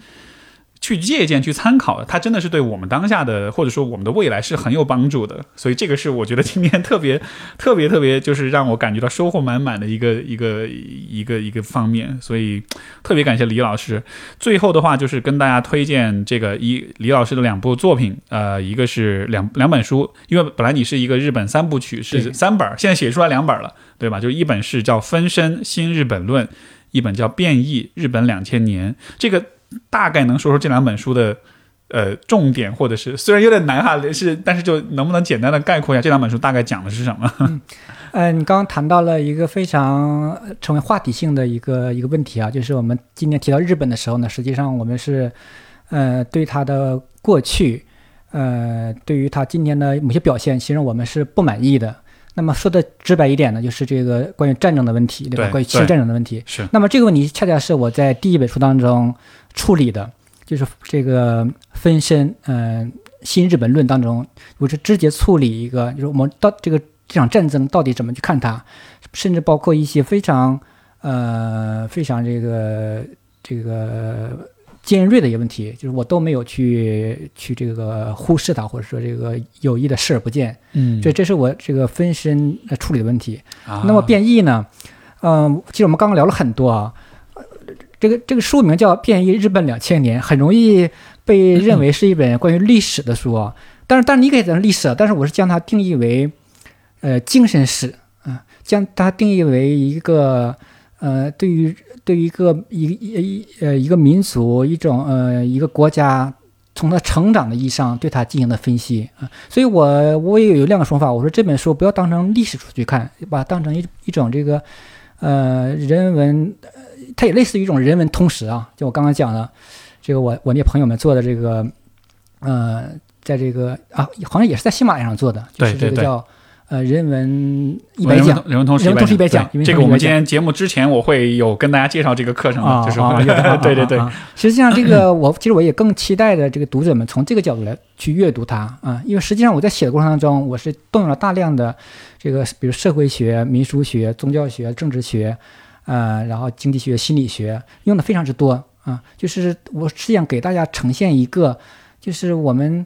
Speaker 1: 去借鉴、去参考的，它真的是对我们当下的或者说我们的未来是很有帮助的。所以这个是我觉得今天特别、(laughs) 特别、特别，就是让我感觉到收获满满的一个、一个、一个、一个方面。所以特别感谢李老师。最后的话就是跟大家推荐这个一李老师的两部作品，呃，一个是两两本书，因为本来你是一个日本三部曲是三本，现在写出来两本了，对吧？就一本是叫《分身新日本论》，一本叫《变异日本两千年》。这个大概能说说这两本书的。呃，重点或者是虽然有点难哈，是但是就能不能简单的概括一下这两本书大概讲的是什么？
Speaker 2: 呃，你刚刚谈到了一个非常成为话题性的一个一个问题啊，就是我们今天提到日本的时候呢，实际上我们是，呃，对它的过去，呃，对于它今天的某些表现，其实我们是不满意的。那么说的直白一点呢，就是这个关于战争的问题，对吧？
Speaker 1: 对
Speaker 2: 关于侵略战争的问题。
Speaker 1: 是
Speaker 2: 那么这个问题恰恰是我在第一本书当中处理的，就是这个分身，嗯、新日本论当中，我是直接处理一个，就是我们到这个这场战争到底怎么去看它，甚至包括一些非常呃非常这个这个尖锐的一个问题，就是我都没有去去这个忽视它，或者说这个有意的视而不见，
Speaker 1: 嗯
Speaker 2: 这这是我这个分身呃处理的问题。
Speaker 1: 啊
Speaker 2: 那么变异呢？嗯、其实我们刚刚聊了很多啊。呃这个这个书名叫《变异日本两千年》，很容易被认为是一本关于历史的书啊。但是，但是你可以讲历史啊，但是我是将它定义为，呃，精神史啊、将它定义为一个呃，对于对于一个一一呃一个民族一种呃一个国家从它成长的意义上对它进行的分析啊。所以我我也有两个说法，我说这本书不要当成历史书去看，把它当成一一种这个呃人文，呃它也类似于一种人文通识啊。就我刚刚讲的，这个我我那朋友们做的这个呃在这个啊，好像也是在喜马拉雅上做的，就是这个叫呃人文一百讲
Speaker 1: 人文通识
Speaker 2: 一百讲
Speaker 1: 这个我们今天节目之前我会有跟大家介绍这个课程的，(laughs)
Speaker 2: 啊
Speaker 1: 就是对对对
Speaker 2: 实际上，这个我其实我也更期待的这个读者们从这个角度来去阅读它啊，因为实际上我在写的过程当中，我是动用了大量的这个，比如社会学、民俗学、宗教学、政治学，呃，然后经济学、心理学，用的非常之多啊。就是我是想给大家呈现一个，就是我们。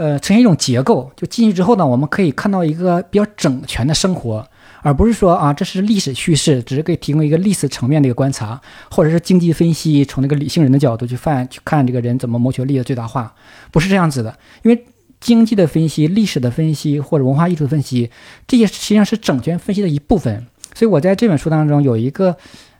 Speaker 2: 呃，呈现一种结构，就进去之后呢，我们可以看到一个比较整全的生活，而不是说啊，这是历史叙事，只是给提供一个历史层面的一个观察，或者是经济分析，从那个理性人的角度去看去看这个人怎么谋求利益的最大化，不是这样子的。因为经济的分析、历史的分析或者文化艺术的分析，这些实际上是整全分析的一部分。所以我在这本书当中有一个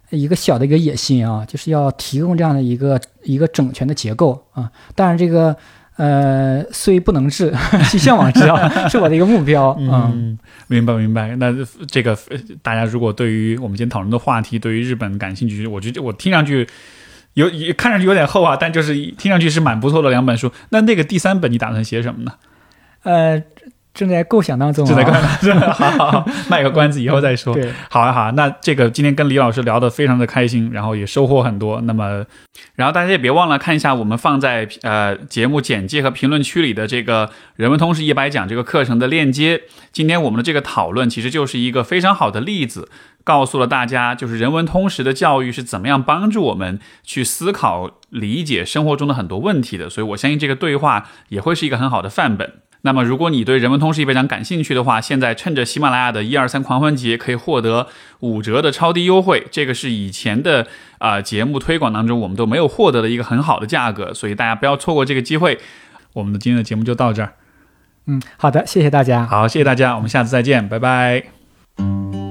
Speaker 2: 一个小的一个野心啊，就是要提供这样的一个一个整全的结构啊。当然这个。呃，虽不能至，(laughs) 去向往之啊，(laughs) 是我的一个目标。嗯，
Speaker 1: 嗯，明白明白。那这个呃大家如果对于我们今天讨论的话题，对于日本感兴趣，我觉得我听上去有也看上去有点厚啊，但就是听上去是蛮不错的两本书。那那个第三本你打算写什么呢？
Speaker 2: 呃，正在构想当中、
Speaker 1: 正在构想当中。好好好，卖个关子，以后再说。
Speaker 2: 对，
Speaker 1: 好啊好啊，那这个今天跟李老师聊得非常的开心，然后也收获很多。那么，然后大家也别忘了看一下我们放在呃节目简介和评论区里的这个人文通识一百讲这个课程的链接。今天我们的这个讨论其实就是一个非常好的例子，告诉了大家就是人文通识的教育是怎么样帮助我们去思考、理解生活中的很多问题的。所以我相信这个对话也会是一个很好的范本。那么，如果你对人文通识一百讲感兴趣的话，现在趁着喜马拉雅的一二三狂欢节，可以获得五折的超低优惠。这个是以前的啊、呃节目推广当中我们都没有获得的一个很好的价格，所以大家不要错过这个机会。我们的今天的节目就到这儿，
Speaker 2: 嗯，好的，谢谢大家。
Speaker 1: 好，谢谢大家，我们下次再见，拜拜。